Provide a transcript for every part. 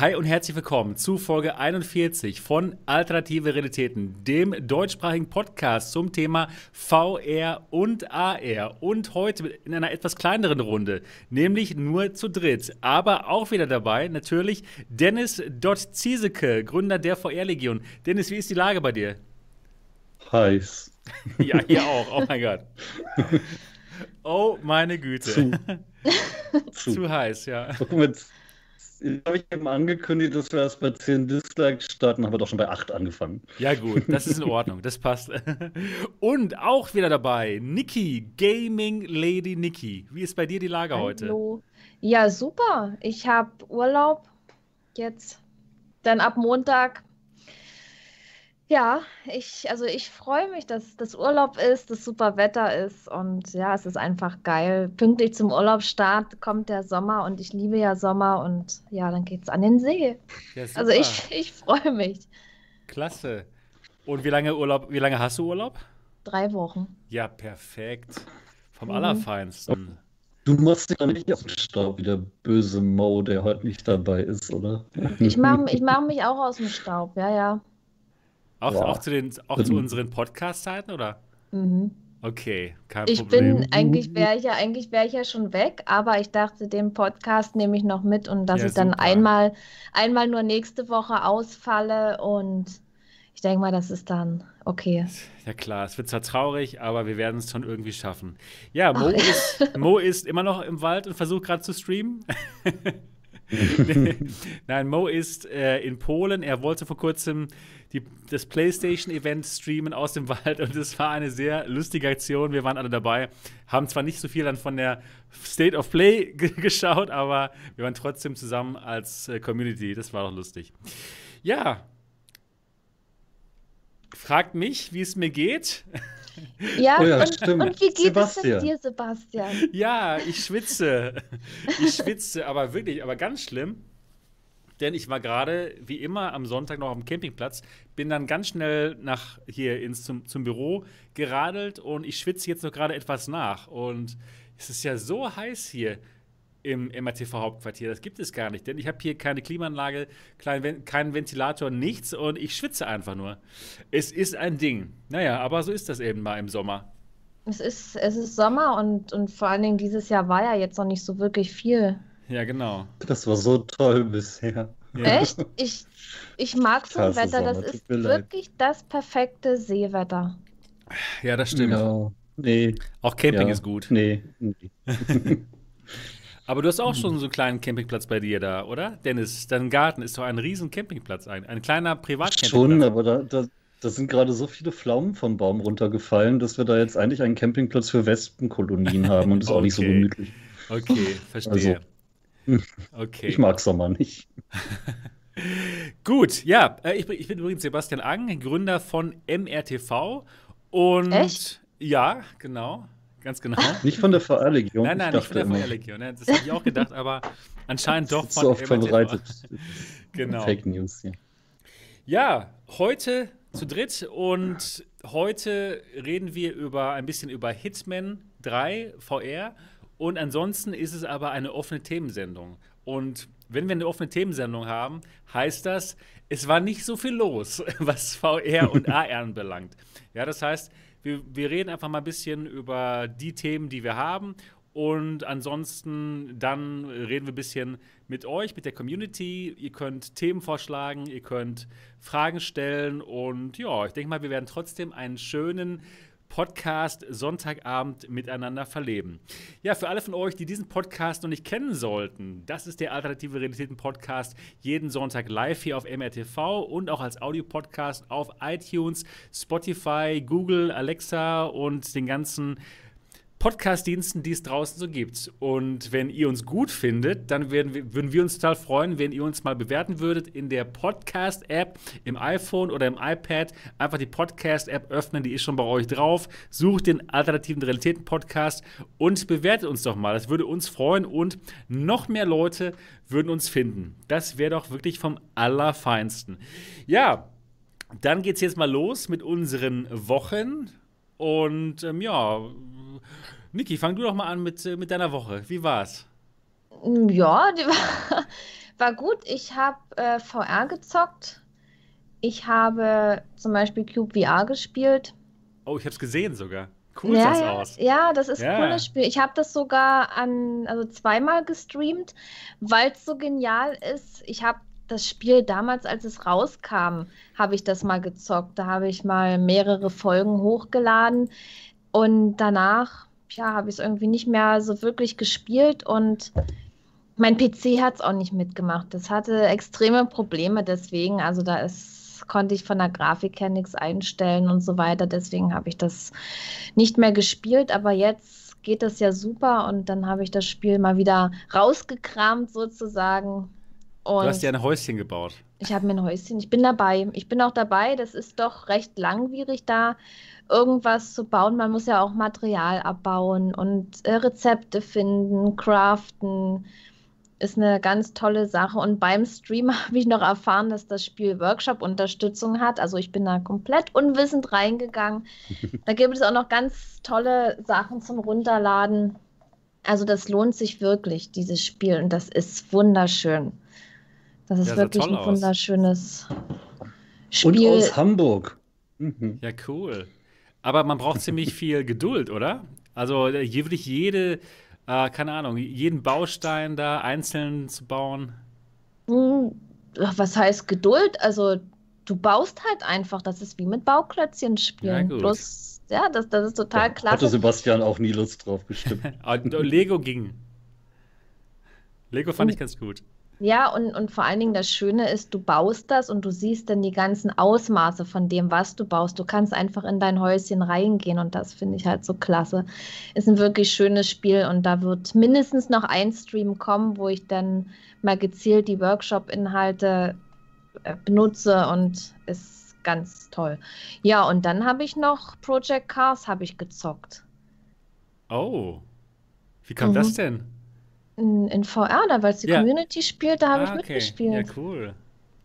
hi und herzlich willkommen zu Folge 41 von Alternative Realitäten, dem deutschsprachigen Podcast zum Thema VR und AR. Und heute in einer etwas kleineren Runde, nämlich nur zu dritt. Aber auch wieder dabei natürlich Dennis Dott Zieseke, Gründer der VR-Legion. Dennis, wie ist die Lage bei dir? Heiß. Ja, hier auch. Oh mein Gott. Oh meine Güte. Zu, Zu. Zu heiß, ja. So, jetzt habe ich eben angekündigt, dass wir erst bei 10 Dislikes starten, haben wir doch schon bei 8 angefangen. Ja, gut, das ist in Ordnung, das passt. Und auch wieder dabei, Niki, Gaming Lady Niki. Wie ist bei dir die Lage Hallo. heute? Ja, super. Ich habe Urlaub jetzt. Dann ab Montag ja, ich, also ich freue mich, dass das Urlaub ist, dass super Wetter ist und ja, es ist einfach geil. Pünktlich zum Urlaubsstart kommt der Sommer und ich liebe ja Sommer und ja, dann geht's an den See. Ja, also ich, ich freue mich. Klasse. Und wie lange Urlaub, wie lange hast du Urlaub? Drei Wochen. Ja, perfekt. Vom mhm. Allerfeinsten. Du machst ja nicht auf den Staub wie der böse Mo, der heute nicht dabei ist, oder? Ich mache ich mach mich auch aus dem Staub, ja, ja. Auch, auch zu, den, auch zu unseren Podcast-Zeiten, oder? Mhm. Okay, kein ich Problem. Ich bin, eigentlich wäre ich ja, eigentlich wäre ich ja schon weg, aber ich dachte, den Podcast nehme ich noch mit und dass ja, ich dann einmal, einmal nur nächste Woche ausfalle und ich denke mal, das ist dann okay. Ja klar, es wird zwar traurig, aber wir werden es schon irgendwie schaffen. Ja, Mo, ist, Mo ist immer noch im Wald und versucht gerade zu streamen. Nein, Mo ist äh, in Polen. Er wollte vor kurzem die, das PlayStation-Event streamen aus dem Wald und es war eine sehr lustige Aktion. Wir waren alle dabei, haben zwar nicht so viel dann von der State of Play geschaut, aber wir waren trotzdem zusammen als äh, Community. Das war doch lustig. Ja. Fragt mich, wie es mir geht. Ja, oh ja und, und, wie geht Sebastian. es dir, Sebastian? Ja, ich schwitze. Ich schwitze, aber wirklich, aber ganz schlimm. Denn ich war gerade, wie immer, am Sonntag noch am Campingplatz, bin dann ganz schnell nach hier ins, zum, zum Büro geradelt und ich schwitze jetzt noch gerade etwas nach. Und es ist ja so heiß hier im MRTV-Hauptquartier. Das gibt es gar nicht, denn ich habe hier keine Klimaanlage, keinen Ventilator, nichts und ich schwitze einfach nur. Es ist ein Ding. Naja, aber so ist das eben mal im Sommer. Es ist, es ist Sommer und, und vor allen Dingen dieses Jahr war ja jetzt noch nicht so wirklich viel. Ja, genau. Das war so toll bisher. Ja. Echt? Ich, ich mag so ein Wetter. Das ist wirklich das perfekte Seewetter. Ja, das stimmt. Ja, nee. Auch Camping ja, ist gut. Nee. nee. Aber du hast auch schon so einen kleinen Campingplatz bei dir da, oder? Dennis, dein Garten ist doch ein riesen Campingplatz, ein, ein kleiner Privatcampingplatz. Schon, aber da, da, da sind gerade so viele Pflaumen vom Baum runtergefallen, dass wir da jetzt eigentlich einen Campingplatz für Wespenkolonien haben und ist okay. auch nicht so gemütlich. Okay, verstehe. Also, okay. Ich mag Sommer nicht. Gut, ja, äh, ich bin, ich bin übrigens Sebastian Ang, Gründer von MRTV. Und Echt? ja, genau. Ganz genau. Nicht von der VR-Legion. Nein, nein, nicht von der VR-Legion. Ne? Das habe ich auch gedacht, aber anscheinend doch von so oft verbreitet. genau. Fake News, ja. Ja, heute zu dritt und heute reden wir über ein bisschen über Hitman 3 VR und ansonsten ist es aber eine offene Themensendung. Und wenn wir eine offene Themensendung haben, heißt das, es war nicht so viel los, was VR und AR anbelangt. Ja, das heißt, wir, wir reden einfach mal ein bisschen über die Themen, die wir haben. Und ansonsten dann reden wir ein bisschen mit euch, mit der Community. Ihr könnt Themen vorschlagen, ihr könnt Fragen stellen. Und ja, ich denke mal, wir werden trotzdem einen schönen Podcast Sonntagabend miteinander verleben. Ja, für alle von euch, die diesen Podcast noch nicht kennen sollten, das ist der Alternative Realitäten Podcast jeden Sonntag live hier auf MRTV und auch als Audiopodcast auf iTunes, Spotify, Google, Alexa und den ganzen Podcast-Diensten, die es draußen so gibt. Und wenn ihr uns gut findet, dann wir, würden wir uns total freuen, wenn ihr uns mal bewerten würdet in der Podcast-App im iPhone oder im iPad. Einfach die Podcast-App öffnen, die ist schon bei euch drauf. Sucht den Alternativen Realitäten-Podcast und bewertet uns doch mal. Das würde uns freuen und noch mehr Leute würden uns finden. Das wäre doch wirklich vom Allerfeinsten. Ja, dann geht es jetzt mal los mit unseren Wochen. Und ähm, ja, Niki, fang du doch mal an mit, äh, mit deiner Woche. Wie war's? Ja, die war, war gut. Ich habe äh, VR gezockt. Ich habe zum Beispiel Cube VR gespielt. Oh, ich habe es gesehen sogar. Cool ja, sah's ja, aus. ja, das ist Ja. ein cooles Spiel. Ich habe das sogar an, also zweimal gestreamt, weil es so genial ist. Ich habe das Spiel damals, als es rauskam, habe ich das mal gezockt. Da habe ich mal mehrere Folgen hochgeladen und danach, ja, habe ich es irgendwie nicht mehr so wirklich gespielt und mein PC hat es auch nicht mitgemacht. Das hatte extreme Probleme deswegen. Also da ist, konnte ich von der Grafik her nichts einstellen und so weiter. Deswegen habe ich das nicht mehr gespielt. Aber jetzt geht das ja super und dann habe ich das Spiel mal wieder rausgekramt sozusagen. Du Und hast dir ein Häuschen gebaut. Ich habe mir ein Häuschen. Ich bin dabei. Ich bin auch dabei. Das ist doch recht langwierig, da irgendwas zu bauen. Man muss ja auch Material abbauen und äh, Rezepte finden, craften. Ist eine ganz tolle Sache. Und beim Stream habe ich noch erfahren, dass das Spiel Workshop-Unterstützung hat. Also ich bin da komplett unwissend reingegangen. Da gibt es auch noch ganz tolle Sachen zum Runterladen. Also das lohnt sich wirklich, dieses Spiel. Und das ist wunderschön. Das ist Ja, wirklich ein aus. wunderschönes Und Spiel. aus Hamburg. Mhm. Ja, cool. Aber man braucht ziemlich viel Geduld, oder? Also äh, hier wirklich jede, äh, keine Ahnung, jeden Baustein da einzeln zu bauen. Hm, Was heißt Geduld? Also du baust halt einfach. Das ist wie mit Bauklötzchen Ja, spielen. gut. Bloß, ja, das, das ist total Da hatte. Sebastian auch nie Lust drauf, bestimmt. Lego ging. Lego fand ich ganz gut. Ja, und, und vor allen Dingen das Schöne ist, du baust das und du siehst dann die ganzen Ausmaße von dem, was du baust. Du kannst einfach in dein Häuschen reingehen und das finde ich halt so klasse. Ist ein wirklich schönes Spiel und da wird mindestens noch ein Stream kommen, wo ich dann mal gezielt die Workshop-Inhalte äh, benutze und ist ganz toll. Ja, und dann habe ich noch Project Cars habe ich gezockt. Oh. Wie kam Mhm. das denn? In, in VR, da weil es die Ja. Community spielt, da habe ich Ah, okay. mitgespielt. Ja, cool.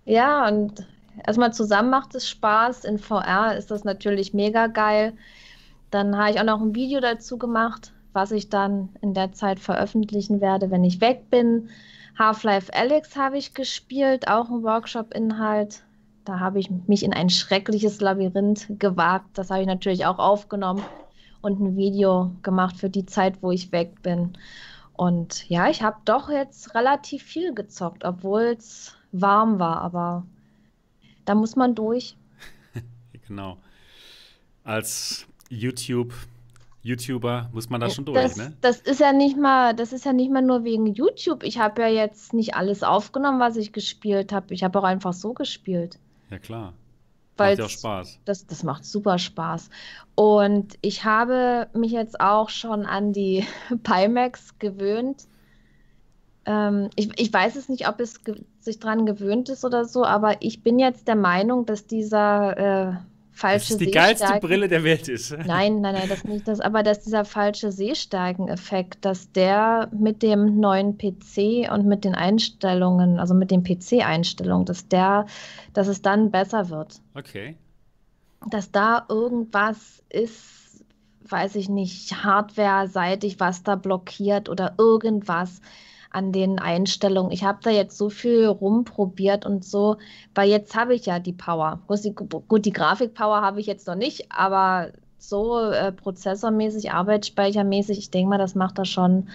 Ja, und erstmal zusammen macht es Spaß. In VR ist das natürlich mega geil. Dann habe ich auch noch ein Video dazu gemacht, was ich dann in der Zeit veröffentlichen werde, wenn ich weg bin. Half-Life Alyx habe ich gespielt, auch ein Workshop-Inhalt. Da habe ich mich in ein schreckliches Labyrinth gewagt. Das habe ich natürlich auch aufgenommen und ein Video gemacht für die Zeit, wo ich weg bin. Und ja, ich habe doch jetzt relativ viel gezockt, obwohl es warm war, aber da muss man durch. Genau. Als YouTube, YouTuber muss man da schon durch, Das, ne? das ist ja nicht mal, das ist ja nicht mal nur wegen YouTube. Ich habe ja jetzt nicht alles aufgenommen, was ich gespielt habe. Ich habe auch einfach so gespielt. Ja, klar. Weil Macht ja auch Spaß. Das, das macht super Spaß. Und ich habe mich jetzt auch schon an die Pimax gewöhnt. Ähm, ich, ich weiß es nicht, ob es sich dran gewöhnt ist oder so, aber ich bin jetzt der Meinung, dass dieser äh, Das falsche ist die geilste Brille der Welt ist. Nein, nein, nein, das nicht das, aber dass dieser falsche Sehstärken-Effekt, dass der mit dem neuen PC und mit den Einstellungen, also mit den PC-Einstellungen, dass der, dass es dann besser wird. Okay. Dass da irgendwas ist, weiß ich nicht, hardware-seitig, was da blockiert oder irgendwas an den Einstellungen. Ich habe da jetzt so viel rumprobiert und so, weil jetzt habe ich ja die Power. Gut, die, Grafikpower habe ich jetzt noch nicht, aber so äh, prozessormäßig, arbeitsspeichermäßig, ich denke mal, das macht da schon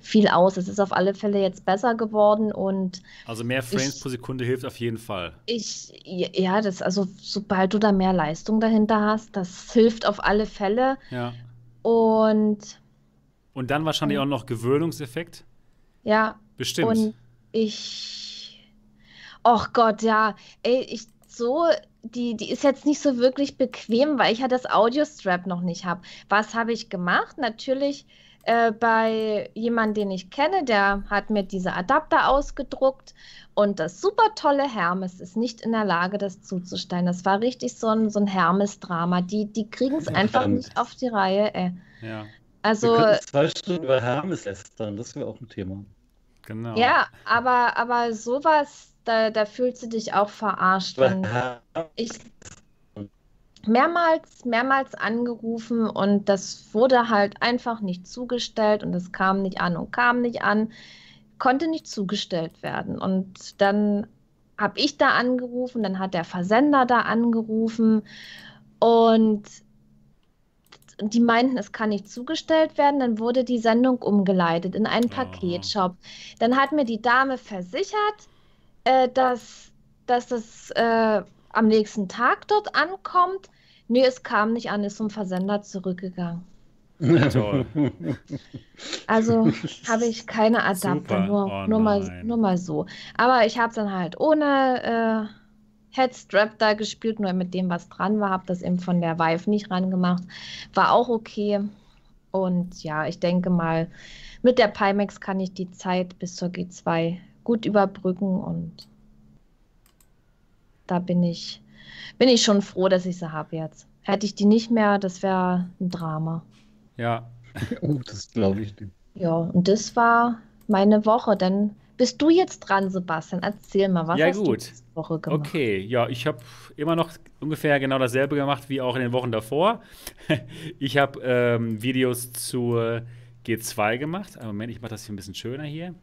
viel aus. Es ist auf alle Fälle jetzt besser geworden und Also mehr Frames Ich- pro Sekunde hilft auf jeden Fall. ich, ja, das, also sobald du da mehr Leistung dahinter hast, das hilft auf alle Fälle Ja. und Und dann wahrscheinlich auch noch Gewöhnungseffekt. Ja, Bestimmt. Und ich, ach Gott, ja, ey, ich so, die, die ist jetzt nicht so wirklich bequem, weil ich ja das Audio-Strap noch nicht habe. Was habe ich gemacht? Natürlich äh, bei jemandem, den ich kenne, der hat mir diese Adapter ausgedruckt und das super tolle Hermes ist nicht in der Lage, das zuzustellen. Das war richtig so ein, so ein Hermes-Drama. Die, die kriegen es einfach nicht auf die Reihe, ey. ja, Also. könnten zwei Stunden über Hermes lästern, das wäre auch ein Thema. genau. Ja, aber, aber sowas, da, da fühlst du dich auch verarscht. Ich mehrmals, mehrmals angerufen und das wurde halt einfach nicht zugestellt und es kam nicht an und kam nicht an. konnte nicht zugestellt werden. Und dann habe ich da angerufen, dann hat der Versender da angerufen und die meinten, es kann nicht zugestellt werden. Dann wurde die Sendung umgeleitet in einen Paketshop. Dann hat mir die Dame versichert, äh, dass, dass es äh, am nächsten Tag dort ankommt. Nee, es kam nicht an, ist zum Versender zurückgegangen. Toll. Also habe ich keine Adapter, Super. nur, Oh nur, mal, nur mal so. Aber ich habe dann halt ohne äh, Headstrap da gespielt, nur mit dem, was dran war, habe das eben von der Vive nicht rangemacht. War auch okay. Und ja, ich denke mal, mit der Pimax kann ich die Zeit bis zur G2 gut überbrücken und da bin ich, bin ich schon froh, dass ich sie habe jetzt. Hätte ich die nicht mehr, das wäre ein Drama. Ja. Oh, das glaube ich nicht. Ja, und das war meine Woche. Dann bist du jetzt dran, Sebastian. Erzähl mal, was Ja, hast du gut. diese Woche gemacht? Okay, ja, ich habe immer noch ungefähr genau dasselbe gemacht wie auch in den Wochen davor. Ich habe ähm, Videos zur G2 gemacht. Einen Moment, ich mache das hier ein bisschen schöner hier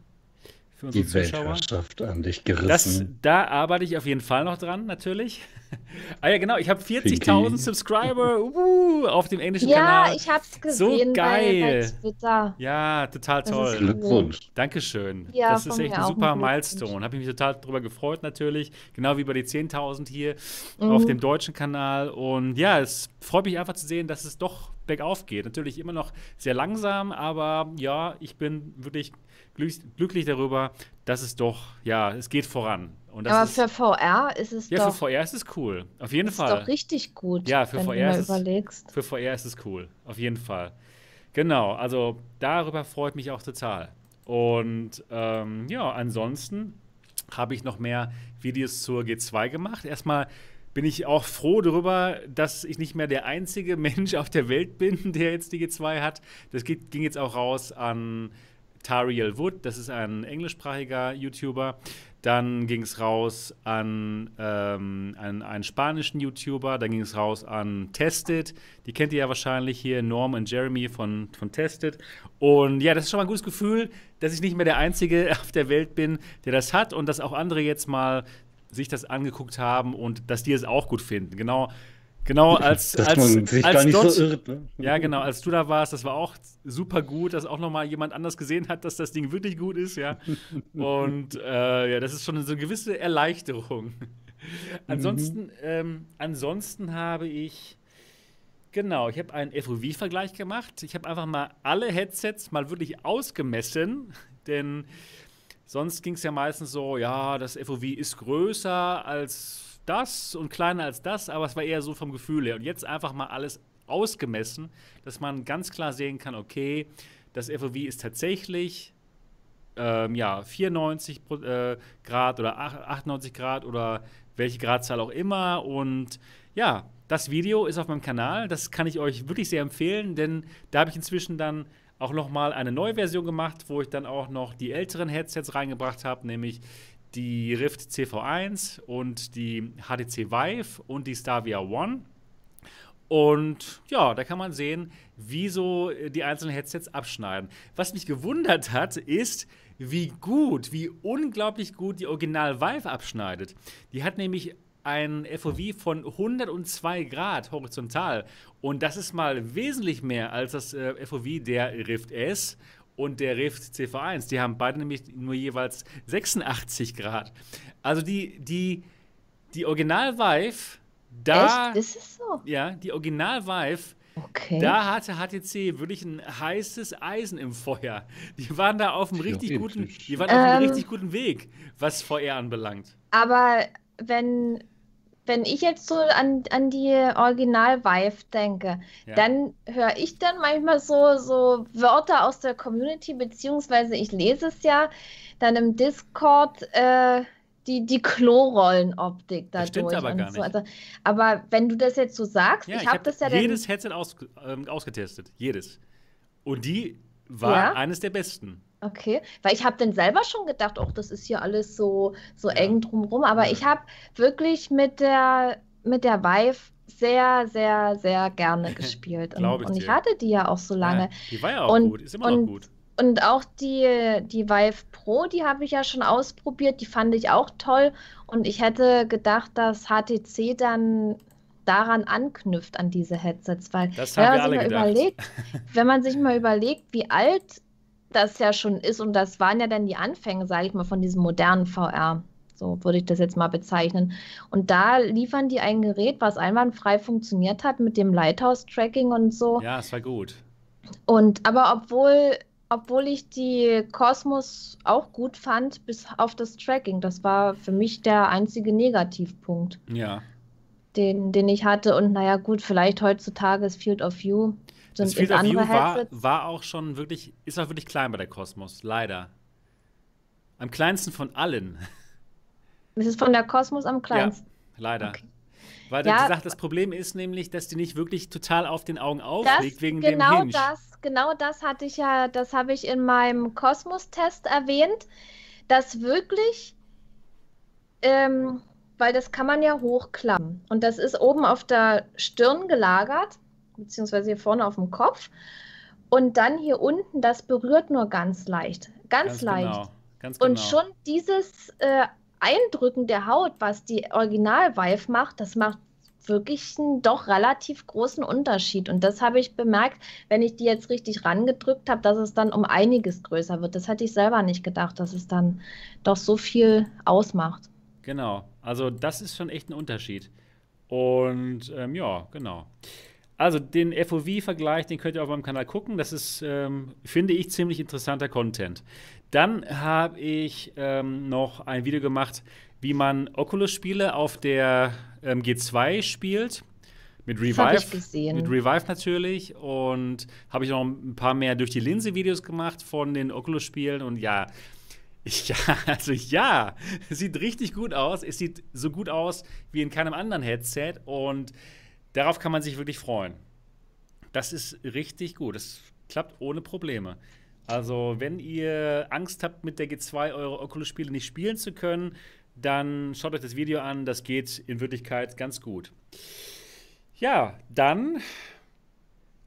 für unsere Die Zuschauer. Weltherrschaft an dich Das, gerissen. da arbeite ich auf jeden Fall noch dran, natürlich. ah ja, genau, ich habe 40.000 Pinky. Subscriber uh, auf dem englischen Ja, Kanal. ich hab's So gesehen bei, bei geil. Twitter. Ja, total Das ist toll. Glückwunsch. Dankeschön. Ja, das ist echt ein super ein. Milestone. Habe ich mich total drüber gefreut, natürlich. Genau wie bei die 10.000 hier Mhm. auf dem deutschen Kanal. Und ja, es freut mich einfach zu sehen, dass es doch bergauf geht. Natürlich immer noch sehr langsam, aber ja, ich bin wirklich glücklich darüber, dass es doch, ja, es geht voran. Und das Aber ist, für VR ist es ja, doch, für VR ist es cool. Auf jeden ist Fall. doch richtig gut, Ja, für wenn VR du mal ist es- überlegst. Für VR ist es cool, auf jeden Fall. Genau, also darüber freut mich auch total. Und ähm, ja, ansonsten habe ich noch mehr Videos zur G2 gemacht. Erstmal bin ich auch froh darüber, dass ich nicht mehr der einzige Mensch auf der Welt bin, der jetzt die G2 hat. Das geht, ging jetzt auch raus an Tariel Wood, das ist ein englischsprachiger YouTuber. Dann ging es raus an, ähm, an einen spanischen YouTuber. Dann ging es raus an Tested. Die kennt ihr ja wahrscheinlich hier, Norm und Jeremy von, von Tested. Und ja, das ist schon mal ein gutes Gefühl, dass ich nicht mehr der Einzige auf der Welt bin, der das hat und dass auch andere jetzt mal sich das angeguckt haben und dass die es auch gut finden. Genau, genau als, Dass als, man sich als gar nicht dort, so irrt. Ne? ja, genau, als du da warst, das war auch super gut, dass auch nochmal jemand anders gesehen hat, dass das Ding wirklich gut ist, ja. Und äh, ja, das ist schon so eine gewisse Erleichterung. Ansonsten, ähm, ansonsten habe ich, genau, ich habe einen FOV-Vergleich gemacht. Ich habe einfach mal alle Headsets mal wirklich ausgemessen, denn sonst ging es ja meistens so, ja, das FOV ist größer als das und kleiner als das, aber es war eher so vom Gefühl her. Und jetzt einfach mal alles ausgemessen, dass man ganz klar sehen kann, okay, das FOV ist tatsächlich ähm, ja, 94 Pro- äh, Grad oder ach- 98 Grad oder welche Gradzahl auch immer. Und ja, das Video ist auf meinem Kanal. Das kann ich euch wirklich sehr empfehlen, denn da habe ich inzwischen dann auch noch mal eine neue Version gemacht, wo ich dann auch noch die älteren Headsets reingebracht habe, nämlich die Rift CV1 und die HTC Vive und die Starvia One. Und ja, da kann man sehen, wie so äh, die einzelnen Headsets abschneiden. Was mich gewundert hat, ist, wie gut, wie unglaublich gut die Original Vive abschneidet. Die hat nämlich ein FOV von 102 Grad horizontal. Und das ist mal wesentlich mehr als das äh, FOV der Rift S und der Rift CV1. Die haben beide nämlich nur jeweils 86 Grad. Also die, die, die Original Vive, da. Echt? Ist es so? Ja, die Original Vive, Okay. da hatte HTC wirklich ein heißes Eisen im Feuer. Die waren da auf einem richtig guten, die waren auf einem Ähm. richtig guten Weg, was VR anbelangt. Aber wenn, wenn ich jetzt so an, an die Original Vive denke, Ja. dann höre ich dann manchmal so, so Wörter aus der Community, beziehungsweise ich lese es ja dann im Discord, äh, die, die Klorollenoptik Das stimmt dadurch aber und gar so. nicht. Also, aber wenn du das jetzt so sagst, Ja, ich habe habe das ja dann. jedes Headset aus, ähm, ausgetestet. Jedes. Und die war Ja? eines der besten. Okay, weil ich habe dann selber schon gedacht, ach, das ist hier alles so, so Ja. eng drumherum. Aber Ja. ich habe wirklich mit der, mit der Vive sehr, sehr, sehr gerne gespielt. Und, ich und ich hatte die ja auch so lange. Ja, die war ja auch Und- gut, ist immer noch und- gut. und auch die, die Vive Pro, die habe ich ja schon ausprobiert, die fand ich auch toll. Und ich hätte gedacht, dass HTC dann daran anknüpft an diese Headsets, weil Das wenn haben man wir sich alle mal gedacht. überlegt, wenn man sich mal überlegt, wie alt das ja schon ist, und das waren ja dann die Anfänge, sage ich mal, von diesem modernen VR. So würde ich das jetzt mal bezeichnen. Und da liefern die ein Gerät, was einwandfrei funktioniert hat mit dem Lighthouse-Tracking und so. Ja, es war gut. Und aber obwohl, obwohl ich die Cosmos auch gut fand, bis auf das Tracking, das war für mich der einzige Negativpunkt, Ja. Den, den ich hatte. Und naja, gut, vielleicht heutzutage ist Field of View, Das sind Field jetzt of View war, war auch schon wirklich, ist auch wirklich klein bei der Kosmos, leider. Am kleinsten von allen. Es ist von der Cosmos am kleinsten. Leider. Okay. Weil Ja. Sache, das Problem ist nämlich, dass die nicht wirklich total auf den Augen Das, aufliegt, wegen genau dem Hinge. das, genau das hatte ich ja, das habe ich in meinem Kosmos-Test erwähnt, dass wirklich, ähm, weil das kann man ja hochklappen und das ist oben auf der Stirn gelagert, beziehungsweise hier vorne auf dem Kopf und dann hier unten, das berührt nur ganz leicht, ganz, Ganz leicht. genau. Ganz genau. Und schon dieses äh, Eindrücken der Haut, was die Original-Vive macht, das macht wirklich einen doch relativ großen Unterschied. Und das habe ich bemerkt, wenn ich die jetzt richtig rangedrückt habe, dass es dann um einiges größer wird. Das hätte ich selber nicht gedacht, dass es dann doch so viel ausmacht. Genau. Also das ist schon echt ein Unterschied. Und ähm, ja, genau. Also den FOV-Vergleich, den könnt ihr auf meinem Kanal gucken. Das ist, ähm, finde ich, ziemlich interessanter Content. Dann habe ich ähm, noch ein Video gemacht, wie man Oculus-Spiele auf der ähm, G2 spielt. Mit Revive. Mit Revive natürlich. Und habe ich noch ein paar mehr durch die Linse-Videos gemacht von den Oculus-Spielen. Und ja, ja, also ja, sieht richtig gut aus. Es sieht so gut aus wie in keinem anderen Headset. Und darauf kann man sich wirklich freuen. Das ist richtig gut. Es klappt ohne Probleme. Also, wenn ihr Angst habt, mit der G2 eure Oculus-Spiele nicht spielen zu können, dann schaut euch das Video an. Das geht in Wirklichkeit ganz gut. Ja, dann,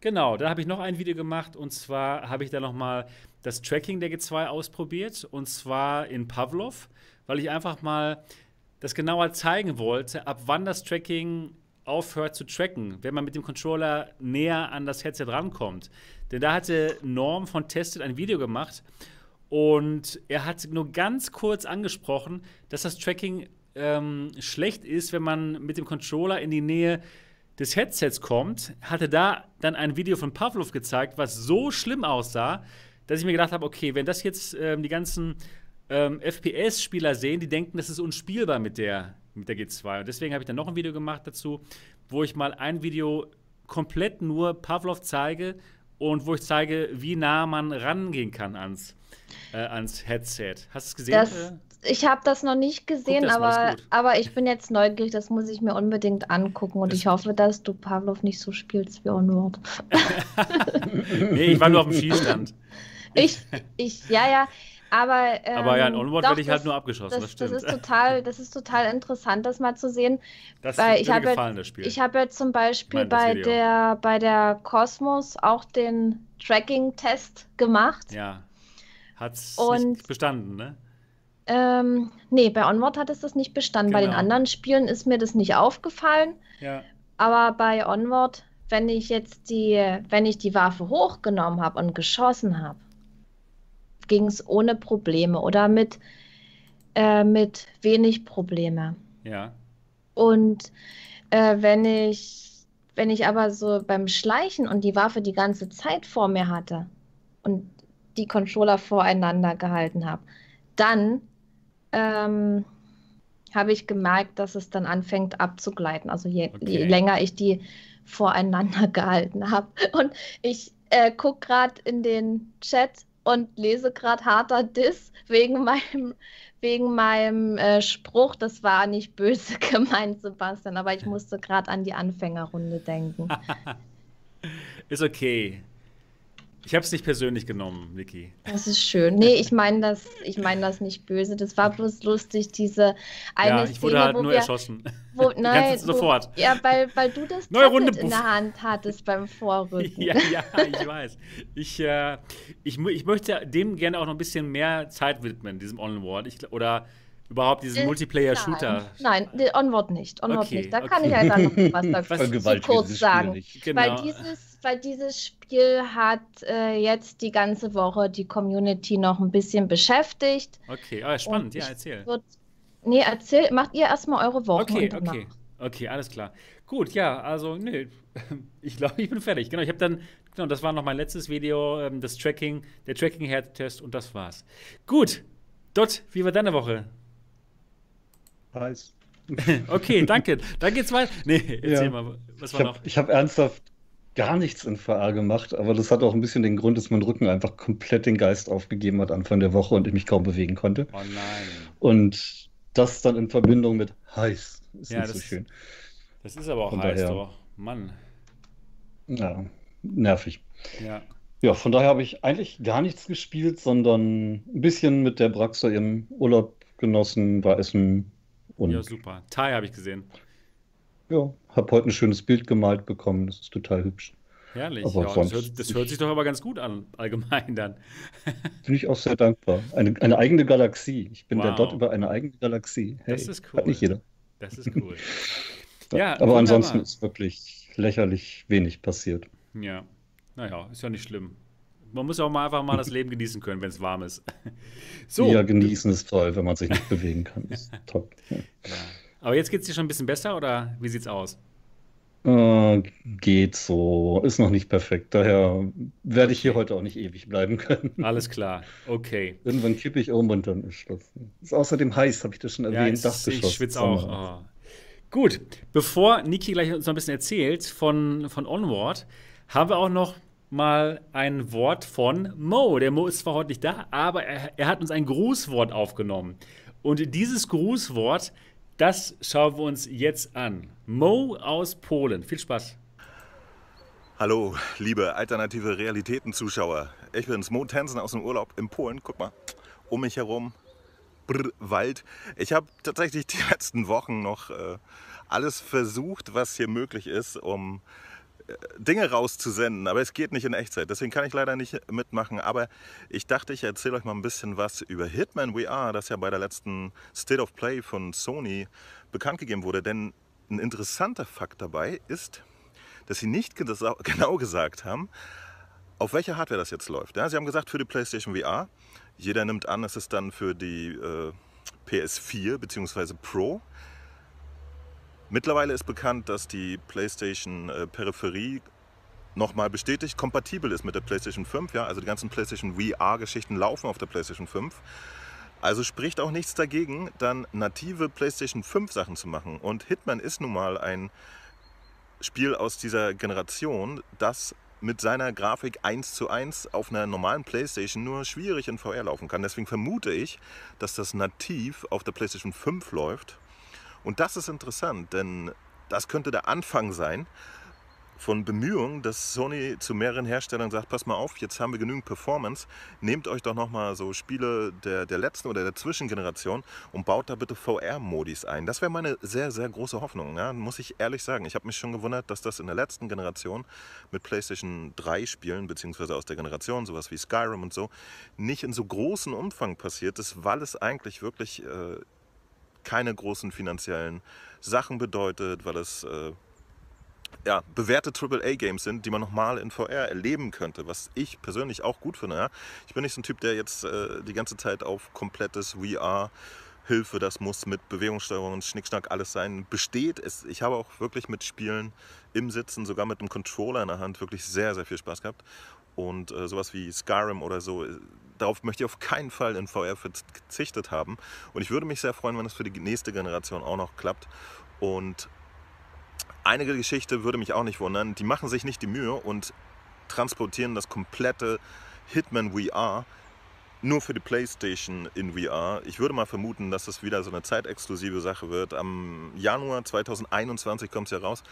genau, dann habe ich noch ein Video gemacht und zwar habe ich da nochmal das Tracking der G2 ausprobiert und zwar in Pavlov, weil ich einfach mal das genauer zeigen wollte, ab wann das Tracking aufhört zu tracken, wenn man mit dem Controller näher an das Headset rankommt. Denn da hatte Norm von Tested ein Video gemacht und er hat nur ganz kurz angesprochen, dass das Tracking ähm, schlecht ist, wenn man mit dem Controller in die Nähe des Headsets kommt. Hatte da dann ein Video von Pavlov gezeigt, was so schlimm aussah, dass ich mir gedacht habe, okay, wenn das jetzt ähm, die ganzen ähm, FPS-Spieler sehen, die denken, das ist unspielbar mit der, mit der G2. Und deswegen habe ich dann noch ein Video gemacht dazu, wo ich mal ein Video komplett nur Pavlov zeige und wo ich zeige, wie nah man rangehen kann ans, äh, ans Headset. Hast du es gesehen? Das, ich habe das noch nicht gesehen, aber, aber ich bin jetzt neugierig, das muss ich mir unbedingt angucken und Das- ich hoffe, dass du Pavlov nicht so spielst wie Onward. nee, ich war nur auf dem Schießstand. Ich, ich, ja, ja, aber. Ähm, Aber ja, in Onward doch, werde ich halt nur abgeschossen, das, Das, das, stimmt. ist total, das ist total interessant, das mal zu sehen. das weil ich mir habe gefallen, das Spiel. Ich habe ja zum Beispiel bei der, bei der Cosmos auch den Tracking-Test gemacht. ja. Und- nicht bestanden, ne? Ähm, nee, bei Onward hat es das nicht bestanden. Bei den Genau. anderen Spielen ist mir das nicht aufgefallen. Ja. Aber bei Onward, wenn ich jetzt die, wenn ich die Waffe hochgenommen habe und geschossen habe, ging es ohne Probleme oder mit, äh, mit wenig Probleme. Ja. Und äh, wenn ich, wenn ich aber so beim Schleichen und die Waffe die ganze Zeit vor mir hatte und die Controller voreinander gehalten habe, dann ähm, habe ich gemerkt, dass es dann anfängt abzugleiten. Also je, je Okay. länger ich die voreinander gehalten habe. Und ich äh, gucke gerade in den Chat und lese gerade harter Diss wegen meinem, wegen meinem äh, Spruch. Das war nicht böse gemeint, Sebastian, aber ich musste gerade an die Anfängerrunde denken. Ist okay. Ich habe es nicht persönlich genommen, Niki. Das ist schön. Nee, ich meine das, ich meine das nicht böse. Das war bloß lustig, diese eine ja, ich wurde Szene, halt wo nur wir, erschossen. wo, nein, wo, sofort. ja, weil, weil du das Neue Tablet Runde, in der Hand hattest beim Vorrücken. Ja, ja, ich weiß. Ich, äh, ich, mu- ich möchte dem gerne auch noch ein bisschen mehr Zeit widmen, diesem Onward. Ich, oder überhaupt dieses Äh, Multiplayer-Shooter. Nein, nein, Onward nicht. Onward Okay, nicht. Da kann okay. ich halt dann noch was dazu kurz sagen. Genau. Weil, dieses, weil dieses Spiel hat äh, jetzt die ganze Woche die Community noch ein bisschen beschäftigt. Okay, ah, spannend, ja, ich erzähl. Wird, nee, erzähl, macht ihr erstmal eure Woche. Okay, okay. Okay, alles klar. Gut, ja, also, nee, ich glaube, ich bin fertig. Genau, ich habe dann, genau, das war noch mein letztes Video, ähm, das Tracking, der Tracking-Herd-Test und das war's. Gut, Dot, wie war deine Woche? Heiß. Okay, danke. Dann geht's weiter. Nee, erzähl Ja. mal, was Ich war habe noch? hab ernsthaft gar nichts in VR gemacht, aber das hat auch ein bisschen den Grund, dass mein Rücken einfach komplett den Geist aufgegeben hat Anfang der Woche und ich mich kaum bewegen konnte. Oh nein. Und das dann in Verbindung mit heiß ist Ja, nicht so das- schön. Das ist aber auch Von heiß, daher. doch. Mann. Ja, nervig. Ja. Ja, von daher habe ich eigentlich gar nichts gespielt, sondern ein bisschen mit der Braxa im Urlaub genossen, war essen und Ja, super. Thai habe ich gesehen. ja, habe heute ein schönes Bild gemalt bekommen. Das ist total hübsch. Herrlich. Aber Ja, das, hört, das hört sich doch aber ganz gut an, allgemein dann. Bin ich auch sehr dankbar. Eine, eine eigene Galaxie. Ich bin der Wow. Dot über eine eigene Galaxie. Hey, Das ist Hat cool. nicht jeder. Das ist cool. Ja, Ja, aber wunderbar. ansonsten ist wirklich lächerlich wenig passiert. Ja. Naja, ist ja nicht schlimm. Man muss auch mal einfach mal das Leben genießen können, wenn es warm ist. So. Ja, genießen ist toll, wenn man sich nicht bewegen kann. Ist top. Ja. Ja. Aber jetzt geht es dir schon ein bisschen besser oder wie sieht's aus? Äh, geht so. Ist noch nicht perfekt. Daher werde ich hier heute auch nicht ewig bleiben können. Alles klar. Okay. Irgendwann kippe ich um und dann ist Schluss. Ist außerdem heiß, habe ich das schon Ja, erwähnt. ich, ich Dachgeschoss. schwitze auch. Oh. Gut, bevor Niki gleich uns noch ein bisschen erzählt von, von Onward, haben wir auch noch mal ein Wort von Mo. Der Mo ist zwar heute nicht da, aber er, er hat uns ein Grußwort aufgenommen. Und dieses Grußwort, das schauen wir uns jetzt an. Mo aus Polen. Viel Spaß. Hallo, liebe alternative Realitäten-Zuschauer. Ich bin's, Mo Tensen aus dem Urlaub in Polen. Guck mal, um mich herum, brr, Wald. Ich habe tatsächlich die letzten Wochen noch äh, alles versucht, was hier möglich ist, um Dinge rauszusenden, aber es geht nicht in Echtzeit. Deswegen kann ich leider nicht mitmachen. Aber ich dachte, ich erzähle euch mal ein bisschen was über Hitman VR, das ja bei der letzten State of Play von Sony bekannt gegeben wurde. Denn ein interessanter Fakt dabei ist, dass sie nicht genau gesagt haben, auf welcher Hardware das jetzt läuft. Ja, sie haben gesagt für die PlayStation VR. Jeder nimmt an, es ist dann für die äh, PS4 bzw. Pro. Mittlerweile ist bekannt, dass die PlayStation äh, Peripherie nochmal bestätigt kompatibel ist mit der PlayStation 5. Ja? Also die ganzen PlayStation VR-Geschichten laufen auf der PlayStation 5. Also spricht auch nichts dagegen, dann native PlayStation 5 Sachen zu machen. Und Hitman ist nun mal ein Spiel aus dieser Generation, das mit seiner Grafik 1 zu 1 auf einer normalen PlayStation nur schwierig in VR laufen kann. Deswegen vermute ich, dass das nativ auf der PlayStation 5 läuft. Und das ist interessant, denn das könnte der Anfang sein von Bemühungen, dass Sony zu mehreren Herstellern sagt, pass mal auf, jetzt haben wir genügend Performance, nehmt euch doch nochmal so Spiele der, der letzten oder der Zwischengeneration und baut da bitte VR-Modis ein. Das wäre meine sehr, sehr große Hoffnung, ja? muss ich ehrlich sagen. Ich habe mich schon gewundert, dass das in der letzten Generation mit PlayStation 3 Spielen, beziehungsweise aus der Generation, sowas wie Skyrim und so, nicht in so großem Umfang passiert ist, weil es eigentlich wirklich äh, keine großen finanziellen Sachen bedeutet, weil es... Äh, ja, bewährte AAA-Games sind, die man nochmal in VR erleben könnte, was ich persönlich auch gut finde. Ja? Ich bin nicht so ein Typ, der jetzt äh, die ganze Zeit auf komplettes VR Hilfe, das muss mit Bewegungssteuerung und Schnickschnack alles sein, besteht. Es, ich habe auch wirklich mit Spielen im Sitzen, sogar mit einem Controller in der Hand, wirklich sehr, sehr viel Spaß gehabt. Und äh, sowas wie Skyrim oder so, äh, darauf möchte ich auf keinen Fall in VR verzichtet haben. Und ich würde mich sehr freuen, wenn es für die nächste Generation auch noch klappt. Und einige Geschichte würde mich auch nicht wundern. Die machen sich nicht die Mühe und transportieren das komplette Hitman VR nur für die PlayStation in VR. Ich würde mal vermuten, dass es wieder so eine zeitexklusive Sache wird. Am Januar 2021 kommt es ja raus.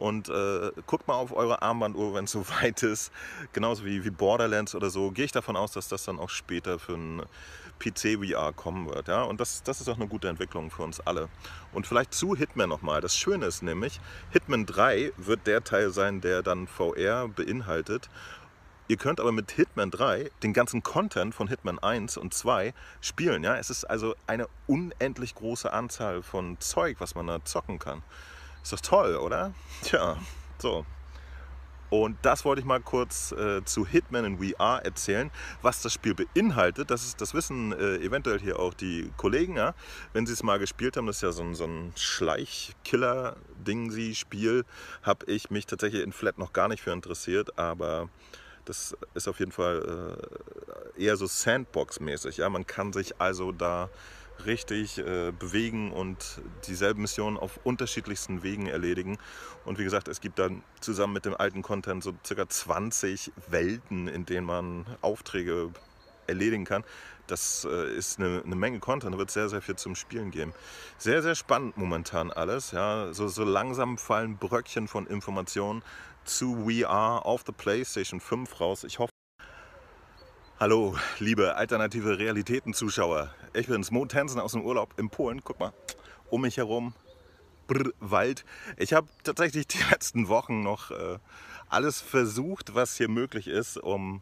Und äh, guckt mal auf eure Armbanduhr, wenn es so weit ist. Genauso wie, wie Borderlands oder so. Gehe ich davon aus, dass das dann auch später für ein PC-VR kommen wird. Ja? Und das, das ist auch eine gute Entwicklung für uns alle. Und vielleicht zu Hitman nochmal. Das Schöne ist nämlich, Hitman 3 wird der Teil sein, der dann VR beinhaltet. Ihr könnt aber mit Hitman 3 den ganzen Content von Hitman 1 und 2 spielen. Ja? Es ist also eine unendlich große Anzahl von Zeug, was man da zocken kann. Ist das toll, oder? Tja, so. Und das wollte ich mal kurz äh, zu Hitman in VR erzählen, was das Spiel beinhaltet. Das, ist, das wissen äh, eventuell hier auch die Kollegen, ja? wenn sie es mal gespielt haben. Das ist ja so ein, so ein Schleichkiller-Ding-Spiel. Habe ich mich tatsächlich in Flat noch gar nicht für interessiert, aber das ist auf jeden Fall äh, eher so Sandbox-mäßig. Ja? Man kann sich also da richtig äh, bewegen und dieselben Missionen auf unterschiedlichsten Wegen erledigen. Und wie gesagt, es gibt dann zusammen mit dem alten Content so circa 20 Welten, in denen man Aufträge erledigen kann. Das äh, ist eine, eine, Menge Content, da wird sehr, sehr viel zum Spielen geben. Sehr, sehr spannend momentan alles. Ja. So, so langsam fallen Bröckchen von Informationen zu We Are auf der PlayStation 5 raus. Ich hoffe, Hallo, liebe alternative Realitäten-Zuschauer. Ich bin's, Mo Tensen aus dem Urlaub in Polen. Guck mal, um mich herum, Brr, Wald. Ich habe tatsächlich die letzten Wochen noch äh, alles versucht, was hier möglich ist, um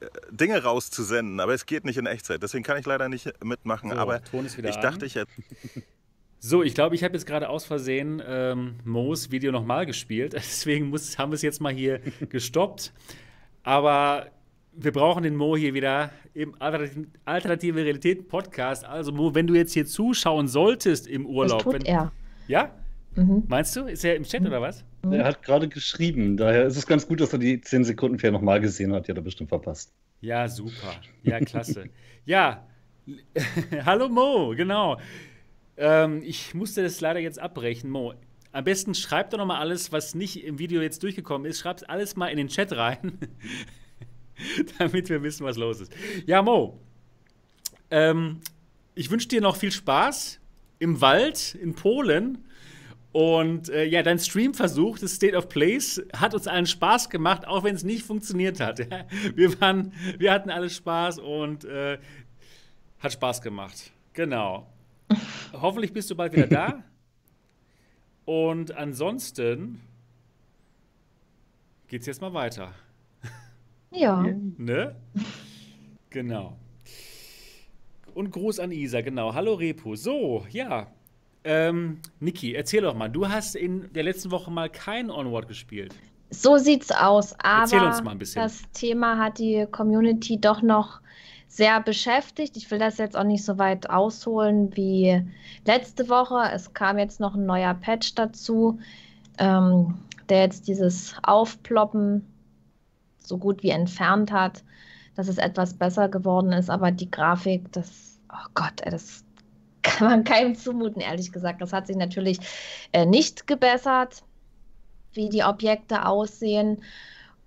äh, Dinge rauszusenden. Aber es geht nicht in Echtzeit. Deswegen kann ich leider nicht mitmachen. So, aber ich an. dachte, ich hätte. So, ich glaube, ich habe jetzt gerade aus Versehen ähm, Moos Video nochmal gespielt. Deswegen muss, haben wir es jetzt mal hier gestoppt. Aber wir brauchen den Mo hier wieder im Alternative Realität Podcast. Also Mo, wenn du jetzt hier zuschauen solltest im Urlaub. Das tut wenn, er. Ja? Mhm. Meinst du? Ist er im Chat mhm. oder was? Mhm. Er hat gerade geschrieben. Daher ist es ganz gut, dass er die 10 Sekunden vorher nochmal gesehen hat. Die hat er bestimmt verpasst. Ja, super. Ja, klasse. ja, hallo Mo, genau. Ähm, ich musste das leider jetzt abbrechen. Mo, am besten schreib doch nochmal alles, was nicht im Video jetzt durchgekommen ist. Schreib alles mal in den Chat rein. damit wir wissen, was los ist. Ja, Mo, ähm, ich wünsche dir noch viel Spaß im Wald in Polen. Und äh, ja, dein Streamversuch des State of Place hat uns allen Spaß gemacht, auch wenn es nicht funktioniert hat. wir, waren, wir hatten alle Spaß und äh, hat Spaß gemacht. Genau. Hoffentlich bist du bald wieder da. Und ansonsten geht's jetzt mal weiter. Ja. Ne? Genau. Und Gruß an Isa, genau. Hallo Repu. So, ja. Ähm, Niki, erzähl doch mal. Du hast in der letzten Woche mal kein Onward gespielt. So sieht's aus. Aber das Thema hat die Community doch noch sehr beschäftigt. Ich will das jetzt auch nicht so weit ausholen wie letzte Woche. Es kam jetzt noch ein neuer Patch dazu, ähm, der jetzt dieses Aufploppen so gut wie entfernt hat, dass es etwas besser geworden ist. Aber die Grafik, das, oh Gott, das kann man keinem zumuten, ehrlich gesagt. Das hat sich natürlich äh, nicht gebessert, wie die Objekte aussehen.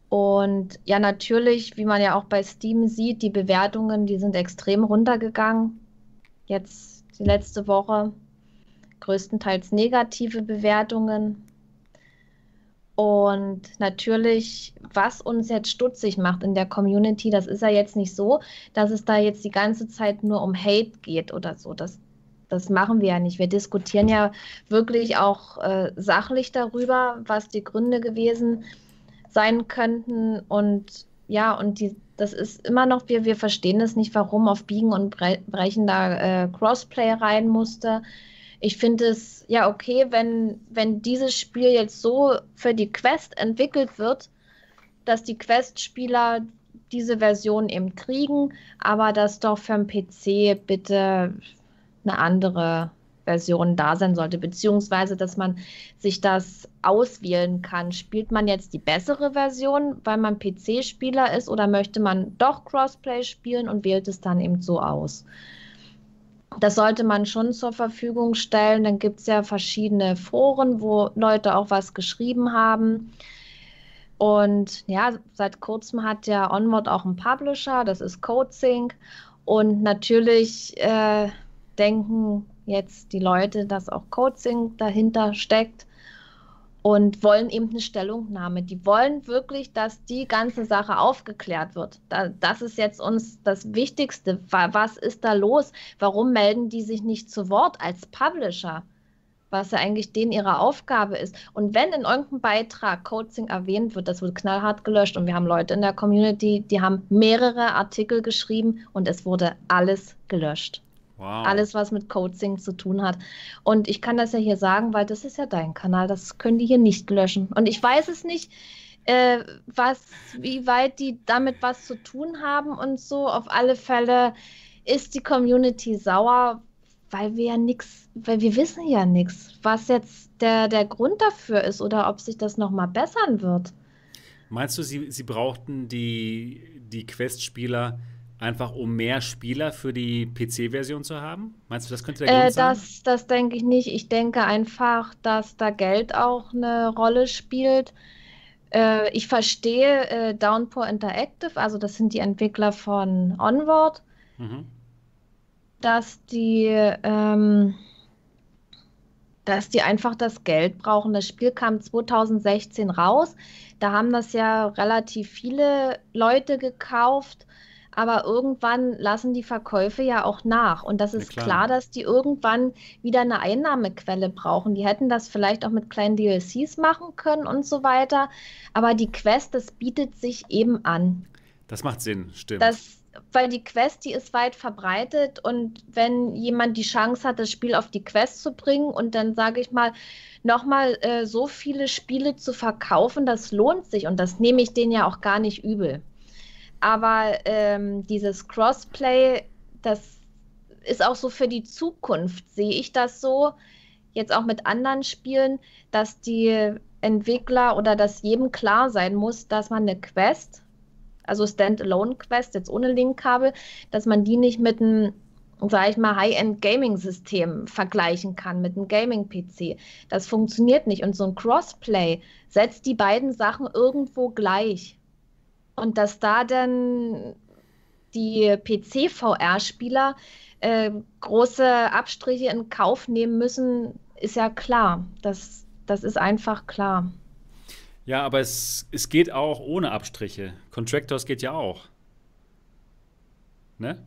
Und ja, natürlich, wie man ja auch bei Steam sieht, die Bewertungen, die sind extrem runtergegangen. Jetzt die letzte Woche größtenteils negative Bewertungen. Und natürlich, was uns jetzt stutzig macht in der Community, das ist ja jetzt nicht so, dass es da jetzt die ganze Zeit nur um Hate geht oder so. Das, das machen wir ja nicht. Wir diskutieren ja wirklich auch äh, sachlich darüber, was die Gründe gewesen sein könnten. Und ja, und die, das ist immer noch, wir, wir verstehen es nicht, warum auf Biegen und Brechen da äh, Crossplay rein musste ich finde es ja okay, wenn, wenn dieses Spiel jetzt so für die Quest entwickelt wird, dass die Quest-Spieler diese Version eben kriegen, aber dass doch für den PC bitte eine andere Version da sein sollte, beziehungsweise dass man sich das auswählen kann. Spielt man jetzt die bessere Version, weil man PC-Spieler ist, oder möchte man doch Crossplay spielen und wählt es dann eben so aus? Das sollte man schon zur Verfügung stellen. Dann gibt es ja verschiedene Foren, wo Leute auch was geschrieben haben. Und ja, seit kurzem hat ja Onward auch einen Publisher, das ist CodeSync. Und natürlich äh, denken jetzt die Leute, dass auch Coaching dahinter steckt und wollen eben eine Stellungnahme. Die wollen wirklich, dass die ganze Sache aufgeklärt wird. Da, das ist jetzt uns das Wichtigste. Was ist da los? Warum melden die sich nicht zu Wort als Publisher? Was ja eigentlich denen ihre Aufgabe ist. Und wenn in irgendeinem Beitrag Coaching erwähnt wird, das wird knallhart gelöscht. Und wir haben Leute in der Community, die haben mehrere Artikel geschrieben und es wurde alles gelöscht. Wow. Alles, was mit Coaching zu tun hat. Und ich kann das ja hier sagen, weil das ist ja dein Kanal. Das können die hier nicht löschen. Und ich weiß es nicht, äh, was, wie weit die damit was zu tun haben und so. Auf alle Fälle ist die Community sauer, weil wir ja nichts, weil wir wissen ja nichts, was jetzt der, der Grund dafür ist oder ob sich das nochmal bessern wird. Meinst du, sie, sie brauchten die, die Quest-Spieler Einfach um mehr Spieler für die PC-Version zu haben? Meinst du, das könnte der Grund äh, sein? Das, das denke ich nicht. Ich denke einfach, dass da Geld auch eine Rolle spielt. Äh, ich verstehe äh, Downpour Interactive, also das sind die Entwickler von Onward, mhm. dass die ähm, dass die einfach das Geld brauchen. Das Spiel kam 2016 raus. Da haben das ja relativ viele Leute gekauft aber irgendwann lassen die Verkäufe ja auch nach. Und das ist klar. klar. dass die irgendwann wieder eine Einnahmequelle brauchen. Die hätten das vielleicht auch mit kleinen DLCs machen können und so weiter. Aber die Quest, das bietet sich eben an. Das macht Sinn, stimmt. Das, weil die Quest, die ist weit verbreitet und wenn jemand die Chance hat, das Spiel auf die Quest zu bringen und dann sage ich mal, nochmal äh, so viele Spiele zu verkaufen, das lohnt sich und das nehme ich denen ja auch gar nicht übel. Aber ähm, dieses Crossplay, das ist auch so für die Zukunft, sehe ich das so, jetzt auch mit anderen Spielen, dass die Entwickler oder dass jedem klar sein muss, dass man eine Quest, also Standalone-Quest, jetzt ohne Linkkabel, dass man die nicht mit einem, sage ich mal, High-End-Gaming-System vergleichen kann, mit einem Gaming-PC. Das funktioniert nicht. Und so ein Crossplay setzt die beiden Sachen irgendwo gleich. Und dass da dann die PC-VR-Spieler äh, große Abstriche in Kauf nehmen müssen, ist ja klar. Das, das ist einfach klar. Ja, aber es, es geht auch ohne Abstriche. Contractors geht ja auch. Ne?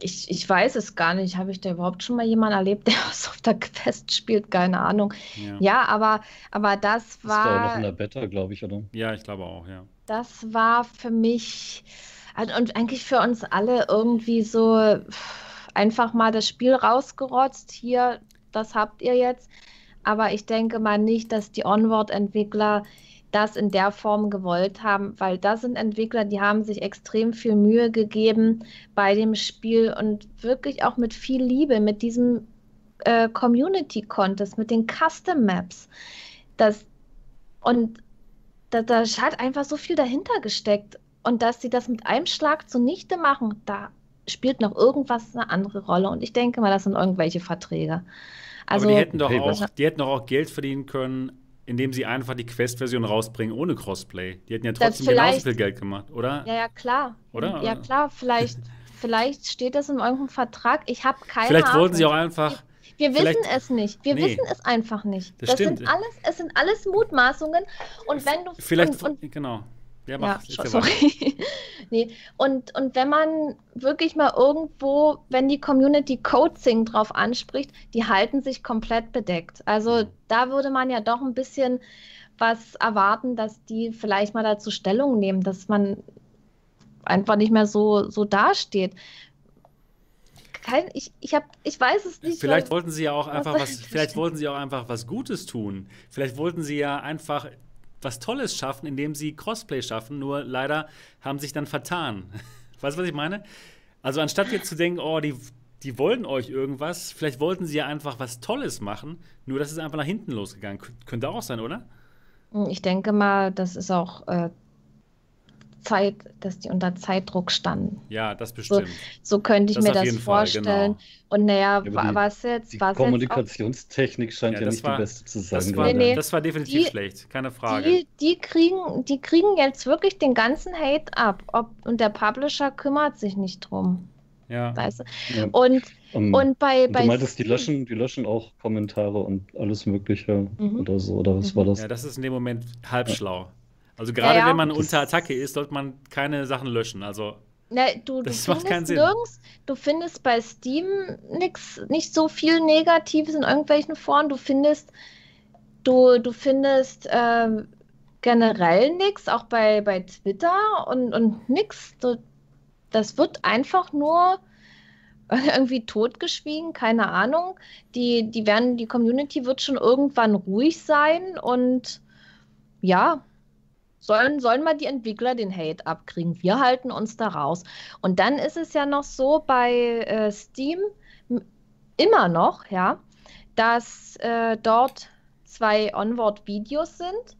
Ich, ich weiß es gar nicht. Habe ich da überhaupt schon mal jemanden erlebt, der was auf der Quest spielt? Keine Ahnung. Ja, ja aber, aber das war. Das war auch noch in der Beta, glaube ich, oder? Ja, ich glaube auch, ja das war für mich und eigentlich für uns alle irgendwie so einfach mal das Spiel rausgerotzt. Hier, das habt ihr jetzt. Aber ich denke mal nicht, dass die Onward-Entwickler das in der Form gewollt haben, weil das sind Entwickler, die haben sich extrem viel Mühe gegeben bei dem Spiel und wirklich auch mit viel Liebe, mit diesem äh, Community Contest, mit den Custom Maps. Und da, da hat einfach so viel dahinter gesteckt. Und dass sie das mit einem Schlag zunichte machen, da spielt noch irgendwas eine andere Rolle. Und ich denke mal, das sind irgendwelche Verträge. Also, Aber die hätten doch auch, die hätten doch auch Geld verdienen können, indem sie einfach die Quest-Version rausbringen ohne Crossplay. Die hätten ja trotzdem genauso viel Geld gemacht, oder? Ja, ja, klar. Oder? Ja, klar, vielleicht, vielleicht steht das in irgendeinem Vertrag. Ich habe keine Vielleicht Ahnung. wollten sie auch einfach wir wissen es nicht. Wir nee, wissen es einfach nicht. Das, das stimmt. sind alles, es sind alles Mutmaßungen. Und wenn du vielleicht und, und, genau. Ja, mach, ja sorry. nee. und, und wenn man wirklich mal irgendwo, wenn die Community Coaching drauf anspricht, die halten sich komplett bedeckt. Also da würde man ja doch ein bisschen was erwarten, dass die vielleicht mal dazu Stellung nehmen, dass man einfach nicht mehr so, so dasteht kein, ich, ich, hab, ich weiß es nicht. Vielleicht wollten sie ja auch einfach was, vielleicht wollten sie auch einfach was Gutes tun. Vielleicht wollten sie ja einfach was Tolles schaffen, indem sie Crossplay schaffen, nur leider haben sich dann vertan. weißt du, was ich meine? Also anstatt jetzt zu denken, oh, die, die wollen euch irgendwas, vielleicht wollten sie ja einfach was Tolles machen, nur das ist einfach nach hinten losgegangen. Könnte auch sein, oder? Ich denke mal, das ist auch äh, Zeit, dass die unter Zeitdruck standen. Ja, das bestimmt. So, so könnte ich das mir das vorstellen. Fall, genau. Und naja, ja, was jetzt? Die was Kommunikationstechnik jetzt scheint ja, ja nicht war, die beste zu sein. Das war, nee, nee. das war definitiv die, schlecht, keine Frage. Die, die, kriegen, die kriegen jetzt wirklich den ganzen Hate ab. Ob, und der Publisher kümmert sich nicht drum. Ja. Weißt du? Ja. Und, Ähm, und bei, und bei du meintest, die löschen, die löschen auch Kommentare und alles Mögliche Mhm. oder so, oder was war das? Ja, das ist in dem Moment halb schlau. Also gerade ja. wenn man unter Attacke ist, sollte man keine Sachen löschen. Also Ne, du, du Das macht keinen Sinn. nirgends, du findest bei Steam nix, nicht so viel Negatives in irgendwelchen Foren. Du findest, du, du findest ähm, generell nichts, auch bei, bei Twitter und, und nix. Du, das wird einfach nur irgendwie totgeschwiegen, keine Ahnung. Die, die werden, die Community wird schon irgendwann ruhig sein und ja, sollen, sollen mal die Entwickler den Hate abkriegen. Wir halten uns da raus. Und dann ist es ja noch so bei äh, Steam immer noch, ja, dass äh, dort zwei Onboard-Videos sind,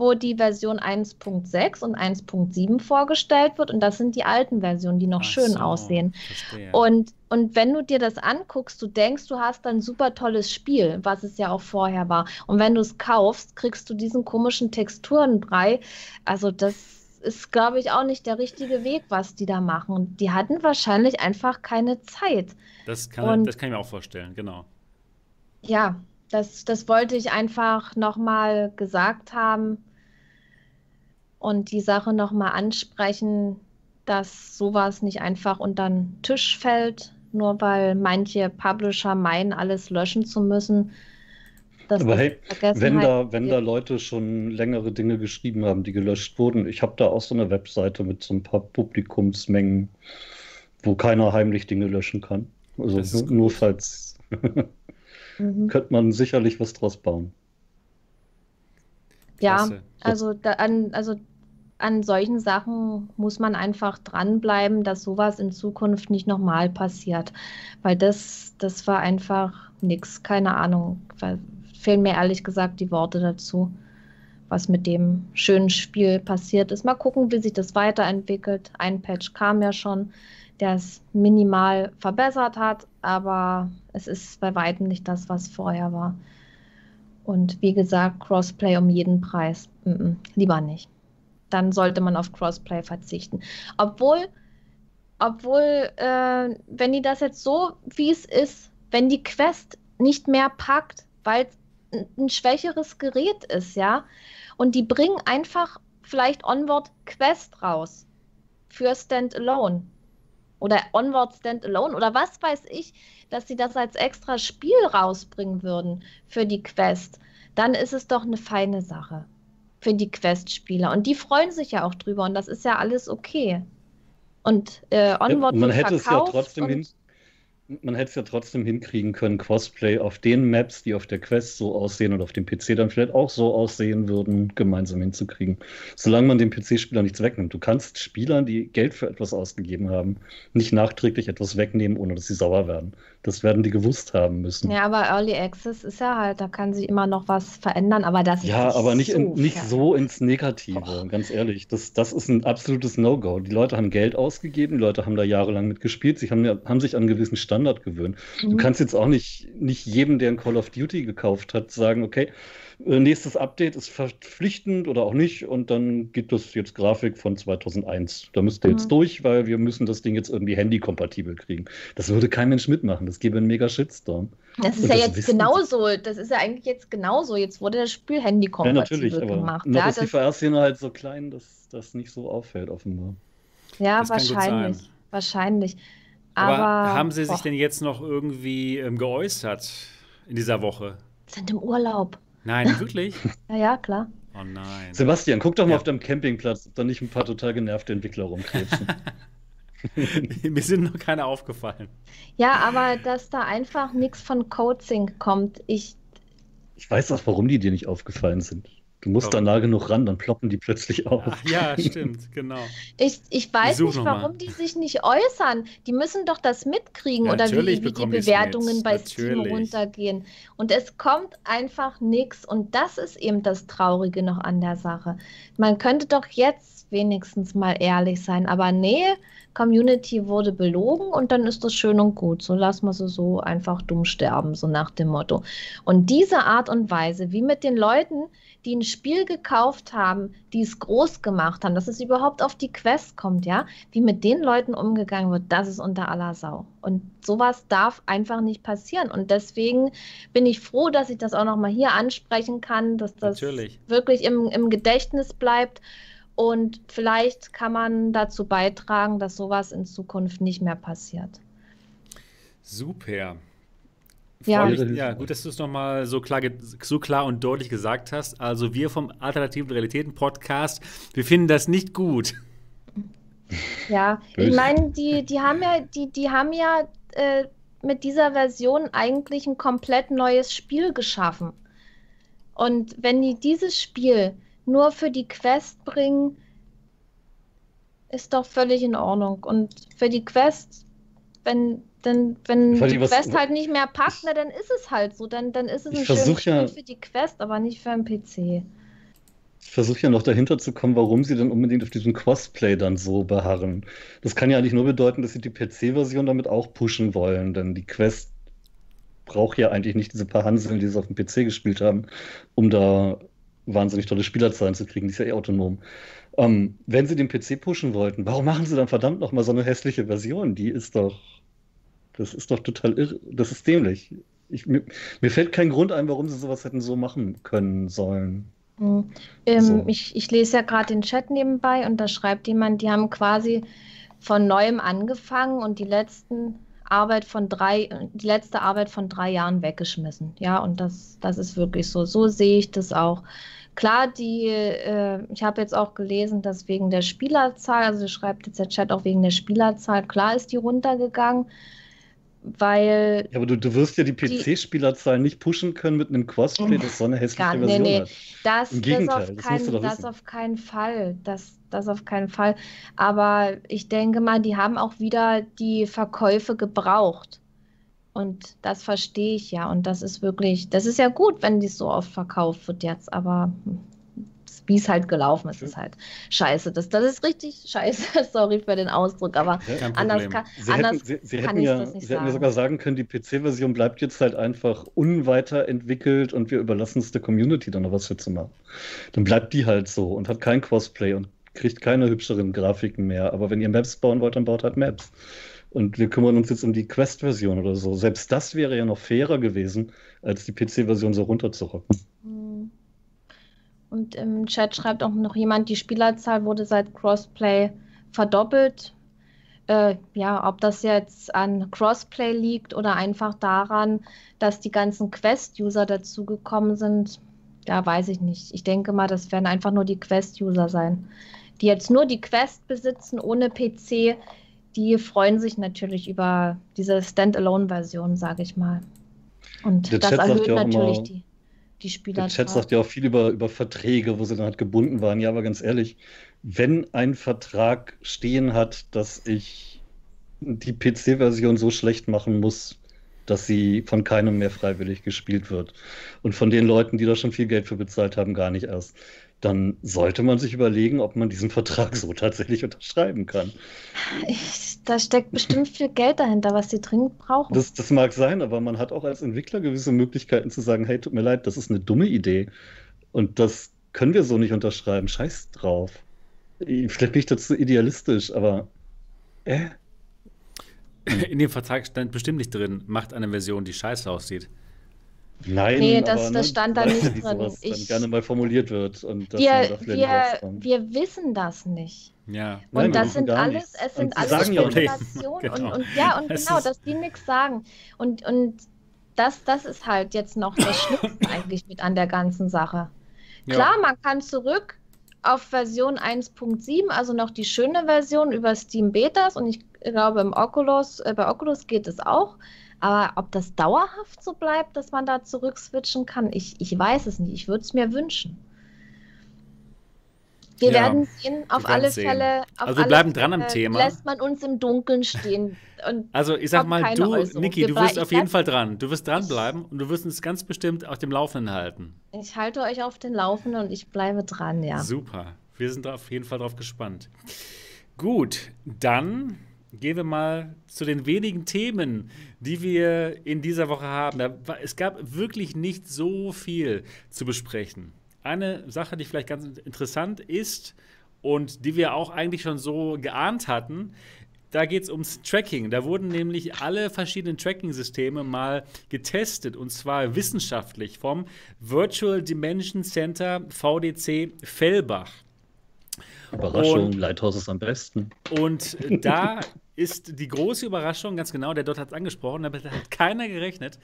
wo die Version 1.6 und 1.7 vorgestellt wird. Und das sind die alten Versionen, die noch ach schön so, aussehen. Verstehe. Und, und wenn du dir das anguckst, du denkst, du hast ein super tolles Spiel, was es ja auch vorher war. Und wenn du es kaufst, kriegst du diesen komischen Texturenbrei. Also das ist, glaube ich, auch nicht der richtige Weg, was die da machen. Und die hatten wahrscheinlich einfach keine Zeit. das, kann, und- das kann ich mir auch vorstellen, genau. Ja, das, das wollte ich einfach nochmal gesagt haben und die Sache nochmal ansprechen, dass sowas nicht einfach unter den Tisch fällt, nur weil manche Publisher meinen, alles löschen zu müssen. Aber das hey, Wenn da, wenn da Leute schon längere Dinge geschrieben haben, die gelöscht wurden, ich habe da auch so eine Webseite mit so ein paar Publikumsmengen, wo keiner heimlich Dinge löschen kann. Also nur, falls Mhm. könnte man sicherlich was draus bauen. Ja, also da, an, also an solchen Sachen muss man einfach dranbleiben, dass sowas in Zukunft nicht nochmal passiert. Weil das, das war einfach nix, keine Ahnung. Fehlen mir ehrlich gesagt die Worte dazu, was mit dem schönen Spiel passiert ist. Mal gucken, wie sich das weiterentwickelt. Ein Patch kam ja schon, der es minimal verbessert hat, aber es ist bei weitem nicht das, was vorher war. Und wie gesagt, Crossplay um jeden Preis. Mm -mm, lieber nicht. Dann sollte man auf Crossplay verzichten. Obwohl, obwohl, äh, wenn die das jetzt so, wie es ist, wenn die Quest nicht mehr packt, weil es ein, schwächeres Gerät ist, ja, und die bringen einfach vielleicht Onward Quest raus für Standalone oder Onward Standalone oder was weiß ich, dass sie das als extra Spiel rausbringen würden für die Quest, dann ist es doch eine feine Sache für die Quest-Spieler. Und die freuen sich ja auch drüber und das ist ja alles okay. Und äh, Onward man wird hätte es ja trotzdem hin, man hätte es ja trotzdem hinkriegen können, Crossplay auf den Maps, die auf der Quest so aussehen und auf dem PC dann vielleicht auch so aussehen würden, gemeinsam hinzukriegen. Solange man dem PC-Spieler nichts wegnimmt. Du kannst Spielern, die Geld für etwas ausgegeben haben, nicht nachträglich etwas wegnehmen, ohne dass sie sauer werden. Das werden die gewusst haben müssen. Ja, aber Early Access ist ja halt, da kann sich immer noch was verändern, aber das ist Ja, aber nicht, in, nicht so ins Negative, ganz ehrlich. Das, das ist ein absolutes No-Go. Die Leute haben Geld ausgegeben, die Leute haben da jahrelang mitgespielt, sie haben, haben sich an einen gewissen Standard gewöhnt. Du Mhm. kannst jetzt auch nicht, nicht jedem, der ein Call of Duty gekauft hat, sagen, okay, nächstes Update ist verpflichtend oder auch nicht und dann gibt es jetzt Grafik von 2001. Da müsst ihr Mhm. jetzt durch, weil wir müssen das Ding jetzt irgendwie handykompatibel kriegen. Das würde kein Mensch mitmachen. Das gäbe einen mega Shitstorm. Das ist Und ja das jetzt genauso. Das ist ja eigentlich jetzt genauso. Jetzt wurde das Spiel Ja, handykompatibel natürlich, aber gemacht. noch Ja, ist die VR-Szene halt so klein, dass das nicht so auffällt, offenbar. ja Das wahrscheinlich. Wahrscheinlich. Aber, Aber, haben sie sich boah, denn jetzt noch irgendwie ähm, geäußert in dieser Woche? sind im Urlaub. Nein, wirklich? Ja, ja, klar. Oh nein. Sebastian, guck doch mal Ja. auf deinem Campingplatz, ob da nicht ein paar total genervte Entwickler rumkrebsen. Mir sind noch keine aufgefallen. Ja, aber dass da einfach nichts von CodeSync kommt. Ich, Ich weiß auch, warum die dir nicht aufgefallen sind. Du musst da nah genug ran, dann ploppen die plötzlich auf. Ach, ja, stimmt, genau. ich, ich weiß such nicht, warum die sich nicht äußern. Die müssen doch das mitkriegen Ja, oder wie, wie die Bewertungen bei Steam runtergehen. Und es kommt einfach nichts. Und das ist eben das Traurige noch an der Sache. Man könnte doch jetzt wenigstens mal ehrlich sein. Aber nee, Community wurde belogen und dann ist das schön und gut. So lassen wir sie so einfach dumm sterben, so nach dem Motto. Und diese Art und Weise, wie mit den Leuten, die ein Spiel gekauft haben, die es groß gemacht haben, dass es überhaupt auf die Quest kommt, ja, wie mit den Leuten umgegangen wird, das ist unter aller Sau. Und sowas darf einfach nicht passieren. Und deswegen bin ich froh, dass ich das auch nochmal hier ansprechen kann, dass das Natürlich. wirklich im, im Gedächtnis bleibt. Und vielleicht kann man dazu beitragen, dass sowas in Zukunft nicht mehr passiert. Super. Ja. Mich, ja, gut, dass du es nochmal so klar, so klar und deutlich gesagt hast. Also wir vom Alternativen Realitäten Podcast, wir finden das nicht gut. Ja, ich meine, die, die haben ja, die, die haben ja äh, mit dieser Version eigentlich ein komplett neues Spiel geschaffen. Und wenn die dieses Spiel nur für die Quest bringen, ist doch völlig in Ordnung. Und für die Quest, wenn, dann, wenn die was- Quest halt nicht mehr packt, na, dann ist es halt so. Dann, dann ist es ein schönes versuch Spiel ja- für die Quest, aber nicht für einen PC. Ich versuche ja noch dahinter zu kommen, warum sie dann unbedingt auf diesem Crossplay dann so beharren. Das kann ja eigentlich nur bedeuten, dass sie die PC-Version damit auch pushen wollen, denn die Quest braucht ja eigentlich nicht diese paar Hanseln, die sie auf dem PC gespielt haben, um da wahnsinnig tolle Spielerzahlen zu kriegen. Die ist ja eh autonom. Ähm, wenn sie den PC pushen wollten, warum machen sie dann verdammt nochmal so eine hässliche Version? Die ist doch, das ist doch total irre, das ist dämlich. Ich, mir, mir fällt kein Grund ein, warum sie sowas hätten so machen können sollen. Hm. Ähm, So. ich, ich lese ja gerade den Chat nebenbei und da schreibt jemand, die haben quasi von neuem angefangen und die letzten Arbeit von drei, die letzte Arbeit von drei Jahren weggeschmissen. Ja, und das, das ist wirklich so. So sehe ich das auch. Klar, die, äh, ich habe jetzt auch gelesen, dass wegen der Spielerzahl, also schreibt jetzt der Chat auch wegen der Spielerzahl, klar ist die runtergegangen, weil Ja, aber du, du wirst ja die PC-Spielerzahl nicht pushen können mit einem Crossplay, das so eine hässliche Gar- nee, Version nee. hat. Das, Im das, Gegenteil, auf das keinen, du doch das auf keinen Fall. Das, das auf keinen Fall. Aber ich denke mal, die haben auch wieder die Verkäufe gebraucht. Und das verstehe ich ja. Und das ist wirklich, das ist ja gut, wenn die so oft verkauft wird jetzt. Aber wie es halt gelaufen ist, ist halt scheiße. Das, das ist richtig scheiße. Sorry für den Ausdruck, aber anders kann, Sie anders hätten, sie, sie kann hätten ich ja, das nicht sie hätten ja sagen. sogar sagen können, die PC-Version bleibt jetzt halt einfach unweiterentwickelt und wir überlassen es der Community dann noch was für zu machen. Dann bleibt die halt so und hat kein Crossplay und kriegt keine hübscheren Grafiken mehr. Aber wenn ihr Maps bauen wollt, dann baut halt Maps. Und wir kümmern uns jetzt um die Quest-Version oder so. Selbst das wäre ja noch fairer gewesen, als die PC-Version so runterzurocken. Hm. Und im Chat schreibt auch noch jemand, die Spielerzahl wurde seit Crossplay verdoppelt. Äh, ja, ob das jetzt an Crossplay liegt oder einfach daran, dass die ganzen Quest-User dazugekommen sind, ja, weiß ich nicht. Ich denke mal, das werden einfach nur die Quest-User sein, die jetzt nur die Quest besitzen ohne PC. Die freuen sich natürlich über diese Standalone-Version, sage ich mal. Und Der das Chat erhöht natürlich immer- die, die Der Spielerzahl. Chat sagt ja auch viel über, über Verträge, wo sie dann halt gebunden waren. Ja, aber ganz ehrlich, wenn ein Vertrag stehen hat, dass ich die PC-Version so schlecht machen muss, dass sie von keinem mehr freiwillig gespielt wird und von den Leuten, die da schon viel Geld für bezahlt haben, gar nicht erst, dann sollte man sich überlegen, ob man diesen Vertrag so tatsächlich unterschreiben kann. Ich, da steckt bestimmt viel Geld dahinter, was sie dringend brauchen. Das, das mag sein, aber man hat auch als Entwickler gewisse Möglichkeiten zu sagen, hey, tut mir leid, das ist eine dumme Idee. Und das können wir so nicht unterschreiben. Scheiß drauf. Ich- Vielleicht bin ich dazu idealistisch, aber äh, In dem Vertrag stand bestimmt nicht drin, macht eine Version, die scheiße aussieht. Nein, Nee, das- aber, das ne, stand da nicht drin. sowas dann Ich- gerne mal formuliert wird und dass wir, da wir, wir wissen das nicht. Ja. Nein, Und wir das sind alles, nichts. es sind Und alles sagen ja nichts. Spekulationen Genau. und, und ja, und Es genau, dass die nichts sagen. Und, und das, das ist halt jetzt noch das Schlimmste eigentlich mit an der ganzen Sache. Ja. Klar, man kann zurück auf Version 1.7, also noch die schöne Version über Steam Betas und ich glaube im Oculus, äh, bei Oculus geht es auch. Aber ob das dauerhaft so bleibt, dass man da zurück switchen kann, ich, ich weiß es nicht. Ich würde es mir wünschen. Wir Ja, werden sehen, auf alle sehen. Fälle. Auf Also alle bleiben dran am Thema. Lässt man uns im Dunkeln stehen. Und Also ich sag mal, du, Äußerung. Niki, du wirst auf jeden Fall dran. Du wirst dranbleiben und du wirst uns ganz bestimmt auf dem Laufenden halten. ich halte euch auf den Laufenden und ich bleibe dran, ja. Super. Wir sind auf jeden Fall drauf gespannt. Gut, dann gehen wir mal zu den wenigen Themen, die wir in dieser Woche haben. War, es gab wirklich nicht so viel zu besprechen. eine Sache, die vielleicht ganz interessant ist und die wir auch eigentlich schon so geahnt hatten, da geht es ums Tracking. Da wurden nämlich alle verschiedenen Tracking-Systeme mal getestet und zwar wissenschaftlich vom Virtual Dimension Center VDC Fellbach. Überraschung, und, Lighthouse ist am besten. Und da ist die große Überraschung, ganz genau, der dort hat es angesprochen, damit hat keiner gerechnet,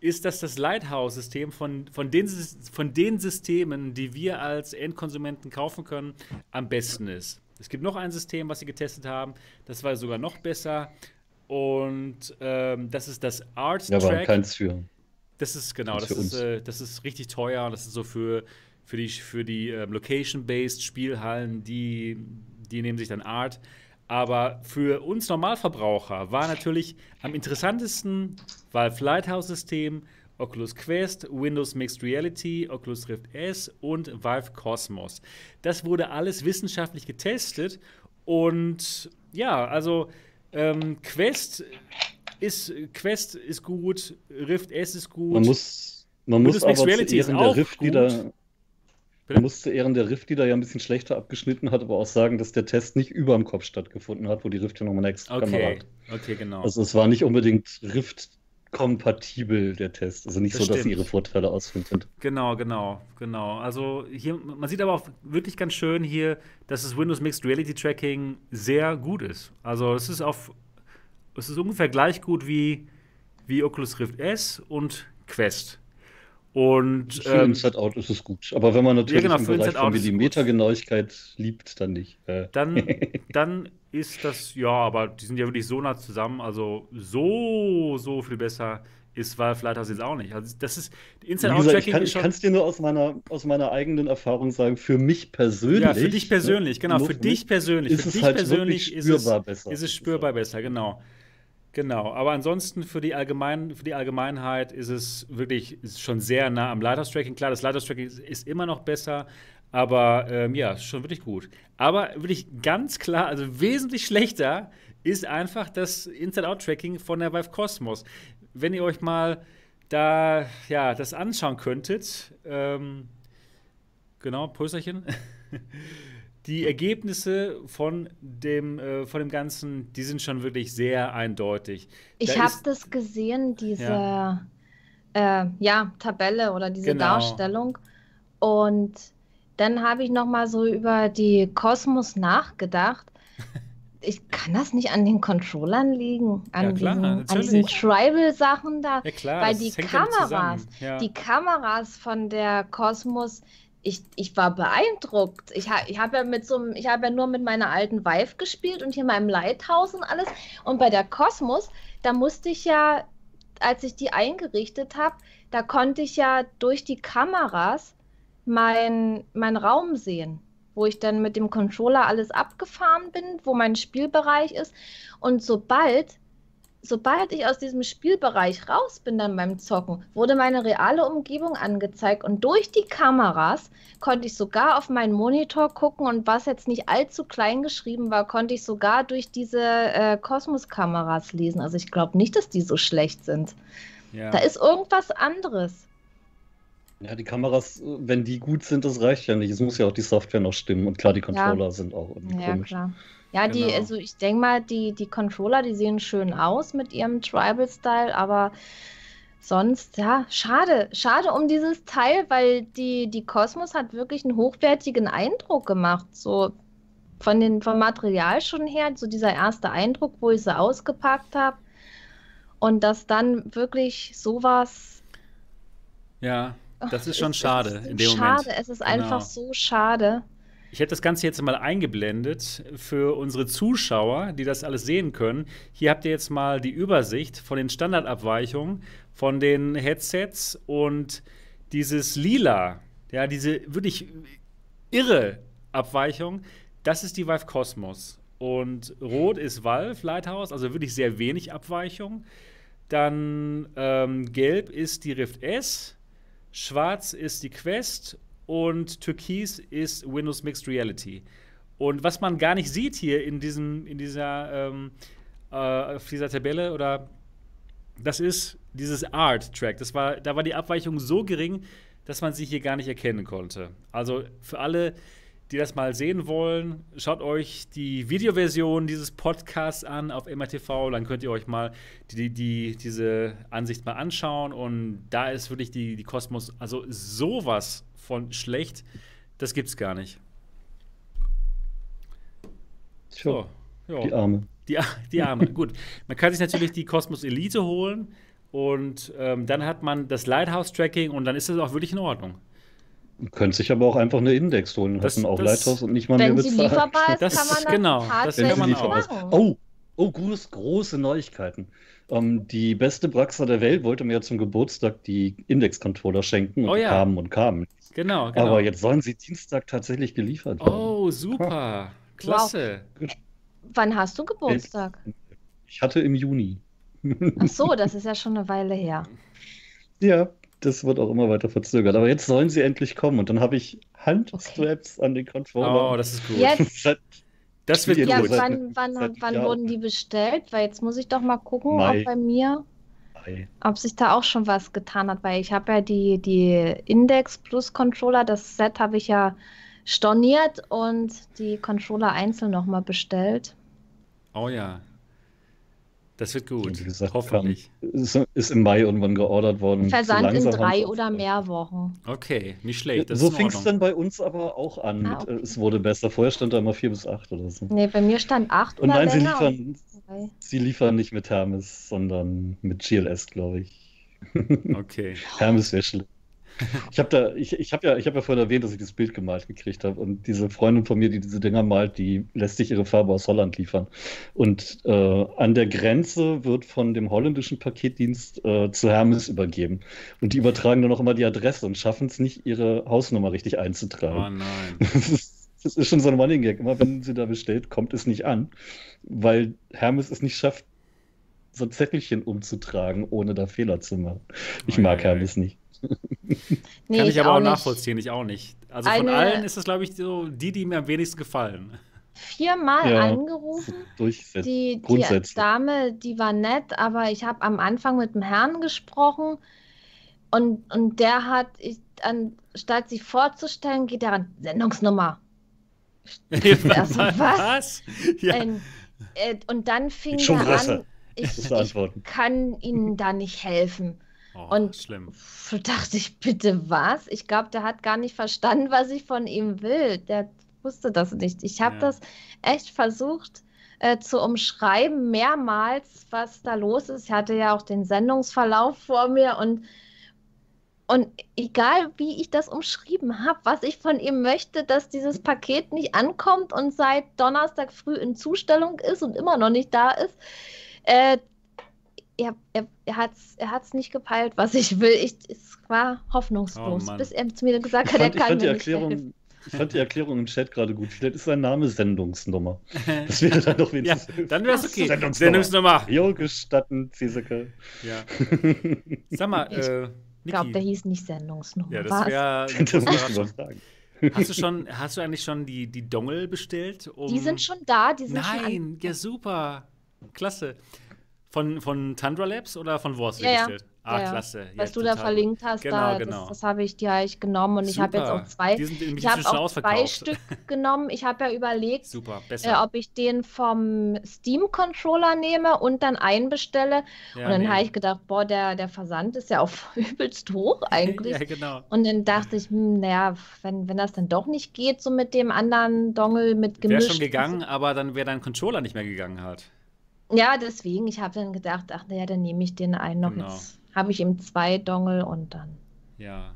ist, dass das Lighthouse-System von, von, den, von den Systemen, die wir als Endkonsumenten kaufen können, am besten ist. Es gibt noch ein System, was sie getestet haben, das war sogar noch besser. Und ähm, das ist das Art Track. Ja, aber keins für. Das ist genau, das ist, äh, das ist richtig teuer. Das ist so für, für die, für die äh, Location-based Spielhallen, die, die nehmen sich dann Art. Aber für uns Normalverbraucher war natürlich am interessantesten Valve Lighthouse-System, Oculus Quest, Windows Mixed Reality, Oculus Rift S und Vive Cosmos. Das wurde alles wissenschaftlich getestet und ja, also ähm, Quest ist Quest ist gut, Rift S ist gut. Man muss, man muss aber Reality der Rift gut. wieder man muss zu Ehren der Rift, die da ja ein bisschen schlechter abgeschnitten hat, aber auch sagen, dass der Test nicht über dem Kopf stattgefunden hat, wo die Rift ja nochmal eine extra okay. Kamera hat. Okay, genau. Also es war nicht unbedingt Rift kompatibel, der Test. Also nicht das so, stimmt. dass sie ihre Vorteile ausfinden. Genau, genau, genau. Also hier, man sieht aber auch wirklich ganz schön hier, dass das Windows Mixed Reality Tracking sehr gut ist. Also es ist auf, es ist ungefähr gleich gut wie, wie Oculus Rift S und Quest. Und, für ähm, Inside-Out ist es gut. Aber wenn man natürlich ja, genau, im Bereich von Millimetergenauigkeit liebt, dann nicht. Äh. Dann, dann ist das, ja, aber die sind ja wirklich so nah zusammen. Also so, so viel besser ist Valve Lighthouse jetzt auch nicht. Also das ist Inside-Out-Tracking. Ich kann es dir nur aus meiner, aus meiner eigenen Erfahrung sagen, für mich persönlich. Ja, für dich persönlich, genau. Für dich persönlich. Ist für es dich halt persönlich ist es, besser. ist es spürbar besser, genau. Genau, aber ansonsten für die, Allgemein, für die Allgemeinheit ist es wirklich ist schon sehr nah am Lighthouse-Tracking. Klar, das Lighthouse-Tracking ist, ist, immer noch besser, aber ähm, ja, schon wirklich gut. Aber wirklich ganz klar, also wesentlich schlechter ist einfach das Inside-Out-Tracking von der Vive Cosmos. Wenn ihr euch mal da ja, das anschauen könntet, ähm, genau, Pulserchen. die Ergebnisse von dem, äh, von dem Ganzen, die sind schon wirklich sehr eindeutig. Ich da habe das gesehen, diese ja. Äh, ja. Tabelle oder diese genau. Darstellung. Und dann habe ich noch mal so über die Kosmos nachgedacht. Ich kann das nicht an den Controllern liegen, an, ja, klar, diesen, an diesen Tribal-Sachen da, ja, klar, weil die Kameras, ja die Kameras von der Kosmos, ich, ich war beeindruckt. Ich, ha, ich habe ja so habe ja nur mit meiner alten Vive gespielt und hier meinem Lighthouse und alles. Und bei der Cosmos, da musste ich ja, als ich die eingerichtet habe, da konnte ich ja durch die Kameras meinen mein Raum sehen, wo ich dann mit dem Controller alles abgefahren bin, wo mein Spielbereich ist. Und sobald sobald ich aus diesem Spielbereich raus bin dann beim Zocken, wurde meine reale Umgebung angezeigt und durch die Kameras konnte ich sogar auf meinen Monitor gucken und was jetzt nicht allzu klein geschrieben war, konnte ich sogar durch diese äh, Kosmos-Kameras lesen. Also ich glaube nicht, dass die so schlecht sind. Ja. Da ist irgendwas anderes. Ja, die Kameras, wenn die gut sind, das reicht ja nicht. Es muss ja auch die Software noch stimmen und klar, die Controller ja. sind auch irgendwie ja, komisch. Klar. Ja, die, genau. also ich denke mal, die, die Controller, die sehen schön aus mit ihrem Tribal-Style, aber sonst, ja, schade. Schade um dieses Teil, weil die, die Cosmos hat wirklich einen hochwertigen Eindruck gemacht. So von den, vom Material schon her, so dieser erste Eindruck, wo ich sie ausgepackt habe. Und dass dann wirklich sowas. Ja, das ist schon schade in dem schade. Moment. Es ist genau. einfach so schade. Ich hätte das Ganze jetzt mal eingeblendet für unsere Zuschauer, die das alles sehen können. Hier habt ihr jetzt mal die Übersicht von den Standardabweichungen von den Headsets und dieses Lila, ja, diese wirklich irre Abweichung, das ist die Vive Cosmos. Und Rot ist Valve Lighthouse, also wirklich sehr wenig Abweichung. Dann ähm, Gelb ist die Rift S, Schwarz ist die Quest und Türkis ist Windows Mixed Reality. Und was man gar nicht sieht hier in, diesem, in dieser, ähm, äh, auf dieser Tabelle, oder das ist dieses Art-Track. da war die Abweichung so gering, dass man sie hier gar nicht erkennen konnte. Also für alle, die das mal sehen wollen, schaut euch die Videoversion dieses Podcasts an auf MRTV. Dann könnt ihr euch mal die, die, diese Ansicht mal anschauen. Und da ist wirklich die, die Kosmos, also sowas von schlecht, das gibt's gar nicht. So, ja. die Arme. Die, die Arme, gut. Man kann sich natürlich die Cosmos Elite holen und ähm, dann hat man das Lighthouse-Tracking und dann ist das auch wirklich in Ordnung. Könnte sich aber auch einfach eine Index holen, das, hatten auch das, Lighthouse und nicht mal mehr bezahlen. Wenn sie lieferbar ist, das, kann man das genau, tatsächlich das machen. Ist. Oh, oh groß, große Neuigkeiten. Ähm, die beste Braxa der Welt wollte mir ja zum Geburtstag die Index-Controller schenken und oh, ja. kamen und kamen. Genau, genau. Aber jetzt sollen sie Dienstag tatsächlich geliefert werden. Oh, super. Klasse. Wow. Wann hast du Geburtstag? Ich hatte im Juni. Ach so, das ist ja schon eine Weile her. Ja, das wird auch immer weiter verzögert. Aber jetzt sollen sie endlich kommen und dann habe ich Handstraps okay. an den Controller. Oh, das ist gut. Jetzt, das wird ja, gut. wann, wann, wann wurden die bestellt? Weil jetzt muss ich doch mal gucken, Mai. ob bei mir, Mai. ob sich da auch schon was getan hat. Weil ich habe ja die, die Index Plus Controller, das Set habe ich ja storniert und die Controller einzeln nochmal bestellt. Oh ja. Das wird gut. Wie gesagt, Hoffentlich. Ist, ist, im Mai irgendwann geordert worden. Versand in drei oder mehr Wochen. Okay, nicht schlecht. so fing es dann bei uns aber auch an. Ah, okay. mit, es wurde besser. Vorher stand da immer vier bis acht oder so. Nee, bei mir stand acht und oder nein. Sie liefern, sie liefern nicht mit Hermes, sondern mit GLS, glaube ich. Okay. Hermes wäre schlimm. Ich habe da, ich, ich habe ja, ich habe ja vorhin erwähnt, dass ich das Bild gemalt gekriegt habe und diese Freundin von mir, die diese Dinger malt, die lässt sich ihre Farbe aus Holland liefern. Und äh, an der Grenze wird von dem holländischen Paketdienst äh, zu Hermes übergeben. Und die übertragen dann auch immer die Adresse und schaffen es nicht, ihre Hausnummer richtig einzutragen. Oh nein. Das ist, das ist schon so ein Running Gag. Immer wenn sie da bestellt, kommt es nicht an, weil Hermes es nicht schafft, so ein Zettelchen umzutragen, ohne da Fehler zu machen. Ich Oh, mag. Hermes nicht. Nee, Kann ich, aber auch nicht. nachvollziehen, ich auch nicht. Also von Eine- allen ist das, glaube ich, so die, die mir am wenigsten gefallen. Viermal Ja. angerufen. Durchsetzen. Die, die. Dame, die war nett, aber ich habe am Anfang mit dem Herrn gesprochen und, und der hat, ich, anstatt sich vorzustellen, geht er an Sendungsnummer. Also, was? was? Ja. Ähm, äh, und dann fing Schon er an, ich, ich kann Ihnen da nicht helfen. Oh, und- schlimm. Dachte ich, bitte was? Ich glaube, der hat gar nicht verstanden, was ich von ihm will. Der wusste das nicht. Ich habe Ja. das echt versucht äh, zu umschreiben, mehrmals, was da los ist. Ich hatte ja auch den Sendungsverlauf vor mir und, und egal, wie ich das umschrieben habe, was ich von ihm möchte, dass dieses Paket nicht ankommt und seit Donnerstag früh in Zustellung ist und immer noch nicht da ist, äh, er, er, er hat es er hat's nicht gepeilt, was ich will. Ich, es war hoffnungslos, Oh bis er zu mir gesagt Ich hat, er fand, ich, kann die mir nicht helfen. Erklärung, ich fand die Erklärung im Chat gerade gut. Vielleicht ist sein Name Sendungsnummer. Das wäre dann doch ja, wenigstens. dann wäre es okay. Sendungsnummer. Sendungsnummer. Jo, gestatten, Ziesecke. Ja. Sag mal, Ich äh, Ich glaube, der hieß nicht Sendungsnummer. Ja, das wäre Das. Hast du schon, hast du eigentlich schon die, die Dongle bestellt? Um... Die sind schon da, die sind schon an. Nein, ja super. Klasse. Von, von Tundra Labs oder von Worsley Ja, ja. Ah, Ja, ja. klasse. Ja, Was du da total. verlinkt hast, Genau, da, genau. das, das habe ich dir eigentlich genommen und ich habe jetzt Super. auch zwei. Ich habe auch zwei. Stück genommen. Ich habe ja überlegt, Super, äh, ob ich den vom Steam-Controller nehme und dann einbestelle. Ja, und dann nee. habe ich gedacht, boah, der, der Versand ist ja auf übelst hoch eigentlich. Ja, genau. Und dann dachte ich, hm, naja, wenn, wenn das dann doch nicht geht, so mit dem anderen Dongle mit Wäre gemischt. schon gegangen, aber dann wäre dein Controller nicht mehr gegangen halt. Ja, deswegen, ich habe dann gedacht, ach naja, dann nehme ich den einen noch. Genau. Jetzt habe ich ihm zwei Dongle und dann. Ja.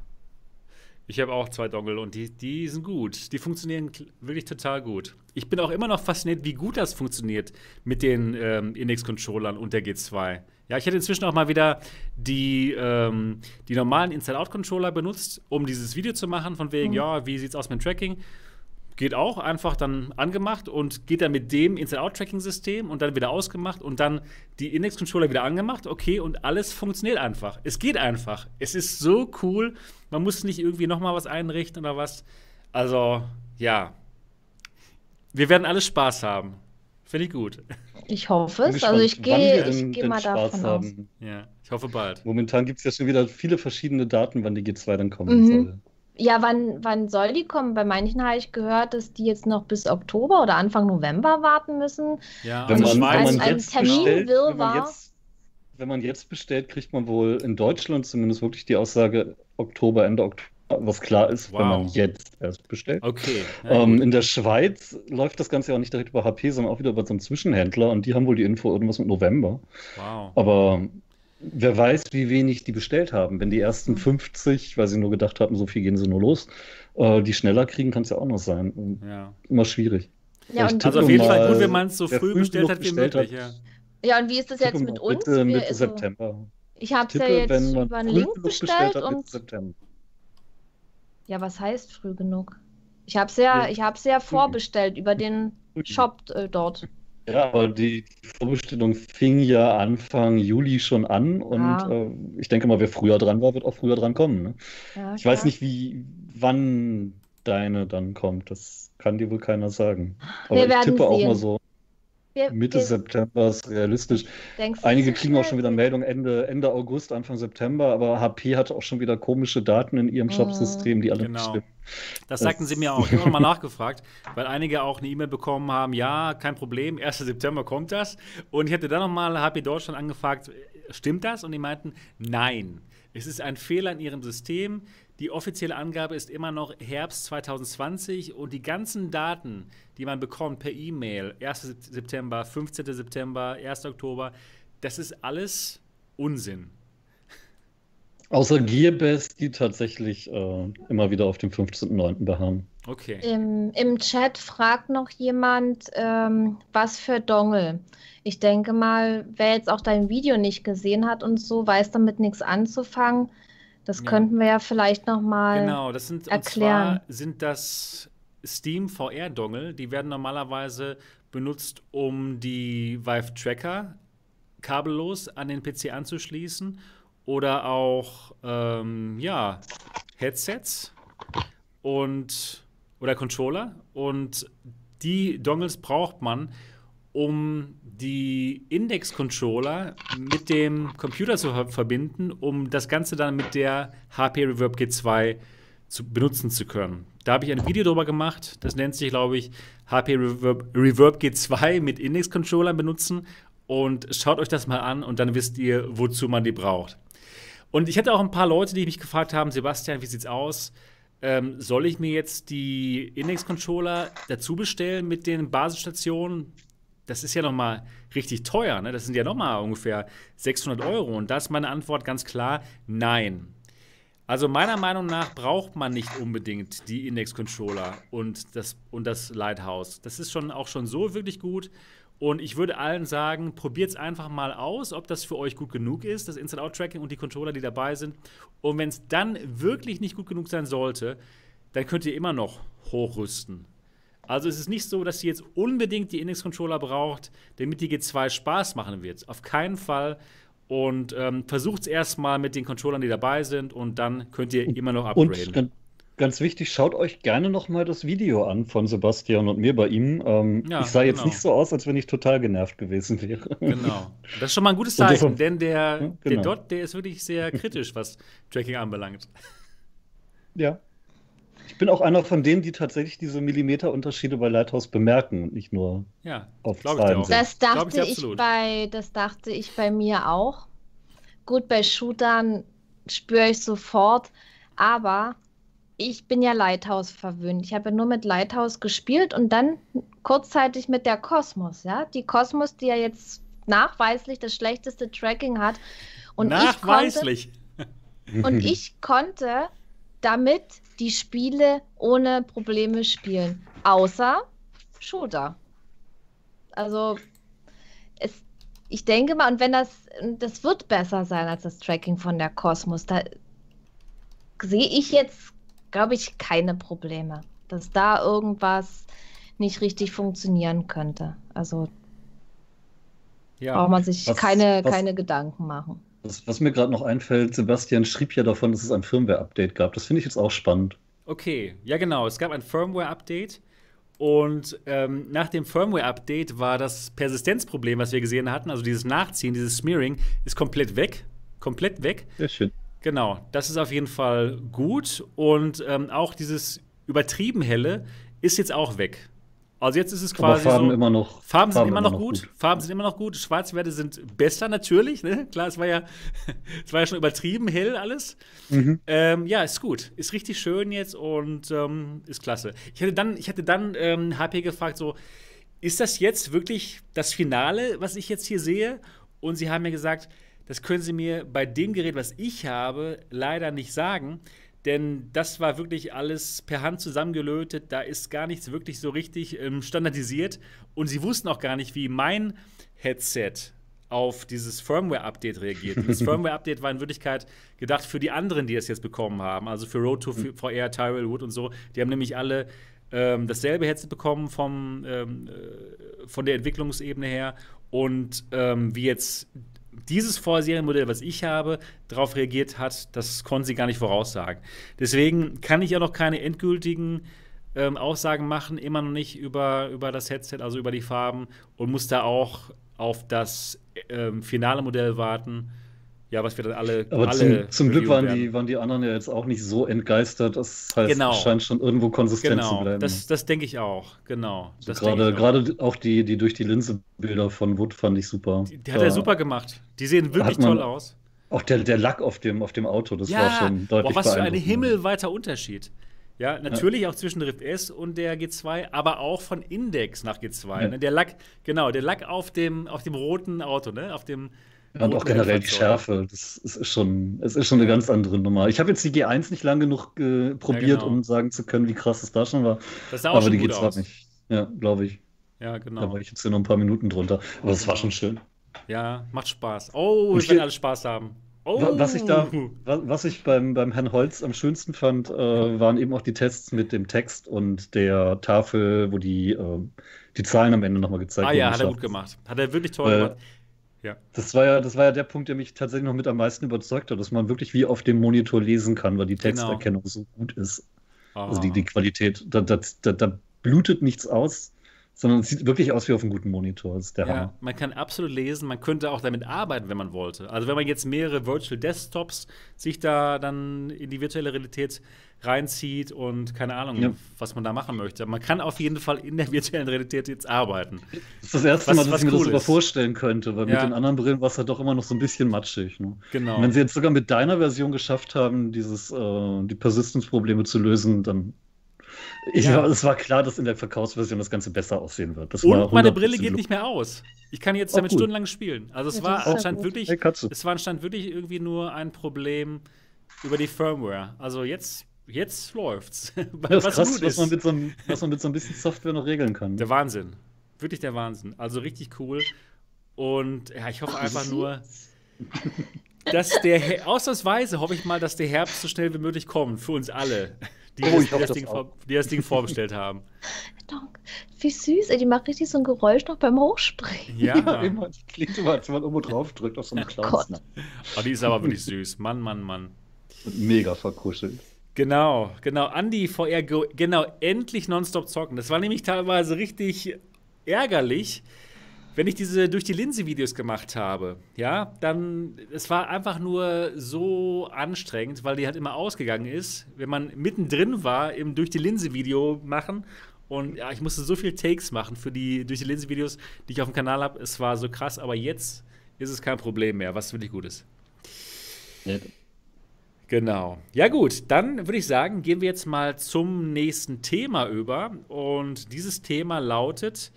Ich habe auch zwei Dongle und die, die sind gut. Die funktionieren kl- wirklich total gut. Ich bin auch immer noch fasziniert, wie gut das funktioniert mit den ähm, Index-Controllern und der G2. Ja, ich hätte inzwischen auch mal wieder die, ähm, die normalen Inside-Out-Controller benutzt, um dieses Video zu machen, von wegen, Mhm. ja, wie sieht's aus mit dem Tracking? Geht auch, einfach dann angemacht und geht dann mit dem Inside-Out-Tracking-System und dann wieder ausgemacht und dann die Index-Controller wieder angemacht, okay, und alles funktioniert einfach. Es geht einfach. Es ist so cool. Man muss nicht irgendwie nochmal was einrichten oder was. Also, ja. Wir werden alle Spaß haben. Finde ich gut. Ich hoffe es. Also ich gehe denn mal Spaß davon aus. haben. Ja, ich hoffe bald. Momentan gibt es ja schon wieder viele verschiedene Daten, wann die G2 dann kommen Mhm. soll. Ja, wann, wann soll die kommen? Bei manchen habe ich gehört, dass die jetzt noch bis Oktober oder Anfang November warten müssen. Ja, Wenn also man, wenn man ein jetzt Termin bestellt, wenn man jetzt, wenn man jetzt bestellt, kriegt man wohl in Deutschland zumindest wirklich die Aussage Oktober, Ende Oktober, was klar ist, wenn man Wow. jetzt erst bestellt. Okay. Ähm, in der Schweiz läuft das Ganze ja auch nicht direkt über HP, sondern auch wieder über so einen Zwischenhändler und die haben wohl die Info irgendwas mit November. wow. Aber wer weiß, wie wenig die bestellt haben. Wenn die ersten 50, weil sie nur gedacht haben, so viel gehen sie nur los, äh, die schneller kriegen, kann es ja auch noch sein. Ja. Immer schwierig. Ja, und, Also auf jeden Fall gut, wenn man es so früh früh bestellt hat wie bestellt möglich. hat, Ja. ja, und wie ist das jetzt mit uns? Mitte, Wir- Mitte also, September. ich habe es ja jetzt wenn man über einen Link bestellt hat, Mitte und September. ja, was heißt früh genug? Ich habe es ja, Ja. ich habe es ja vorbestellt über den. Shop äh, dort. Ja, aber die Vorbestellung fing ja Anfang Juli schon an und Ja. äh, ich denke mal, wer früher dran war, wird auch früher dran kommen. Ne? Ja, Ich weiß nicht, wie, wann deine dann kommt. Das kann dir wohl keiner sagen. Aber Wir ich werden tippe auch sehen. mal so, Wir, Mitte wir, September ist realistisch. Einige kriegen auch schnell? schon wieder Meldung Ende, Ende August, Anfang September, aber HP hatte auch schon wieder komische Daten in ihrem Mhm. Shopsystem, die alle nicht Genau. stimmen. Das sagten sie mir auch. Ich habe nochmal nachgefragt, weil einige auch eine E-Mail bekommen haben, ja, kein Problem, 1. September kommt das. Und ich hatte dann nochmal HP Deutschland angefragt, stimmt das? Und die meinten, nein. Es ist ein Fehler in ihrem System. Die offizielle Angabe ist immer noch Herbst 2020 und die ganzen Daten, die man bekommt per E-Mail, 1. September, 15. September, 1. Oktober, das ist alles Unsinn. Außer Gearbest, die tatsächlich äh, immer wieder auf dem 15.09. beharren. Okay. Im, Im Chat fragt noch jemand, ähm, was für Dongle. Ich denke mal, wer jetzt auch dein Video nicht gesehen hat und so, weiß damit nichts anzufangen. Das Ja. könnten wir ja vielleicht noch mal. Genau, das sind und erklären. zwar sind das Steam VR Dongle, die werden normalerweise benutzt, um die Vive Tracker kabellos an den PC anzuschließen oder auch ähm, ja Headsets und oder Controller und die Dongles braucht man, um die Index-Controller mit dem Computer zu ver verbinden, um das Ganze dann mit der HP Reverb G2 zu benutzen zu können. Da habe ich ein Video drüber gemacht, das nennt sich, glaube ich, HP Reverb, Reverb G2 mit Index-Controllern benutzen und schaut euch das mal an und dann wisst ihr, wozu man die braucht. Und ich hatte auch ein paar Leute, die mich gefragt haben, Sebastian, wie sieht's aus? Ähm, soll ich mir jetzt die Index-Controller dazu bestellen mit den Basisstationen? Das ist ja noch mal richtig teuer, ne? Das sind ja noch mal ungefähr 600 Euro. Und da ist meine Antwort ganz klar: Nein. Also meiner Meinung nach braucht man nicht unbedingt die Index-Controller und das, und das Lighthouse. Das ist schon auch schon so wirklich gut. Und ich würde allen sagen, probiert es einfach mal aus, ob das für euch gut genug ist, das Inside-Out-Tracking und die Controller, die dabei sind. Und wenn es dann wirklich nicht gut genug sein sollte, dann könnt ihr immer noch hochrüsten. Also es ist nicht so, dass ihr jetzt unbedingt die Index-Controller braucht, damit die G2 Spaß machen wird. Auf keinen Fall. Und ähm, versucht es erstmal mit den Controllern, die dabei sind, und dann könnt ihr immer noch Und upgraden. ganz, ganz wichtig, schaut euch gerne nochmal das Video an von Sebastian und mir bei ihm. Ähm, Ja, ich sah jetzt genau. nicht so aus, als wenn ich total genervt gewesen wäre. Genau. Das ist schon mal ein gutes Und Zeichen, denn der, Ja, der genau. Dot, der ist wirklich sehr kritisch, was Tracking anbelangt. Ja. Ich bin auch einer von denen, die tatsächlich diese Millimeterunterschiede bei Lighthouse bemerken und nicht nur Ja, auf ich Zahlen sind. Das dachte ich ich, bei, das dachte ich bei mir auch. Gut, bei Shootern spüre ich sofort, aber ich bin ja Lighthouse verwöhnt. Ich habe ja nur mit Lighthouse gespielt und dann kurzzeitig mit der Cosmos, ja. Die Cosmos, die ja jetzt nachweislich das schlechteste Tracking hat. Und ich konnte, Nachweislich. und ich konnte damit die Spiele ohne Probleme spielen. Außer Shooter. Also, es, ich denke mal, und wenn das, das wird besser sein als das Tracking von der Cosmos, da sehe ich jetzt, glaube ich, keine Probleme, dass da irgendwas nicht richtig funktionieren könnte. Also braucht Ja. man sich Was- keine, was- keine Gedanken machen. Was, was mir gerade noch einfällt, Sebastian schrieb ja davon, dass es ein Firmware-Update gab. Das finde ich jetzt auch spannend. Okay, ja genau. Es gab ein Firmware-Update Und ähm, nach dem Firmware-Update war das Persistenzproblem, was wir gesehen hatten, also dieses Nachziehen, dieses Smearing, ist komplett weg. Komplett weg. Sehr schön. Genau, das ist auf jeden Fall gut. Und ähm, auch dieses übertrieben helle ist jetzt auch weg. Also jetzt ist es quasi Aber Farben so, immer noch. Farben sind immer, noch gut. Farben sind immer noch gut. Schwarzwerte sind besser natürlich. Ne? Klar, es war ja, es war ja schon übertrieben hell alles. Mhm. Ähm, ja, ist gut. Ist richtig schön jetzt und ähm, ist klasse. Ich hätte dann, ich hätte dann ähm, HP gefragt, so, ist das jetzt wirklich das Finale, was ich jetzt hier sehe? Und sie haben mir gesagt, das können Sie mir bei dem Gerät, was ich habe, leider nicht sagen. Denn das war wirklich alles per Hand zusammengelötet. Da ist gar nichts wirklich so richtig ähm, standardisiert. Und sie wussten auch gar nicht, wie mein Headset auf dieses Firmware-Update reagiert. Das Firmware-Update war in Wirklichkeit gedacht für die anderen, die das jetzt bekommen haben. Also für Road to VR, Tyrell Wood und so. Die haben nämlich alle ähm, dasselbe Headset bekommen vom, ähm, äh, von der Entwicklungsebene her. Und ähm, wie jetzt dieses Vorserienmodell, was ich habe, darauf reagiert hat, das konnten sie gar nicht voraussagen. Deswegen kann ich ja noch keine endgültigen ähm, Aussagen machen, immer noch nicht über, über das Headset, also über die Farben und muss da auch auf das ähm, finale Modell warten. Ja, was wir dann alle. Aber alle zum, zum Glück waren werden. die, waren die anderen ja jetzt auch nicht so entgeistert. Das heißt, Genau. es scheint schon irgendwo konsistent zu Genau, bleiben. das, das denke ich auch. Genau. Das denke gerade, ich auch. gerade auch die, die durch die Linse Bilder von Wood fand ich super. Die, die hat er super gemacht. Die sehen wirklich toll aus. Auch der, der Lack auf dem, auf dem Auto, das war schon deutlich boah, was für ein himmelweiter Unterschied. Ja, natürlich auch zwischen Rift S und der G2, aber auch von Index nach G2. Ja. Ne? Der Lack, genau, der Lack auf dem, auf dem roten Auto, ne? Auf dem Ja, und auch generell die. Schärfe, das ist, schon, es ist schon eine ganz andere Nummer. Ich habe jetzt die G1 nicht lang genug äh, probiert, genau. um sagen zu können, wie krass es da schon war. Das sah auch Aber schon die G2 aus. nicht. Ja, glaube ich. Ja, Da genau. war ich jetzt hier noch ein paar Minuten drunter. Aber es war schon schön. Ja, macht Spaß. Oh, wir werden alle Spaß haben. Oh. Wa- Was ich da, wa- was ich beim, beim Herrn Holz am schönsten fand, äh, waren eben auch die Tests mit dem Text und der Tafel, wo die, äh, die Zahlen am Ende nochmal gezeigt Ah ja, wurden. hat er gut gemacht. Hat er wirklich toll Weil- gemacht. Ja. Das war ja, das war ja der Punkt, der mich tatsächlich noch mit am meisten überzeugt hat, dass man wirklich wie auf dem Monitor lesen kann, weil die Genau. Texterkennung so gut ist. Also Ah. die, die Qualität, da, da, da, da blutet nichts aus, sondern es sieht wirklich aus wie auf einem guten Monitor. Das ist der Ja, Hammer. man kann absolut lesen, man könnte auch damit arbeiten, wenn man wollte. Also wenn man jetzt mehrere Virtual Desktops sich da dann in die virtuelle Realität reinzieht und keine Ahnung, Ja. was man da machen möchte. Man kann auf jeden Fall in der virtuellen Realität jetzt arbeiten. Das ist das erste Was- Mal, dass was ich mir cool das sogar vorstellen könnte, weil Ja. mit den anderen Brillen war es ja doch immer noch so ein bisschen matschig. Ne? Genau. Und wenn sie jetzt sogar mit deiner Version geschafft haben, dieses, äh, die Persistenzprobleme zu lösen, dann. Ich, Ja. Es war klar, dass in der Verkaufsversion das Ganze besser aussehen wird. Das war Und meine 100% Brille geht Look. nicht mehr aus. Ich kann jetzt Auch damit gut. stundenlang spielen. Also es Ja, war anscheinend wirklich, Hey, es war anscheinend wirklich irgendwie nur ein Problem über die Firmware. Also jetzt, jetzt läuft's. Ja, das ist krass, gut was ist. man, mit so einem, was man mit so ein bisschen Software noch regeln kann. Der Wahnsinn. Wirklich der Wahnsinn. Also richtig cool. Und ja, ich hoffe einfach nur, dass der Her- ausnahmsweise hoffe ich mal, dass der Herbst so schnell wie möglich kommt für uns alle, die, Oh, das, die, das, Ding, vor, die das Ding vorbestellt haben. Donk. Wie süß, ey, die macht richtig so ein Geräusch noch beim Hochspringen. Ja, immer. Das klingt immer, als wenn man irgendwo drauf drückt auf so einen Gott. Clowns. oh, die ist aber wirklich süß. Mann, Mann, Mann. Mega verkuschelt. Genau, genau. Andi VR Go, genau, endlich nonstop zocken. Das war nämlich teilweise richtig ärgerlich, wenn ich diese durch die Linse Videos gemacht habe. Ja, dann, es war einfach nur so anstrengend, weil die halt immer ausgegangen ist, wenn man mittendrin war im durch die Linse Video machen. Und ja, ich musste so viel Takes machen für die durch die Linse Videos, die ich auf dem Kanal habe. Es war so krass, aber jetzt ist es kein Problem mehr, was wirklich gut ist. Ja. Genau. Ja gut, dann würde ich sagen, gehen wir jetzt mal zum nächsten Thema über. Und dieses Thema lautet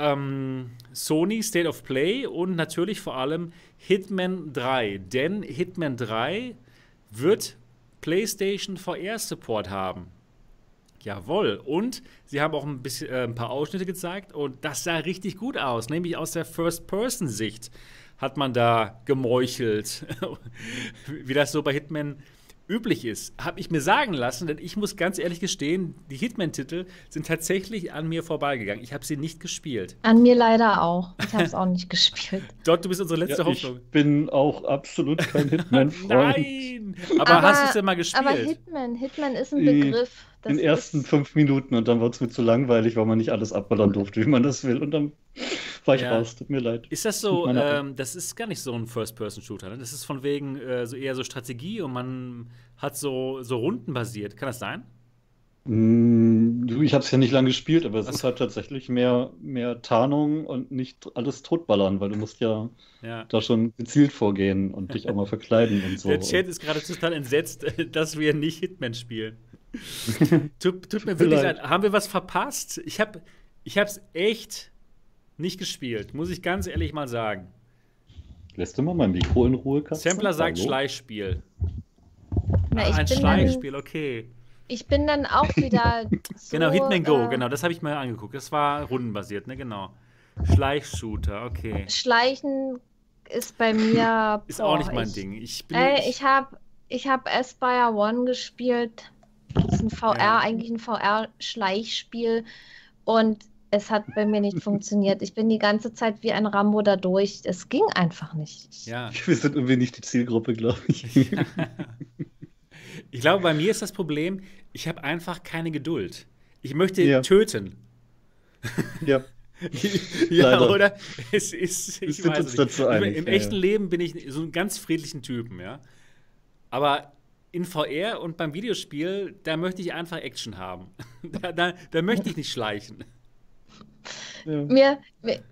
ähm, Sony State of Play und natürlich vor allem Hitman 3. Denn Hitman 3 wird PlayStation VR Support haben. Jawohl. Und sie haben auch ein, bisschen, äh, ein paar Ausschnitte gezeigt und das sah richtig gut aus. Nämlich aus der First-Person-Sicht hat man da gemeuchelt. Wie das so bei Hitman üblich ist, habe ich mir sagen lassen, denn ich muss ganz ehrlich gestehen, die Hitman-Titel sind tatsächlich an mir vorbeigegangen. Ich habe sie nicht gespielt. An mir leider auch. Ich habe es auch nicht gespielt. Dort, du bist unsere letzte Ja, ich Hoffnung. bin auch absolut kein Hitman-Freund. Nein! Aber, hast du es denn mal gespielt? Aber Hitman, Hitman ist ein Begriff. Das Den ersten fünf Minuten und dann wurde es mir zu langweilig, weil man nicht alles abballern durfte, wie man das will. Und dann war ich Ja. raus. Tut mir leid. Ist das so, ähm, das ist gar nicht so ein First-Person-Shooter, ne? Das ist von wegen äh, so eher so Strategie und man hat so, so Runden basiert. Kann das sein? Mm, ich habe es ja nicht lange gespielt, aber es Was? ist halt tatsächlich mehr, mehr Tarnung und nicht alles totballern, weil du musst ja Ja. da schon gezielt vorgehen und dich auch mal verkleiden und so. Der Chat ist gerade total entsetzt, dass wir nicht Hitman spielen. tut, tut mir wirklich leid. Haben wir was verpasst? Ich habe ich es echt nicht gespielt, muss ich ganz ehrlich mal sagen. Lässt du mal mein Mikro in Ruhe, Katze? Sampler sagt Hallo? Schleichspiel. na, Ah, ich, ein bin Schleichspiel, okay. dann, ich bin dann auch wieder. So, Genau, Hitman Go, äh, genau, das habe ich mir angeguckt. Das war rundenbasiert, ne, genau. Schleichshooter, okay. Schleichen ist bei mir. Ist auch boah, nicht mein ich, Ding. Ich bin Ey, ich habe ich hab Aspire One gespielt. Das ist ein VR, Ja. eigentlich ein VR-Schleichspiel. Und es hat bei mir nicht funktioniert. Ich bin die ganze Zeit wie ein Rambo da durch. Es ging einfach nicht. ja. Wir sind irgendwie nicht die Zielgruppe, glaube ich. Ich glaube, bei mir ist das Problem, ich habe einfach keine Geduld. Ich möchte Ja. töten. ja. ja, Leider. oder? Es ist, ich sind weiß uns nicht. dazu einig, Im ja, echten ja. Leben bin ich so einen ganz friedlichen Typen, ja. Aber in VR und beim Videospiel, da möchte ich einfach Action haben. Da, da, da möchte ich nicht schleichen. Ja. Mir, mir,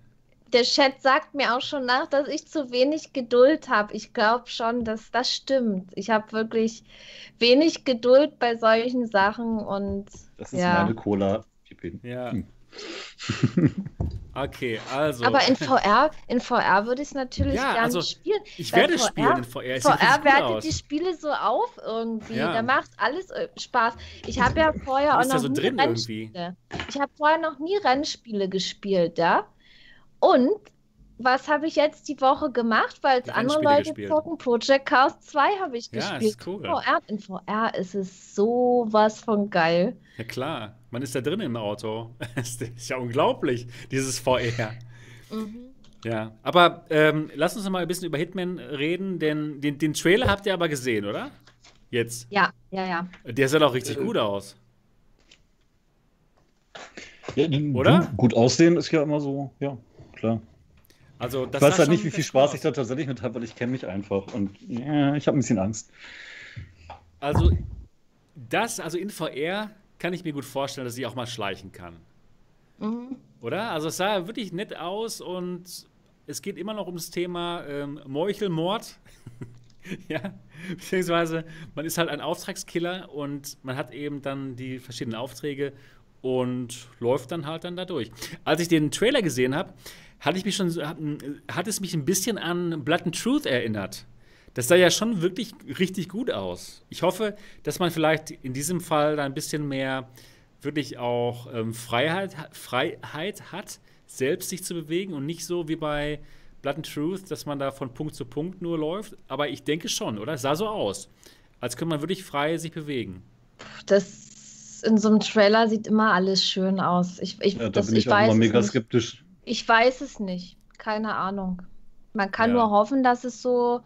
der Chat sagt mir auch schon nach, dass ich zu wenig Geduld habe. Ich glaube schon, dass das stimmt. Ich habe wirklich wenig Geduld bei solchen Sachen und Das ist ja. meine Cola. Ja. Hm. Okay, also. Aber in VR, in VR würde ich es natürlich Ja, gerne also, spielen. ich werde VR spielen in VR. Es VR wertet die Spiele so auf irgendwie. Ja. Da macht alles äh, Spaß. Ich habe ja vorher auch noch so nie drin irgendwie. Rennspiele. Ich habe vorher noch nie Rennspiele gespielt, ja. Und was habe ich jetzt die Woche gemacht, weil es andere Leute gespielt. zocken? Project Cars 2 habe ich Ja, gespielt. ist cool. VR, in VR ist es sowas von geil. Ja, klar. Man ist da drin im Auto. Das ist ja unglaublich, dieses VR. Mhm. Ja, aber ähm, lass uns noch mal ein bisschen über Hitman reden, denn den, den Trailer habt ihr aber gesehen, oder? Jetzt. Ja, ja, ja. Der sah doch richtig Äh, gut aus. Ja, Oder? Gut aussehen ist ja immer so, ja, klar. Also, das ich weiß halt nicht, wie viel Spaß gut ich da tatsächlich mit habe, weil ich kenne mich einfach. Und ja, ich habe ein bisschen Angst. Also, das, also in VR kann ich mir gut vorstellen, dass ich auch mal schleichen kann. Mhm. Oder? Also, es sah wirklich nett aus und es geht immer noch ums Thema ähm, Meuchelmord. ja, beziehungsweise man ist halt ein Auftragskiller und man hat eben dann die verschiedenen Aufträge und läuft dann halt dann da durch. Als ich den Trailer gesehen habe, hatte ich mich schon, so- hat, hat es mich ein bisschen an Blood and Truth erinnert. Das sah ja schon wirklich richtig gut aus. Ich hoffe, dass man vielleicht in diesem Fall da ein bisschen mehr wirklich auch ähm, Freiheit, Freiheit hat, selbst sich zu bewegen und nicht so wie bei Blood and Truth, dass man da von Punkt zu Punkt nur läuft. Aber ich denke schon, oder? Es sah so aus, als könnte man wirklich frei sich bewegen. Das in so einem Trailer sieht immer alles schön aus. Ich, ich, Ja, da das, bin ich ich auch weiß immer mega nicht. skeptisch. Ich weiß es nicht. Keine Ahnung. Man kann Ja. nur hoffen, dass es so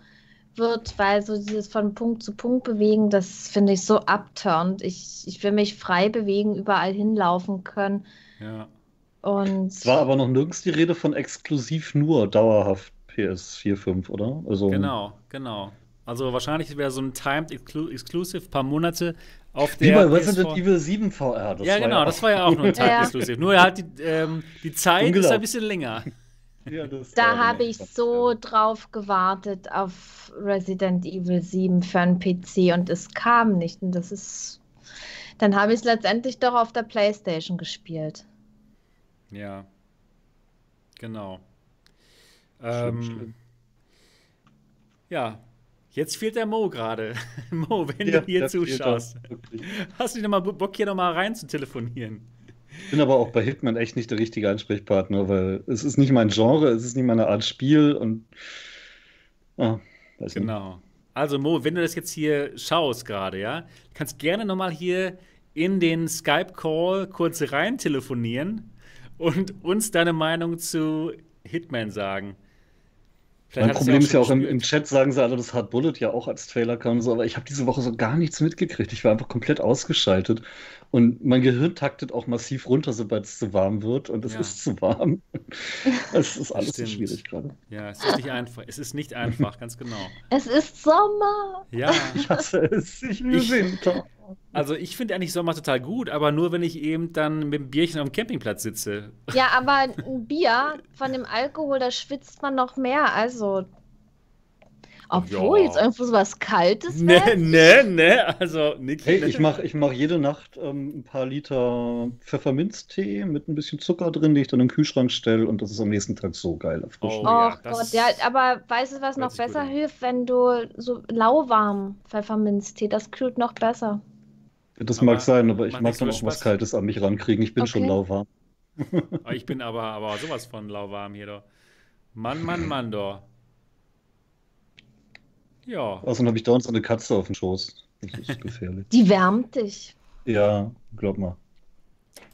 wird, weil so dieses von Punkt zu Punkt bewegen, das finde ich so abturnt. Ich, ich will mich frei bewegen, überall hinlaufen können. Ja. Und Es war aber noch nirgends die Rede von exklusiv nur dauerhaft PS4, 5, oder? Also, Genau, genau. Also wahrscheinlich wäre so ein Timed Exclu Exclusive, paar Monate auf Wie der bei Resident PS4. Evil 7 VR. Das ja, war genau, auch- das war ja auch nur ein Timed Ja. Exclusive. Nur halt die, ähm, die Zeit ist ein bisschen länger. Ja, da habe ich so drauf gewartet auf Resident Evil 7 für einen PC und es kam nicht. Und das ist. Dann habe ich es letztendlich doch auf der PlayStation gespielt. Ja. Genau. Schlimm, Ähm, schlimm. ja, jetzt fehlt der Mo gerade. Mo, wenn Ja, du hier zuschaust, hast du nicht mal Bock, hier nochmal rein zu telefonieren? Ich bin aber auch bei Hitman echt nicht der richtige Ansprechpartner, weil es ist nicht mein Genre, es ist nicht meine Art Spiel und ah, weiß nicht. Genau. Also Mo, wenn du das jetzt hier schaust gerade, ja, kannst gerne nochmal hier in den Skype-Call kurz rein telefonieren und uns deine Meinung zu Hitman sagen. Vielleicht mein Problem ist ja auch im, im, Chat, sagen sie alle, dass Hard Bullet ja auch als Trailer kam, so, aber ich habe diese Woche so gar nichts mitgekriegt. Ich war einfach komplett ausgeschaltet. Und mein Gehirn taktet auch massiv runter, sobald es zu warm wird. Und es ja. ist zu warm. Es ist alles so schwierig gerade. Ja, es ist nicht einfach. Es ist nicht einfach, ganz genau. Es ist Sommer. Ja. Ich hasse es. Ich liebe Winter. Also ich finde eigentlich Sommer total gut, aber nur wenn ich eben dann mit dem Bierchen auf dem Campingplatz sitze. Ja, aber ein Bier von dem Alkohol, da schwitzt man noch mehr. Also obwohl, ja. jetzt irgendwo so was Kaltes Ne, ne, ne, also Niki. Hey, ich mache ich mach jede Nacht ähm, ein paar Liter Pfefferminztee mit ein bisschen Zucker drin, die ich dann im Kühlschrank stelle und das ist am nächsten Tag so geil erfrischend. Oh, ja, Gott, ja, aber weißt du, was noch besser hilft, wenn du so lauwarm Pfefferminztee, das kühlt noch besser. Das aber mag sein, aber ich mag dann auch was Kaltes an mich rankriegen. Ich bin okay. schon lauwarm. ich bin aber, aber sowas von lauwarm hier doch. Mann, Mann, Mann, doch. Ja. Außerdem habe ich dauernd so eine Katze auf dem Schoß. Das ist gefährlich. Die wärmt dich. Ja, glaub mal.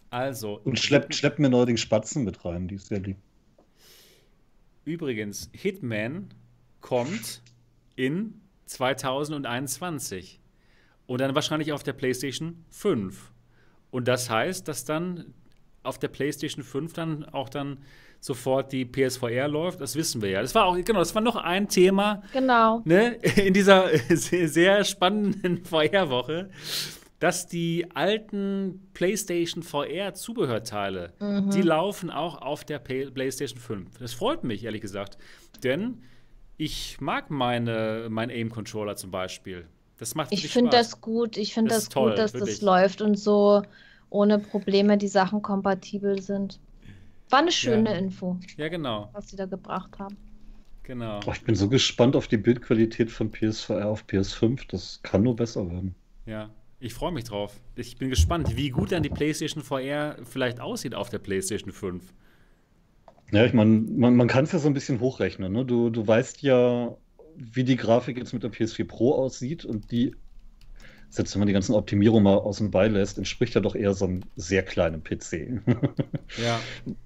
Also. Und schleppt, schleppt mir neuerdings Spatzen mit rein, die ist sehr lieb. Übrigens, Hitman kommt in 2021. Und dann wahrscheinlich auf der PlayStation 5. Und das heißt, dass dann auf der PlayStation 5 dann auch dann sofort die PSVR läuft. Das wissen wir ja. Das war auch, genau, das war noch ein Thema. Genau. Ne, in dieser sehr, spannenden VR-Woche, dass die alten PlayStation VR-Zubehörteile, mhm. die laufen auch auf der PlayStation 5. Das freut mich, ehrlich gesagt. Denn ich mag meine, meinen Aim-Controller zum Beispiel. Das macht Ich finde das gut. Ich finde das, das toll, gut, dass wirklich. das läuft und so ohne Probleme die Sachen kompatibel sind. War eine schöne ja. Info. Ja, genau. Was sie da gebracht haben. Genau. Oh, ich bin so gespannt auf die Bildqualität von PSVR auf PS5. Das kann nur besser werden. Ja, ich freue mich drauf. Ich bin gespannt, wie gut dann die PlayStation VR vielleicht aussieht auf der PlayStation 5. Ja, ich meine, man, man kann es ja so ein bisschen hochrechnen. Ne? Du, du weißt ja, wie die Grafik jetzt mit der PS4 Pro aussieht und die selbst wenn man die ganzen Optimierungen mal außen bei lässt, entspricht ja doch eher so einem sehr kleinen PC. ja.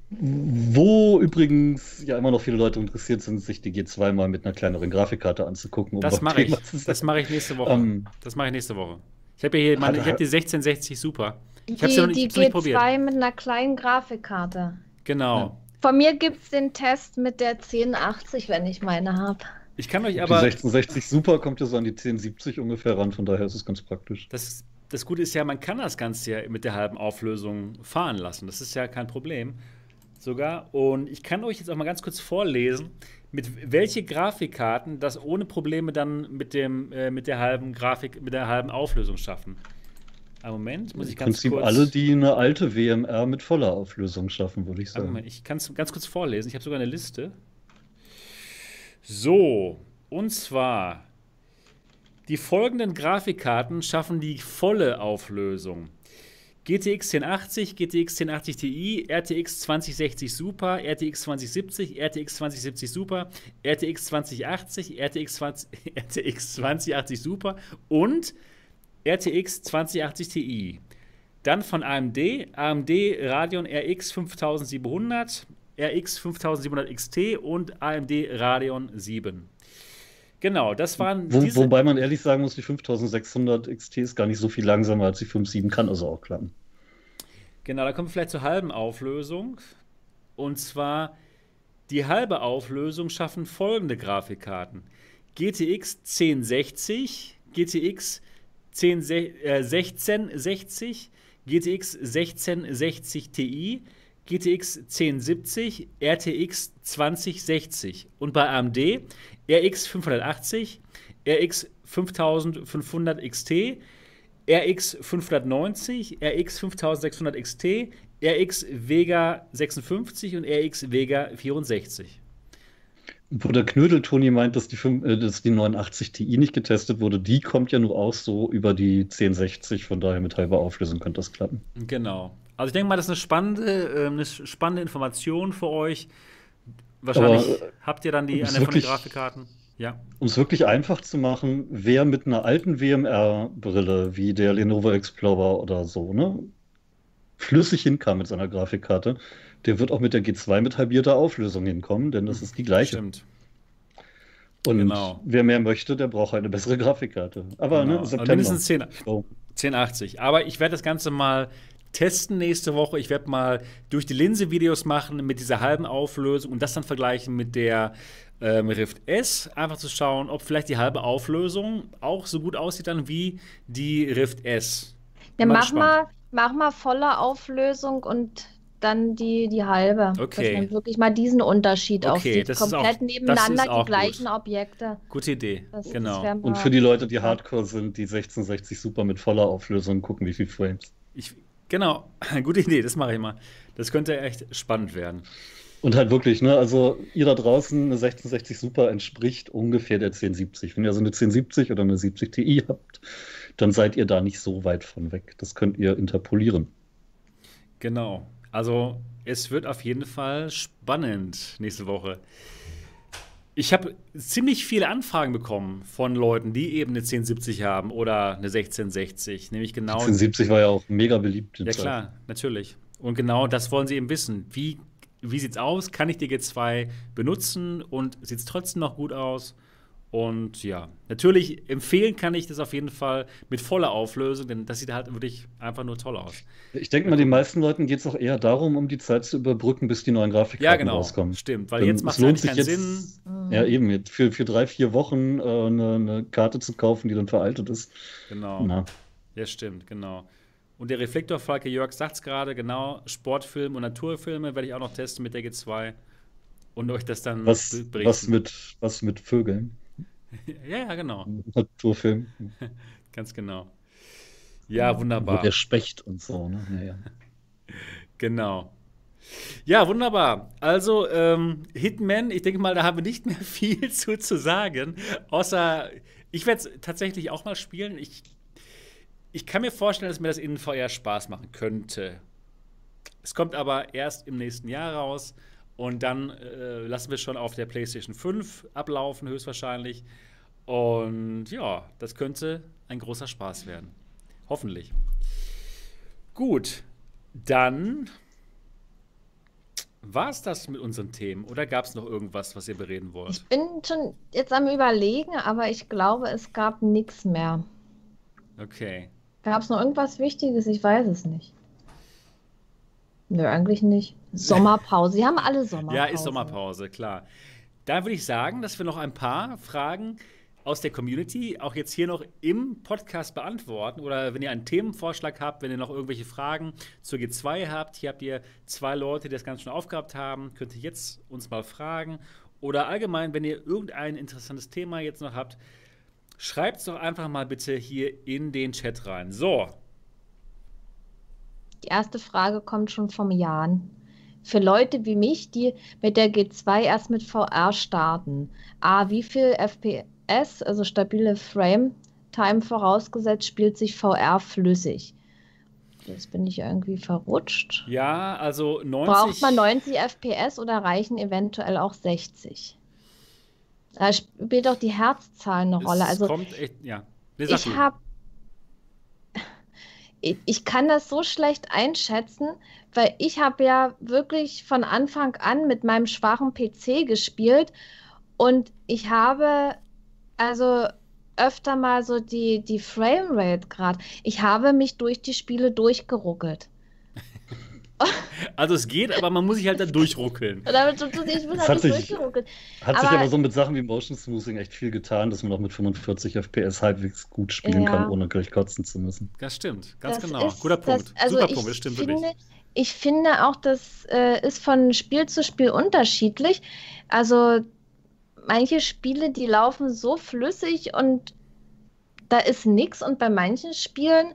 Wo übrigens ja immer noch viele Leute interessiert sind, sich die G2 mal mit einer kleineren Grafikkarte anzugucken. Um das mache ich. Das mache ich nächste Woche. Um, ähm, das mache ich nächste Woche. Ich habe ja hier meine, ich habe die 1660 Super. Ich habe sie noch nicht, die G2 probiert. mit einer kleinen Grafikkarte. Genau. Ja. Von mir gibt es den Test mit der 1080, wenn ich meine habe. Ich kann euch aber. Die 1660 Super kommt ja so an die 1070 ungefähr ran, von daher ist es ganz praktisch. Das, das Gute ist ja, man kann das Ganze ja mit der halben Auflösung fahren lassen. Das ist ja kein Problem. Sogar. Und ich kann euch jetzt auch mal ganz kurz vorlesen, mit welche Grafikkarten das ohne Probleme dann mit, dem, äh, mit der halben Grafik, mit der halben Auflösung schaffen. Einen Moment, muss ich ganz Prinzip kurz. alle, die eine alte WMR mit voller Auflösung schaffen, würde ich sagen. Moment, ich kann es ganz kurz vorlesen. Ich habe sogar eine Liste. So, und zwar die folgenden Grafikkarten schaffen die volle Auflösung. GTX 1080, GTX 1080 Ti, RTX 2060 Super, RTX 2070, RTX 2070 Super, RTX 2080, RTX, 20, RTX 2080 Super und RTX 2080 Ti. Dann von AMD, AMD Radeon RX 5700, RX 5700 XT und AMD Radeon 7. Genau, das waren Wo. Wobei man ehrlich sagen muss, die 5600 XT ist gar nicht so viel langsamer als die 5.7, kann also auch klappen. Genau, da kommen wir vielleicht zur halben Auflösung. Und zwar die halbe Auflösung schaffen folgende Grafikkarten. GTX 1060, GTX 10, äh, 1660, GTX 1660 Ti, GTX 1070, RTX 2060 und bei AMD RX 580, RX 5500 XT, RX 590, RX 5600 XT, RX Vega 56 und RX Vega 64. Wo der Knödel Toni meint, dass die, 5, äh, dass die 89 Ti nicht getestet wurde, die kommt ja nur auch so über die 1060, von daher mit halber Auflösung könnte das klappen. Genau. Also ich denke mal, das ist eine spannende, äh, eine spannende Information für euch. Wahrscheinlich Aber, äh, habt ihr dann die eine von den Grafikkarten. Ja. Um es wirklich einfach zu machen, wer mit einer alten WMR-Brille wie der Lenovo Explorer oder so, ne, flüssig hinkam mit seiner Grafikkarte, der wird auch mit der G2 mit halbierter Auflösung hinkommen, denn das ist die gleiche. Stimmt. Und Genau. wer mehr möchte, der braucht eine bessere Grafikkarte. Aber Genau. ne, September. mindestens 10, Oh. 1080. Aber ich werde das Ganze mal testen nächste Woche. Ich werde mal durch die Linse Videos machen mit dieser halben Auflösung und das dann vergleichen mit der ähm, Rift S. Einfach zu schauen, ob vielleicht die halbe Auflösung auch so gut aussieht dann wie die Rift S. Ja, mach mal, mach mal volle Auflösung und dann die, die halbe. Okay. Dass man wirklich mal diesen Unterschied auch Okay, sieht. das ist Komplett auch- das ist nebeneinander auch die gleichen gut. Objekte. Gute Idee. Das, das genau. mal- Und für die Leute, die Hardcore sind, die 1660 super mit voller Auflösung gucken, wie viel Frames. Ich, genau. Gute Idee. Das mache ich mal. Das könnte echt spannend werden. Und halt wirklich, ne, also ihr da draußen, eine 1660 Super entspricht ungefähr der 1070. Wenn ihr also eine 1070 oder eine 70 Ti habt, dann seid ihr da nicht so weit von weg. Das könnt ihr interpolieren. Genau. Also es wird auf jeden Fall spannend nächste Woche. Ich habe ziemlich viele Anfragen bekommen von Leuten, die eben eine 1070 haben oder eine 1660. Nämlich genau. 1070 war ja auch mega beliebt. Ja Zeit. klar, natürlich. Und genau das wollen sie eben wissen. Wie, wie sieht's aus? Kann ich die G2 benutzen und sieht es trotzdem noch gut aus? Und ja, natürlich empfehlen kann ich das auf jeden Fall mit voller Auflösung, denn das sieht halt wirklich einfach nur toll aus. Ich denke mal, den meisten Leuten geht es auch eher darum, um die Zeit zu überbrücken, bis die neuen Grafikkarten Ja, genau. rauskommen. Stimmt, weil Denn jetzt macht es lohnt sich keinen jetzt, Sinn. Ja, eben, jetzt für, für drei, vier Wochen äh, eine, eine Karte zu kaufen, die dann veraltet ist. Genau. Na, Ja, stimmt, genau. Und der Reflektor, Falke Jörg sagt es gerade, genau, Sportfilm und Naturfilme werde ich auch noch testen mit der G2 und euch das dann was, be- berichten. was, mit, was mit Vögeln? ja, ja, genau, Naturfilm. ganz genau. Ja, Wo wunderbar. der Specht und so. Ne? Ja, ja. Genau. Ja, wunderbar. Also, ähm, Hitman, ich denke mal, da haben wir nicht mehr viel zu, zu sagen. Außer, ich werde es tatsächlich auch mal spielen. Ich, ich kann mir vorstellen, dass mir das in VR Spaß machen könnte. Es kommt aber erst im nächsten Jahr raus. Und dann äh, lassen wir schon auf der PlayStation 5 ablaufen, höchstwahrscheinlich. Und ja, das könnte ein großer Spaß werden. Hoffentlich. Gut, dann war es das mit unseren Themen oder gab es noch irgendwas, was ihr bereden wollt? Ich bin schon jetzt am Überlegen, aber ich glaube, es gab nichts mehr. Okay. Gab es noch irgendwas Wichtiges? Ich weiß es nicht. Nö, eigentlich nicht. Sommerpause. Sie haben alle Sommerpause. Ja, ist Sommerpause, klar. Da würde ich sagen, dass wir noch ein paar Fragen aus der Community auch jetzt hier noch im Podcast beantworten. Oder wenn ihr einen Themenvorschlag habt, wenn ihr noch irgendwelche Fragen zur G2 habt, hier habt ihr zwei Leute, die das Ganze schon aufgehabt haben, könnt ihr jetzt uns mal fragen. Oder allgemein, wenn ihr irgendein interessantes Thema jetzt noch habt, schreibt es doch einfach mal bitte hier in den Chat rein. So, Die erste Frage kommt schon vom Jan. Für Leute wie mich, die mit der G2 erst mit VR starten, A, wie viel FPS, also stabile Frame-Time vorausgesetzt, spielt sich VR flüssig? Jetzt bin ich irgendwie verrutscht. ja, also 90. Braucht man 90 FPS oder reichen eventuell auch 60? Da spielt auch die Herzzahl eine Es Rolle. Also kommt echt, ja. Ich habe, ich, kann das so schlecht einschätzen, weil ich habe ja wirklich von Anfang an mit meinem schwachen PC gespielt und ich habe also öfter mal so die, die Framerate gerade. Ich habe mich durch die Spiele durchgeruckelt. Also es geht, aber man muss sich halt da durchruckeln. Oder ich bin Das halt sich- durchgeruckelt. Hat sich Aber- aber so mit Sachen wie Motion Smoothing echt viel getan, dass man auch mit 45 FPS halbwegs gut spielen Ja. kann, ohne gleich kotzen zu müssen. Das stimmt, ganz Das genau. ist- Guter das- Punkt. also Super ich Punkt, das stimmt finde, wirklich. Ich finde auch, das äh, ist von Spiel zu Spiel unterschiedlich. Also manche Spiele, die laufen so flüssig und da ist nichts und bei manchen Spielen,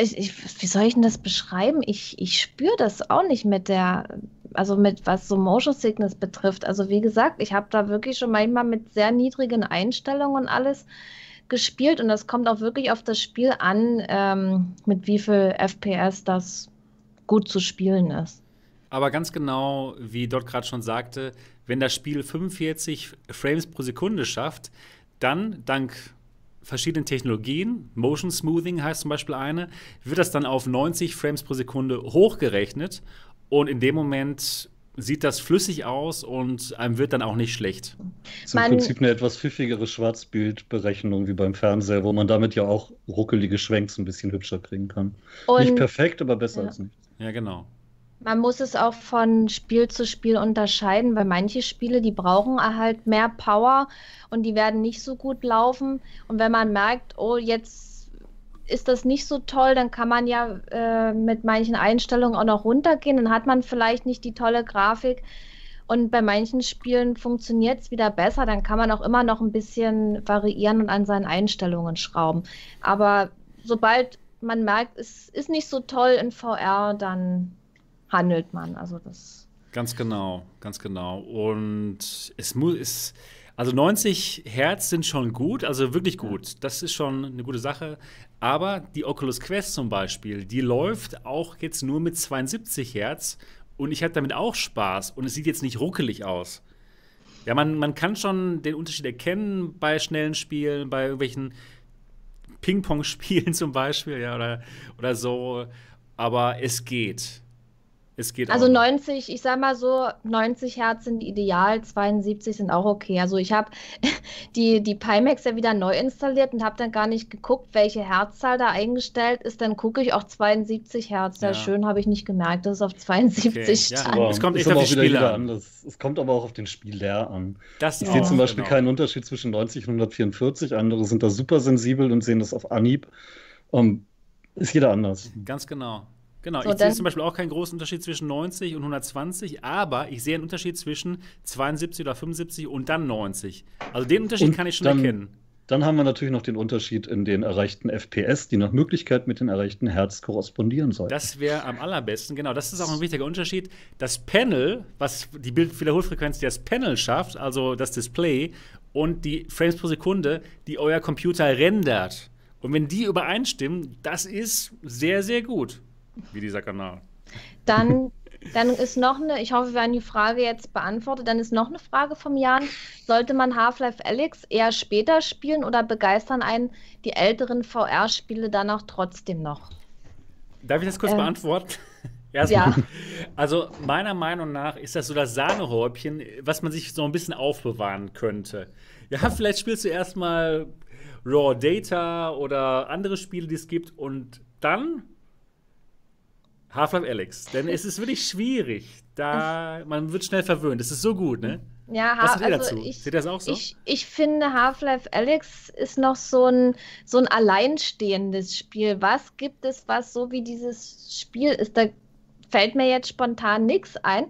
ich, ich, wie soll ich denn das beschreiben? Ich, ich spüre das auch nicht mit der, also mit was so Motion Sickness betrifft. Also wie gesagt, ich habe da wirklich schon manchmal mit sehr niedrigen Einstellungen und alles gespielt und das kommt auch wirklich auf das Spiel an, ähm, mit wie viel FPS das gut zu spielen ist. aber ganz genau, wie dort gerade schon sagte, wenn das Spiel 45 Frames pro Sekunde schafft, dann dank verschiedenen Technologien, Motion Smoothing heißt zum Beispiel eine, wird das dann auf 90 Frames pro Sekunde hochgerechnet und in dem Moment sieht das flüssig aus und einem wird dann auch nicht schlecht. Das ist im Prinzip eine etwas pfiffigere Schwarzbildberechnung wie beim Fernseher, wo man damit ja auch ruckelige Schwenks ein bisschen hübscher kriegen kann. Nicht perfekt, aber besser ja. als nicht. Ja, genau. Man muss es auch von Spiel zu Spiel unterscheiden, weil manche Spiele, die brauchen halt mehr Power und die werden nicht so gut laufen. Und wenn man merkt, oh, jetzt ist das nicht so toll, dann kann man ja äh, mit manchen Einstellungen auch noch runtergehen. Dann hat man vielleicht nicht die tolle Grafik. Und bei manchen Spielen funktioniert es wieder besser. Dann kann man auch immer noch ein bisschen variieren und an seinen Einstellungen schrauben. Aber sobald man merkt, es ist nicht so toll in VR, dann handelt man. Also das. Ganz genau, ganz genau. Und es muss, also 90 Hertz sind schon gut, also wirklich gut. Das ist schon eine gute Sache. Aber die Oculus Quest zum Beispiel, die läuft auch jetzt nur mit 72 Hertz und ich hatte damit auch Spaß und es sieht jetzt nicht ruckelig aus. Ja, man, man kann schon den Unterschied erkennen bei schnellen Spielen, bei irgendwelchen Ping-Pong-Spielen zum Beispiel, ja, oder, oder so. Aber es geht. Es geht also auch. 90, ich sag mal so, 90 Hertz sind ideal, 72 sind auch okay. Also ich habe die, die Pimax ja wieder neu installiert und habe dann gar nicht geguckt, welche Herzzahl da eingestellt ist. Dann gucke ich auch 72 Hertz. Ja, Ja. schön, habe ich nicht gemerkt, dass es auf 72 Okay, ja. stand. Aber es kommt echt aber auf auch die wieder Spiele jeder an. anders. Es kommt aber auch auf den Spieler an. Das Ich sehe zum Beispiel genau. keinen Unterschied zwischen 90 und 144. Andere sind da super sensibel und sehen das auf Anhieb. Ähm, ist jeder anders. Ganz genau. Genau, So, ich sehe zum Beispiel auch keinen großen Unterschied zwischen 90 und 120, aber ich sehe einen Unterschied zwischen 72 oder 75 und dann 90. Also den Unterschied Und kann ich schon dann- erkennen. Dann haben wir natürlich noch den Unterschied in den erreichten FPS, die nach Möglichkeit mit den erreichten Hertz korrespondieren sollen. Das wäre am allerbesten, genau. Das ist auch ein wichtiger Unterschied. Das Panel, was die Bildwiederholfrequenz, die das Panel schafft, also das Display, und die Frames pro Sekunde, die euer Computer rendert. Und wenn die übereinstimmen, das ist sehr, sehr gut, wie dieser Kanal. Dann, dann ist noch eine, ich hoffe, wir haben die Frage jetzt beantwortet. Dann ist noch eine Frage vom Jan. Sollte man Half-Life Alyx eher später spielen oder begeistern einen die älteren VR-Spiele dann auch trotzdem noch? Darf ich das kurz Ähm, beantworten? Erstmal. Ja. Also meiner Meinung nach ist das so das Sahnehäubchen, was man sich so ein bisschen aufbewahren könnte. Ja, vielleicht spielst du erstmal Raw Data oder andere Spiele, die es gibt und dann Half-Life Alyx. Denn es ist wirklich schwierig. Da, man wird schnell verwöhnt. Das ist so gut, ne? Ja, Was sagt also dazu? ich, Seht ihr das auch so? Ich, ich finde, Half-Life Alyx ist noch so ein, so ein alleinstehendes Spiel. Was gibt es, was so wie dieses Spiel ist? Da fällt mir jetzt spontan nichts ein.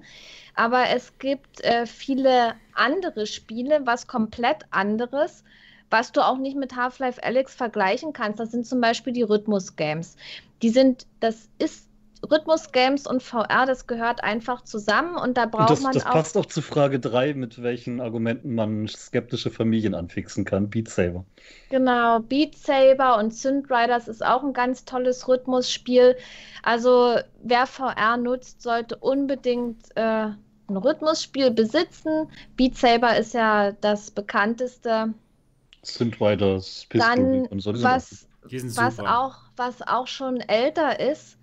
Aber es gibt äh, viele andere Spiele, was komplett anderes, was du auch nicht mit Half-Life Alyx vergleichen kannst. Das sind zum Beispiel die Rhythmus-Games. Die sind, das ist Rhythmus-Games und VR, das gehört einfach zusammen und da Und braucht das, man das auch. passt auch zu Frage 3, mit welchen Argumenten man skeptische Familien anfixen kann. Beat Saber. Genau, Beat Saber und Synth Riders ist auch ein ganz tolles Rhythmusspiel. Also wer VR nutzt, sollte unbedingt äh, ein Rhythmusspiel besitzen. Beat Saber ist ja das bekannteste. Synth Riders, Pistol Dann und so. was, was auch, was auch schon älter ist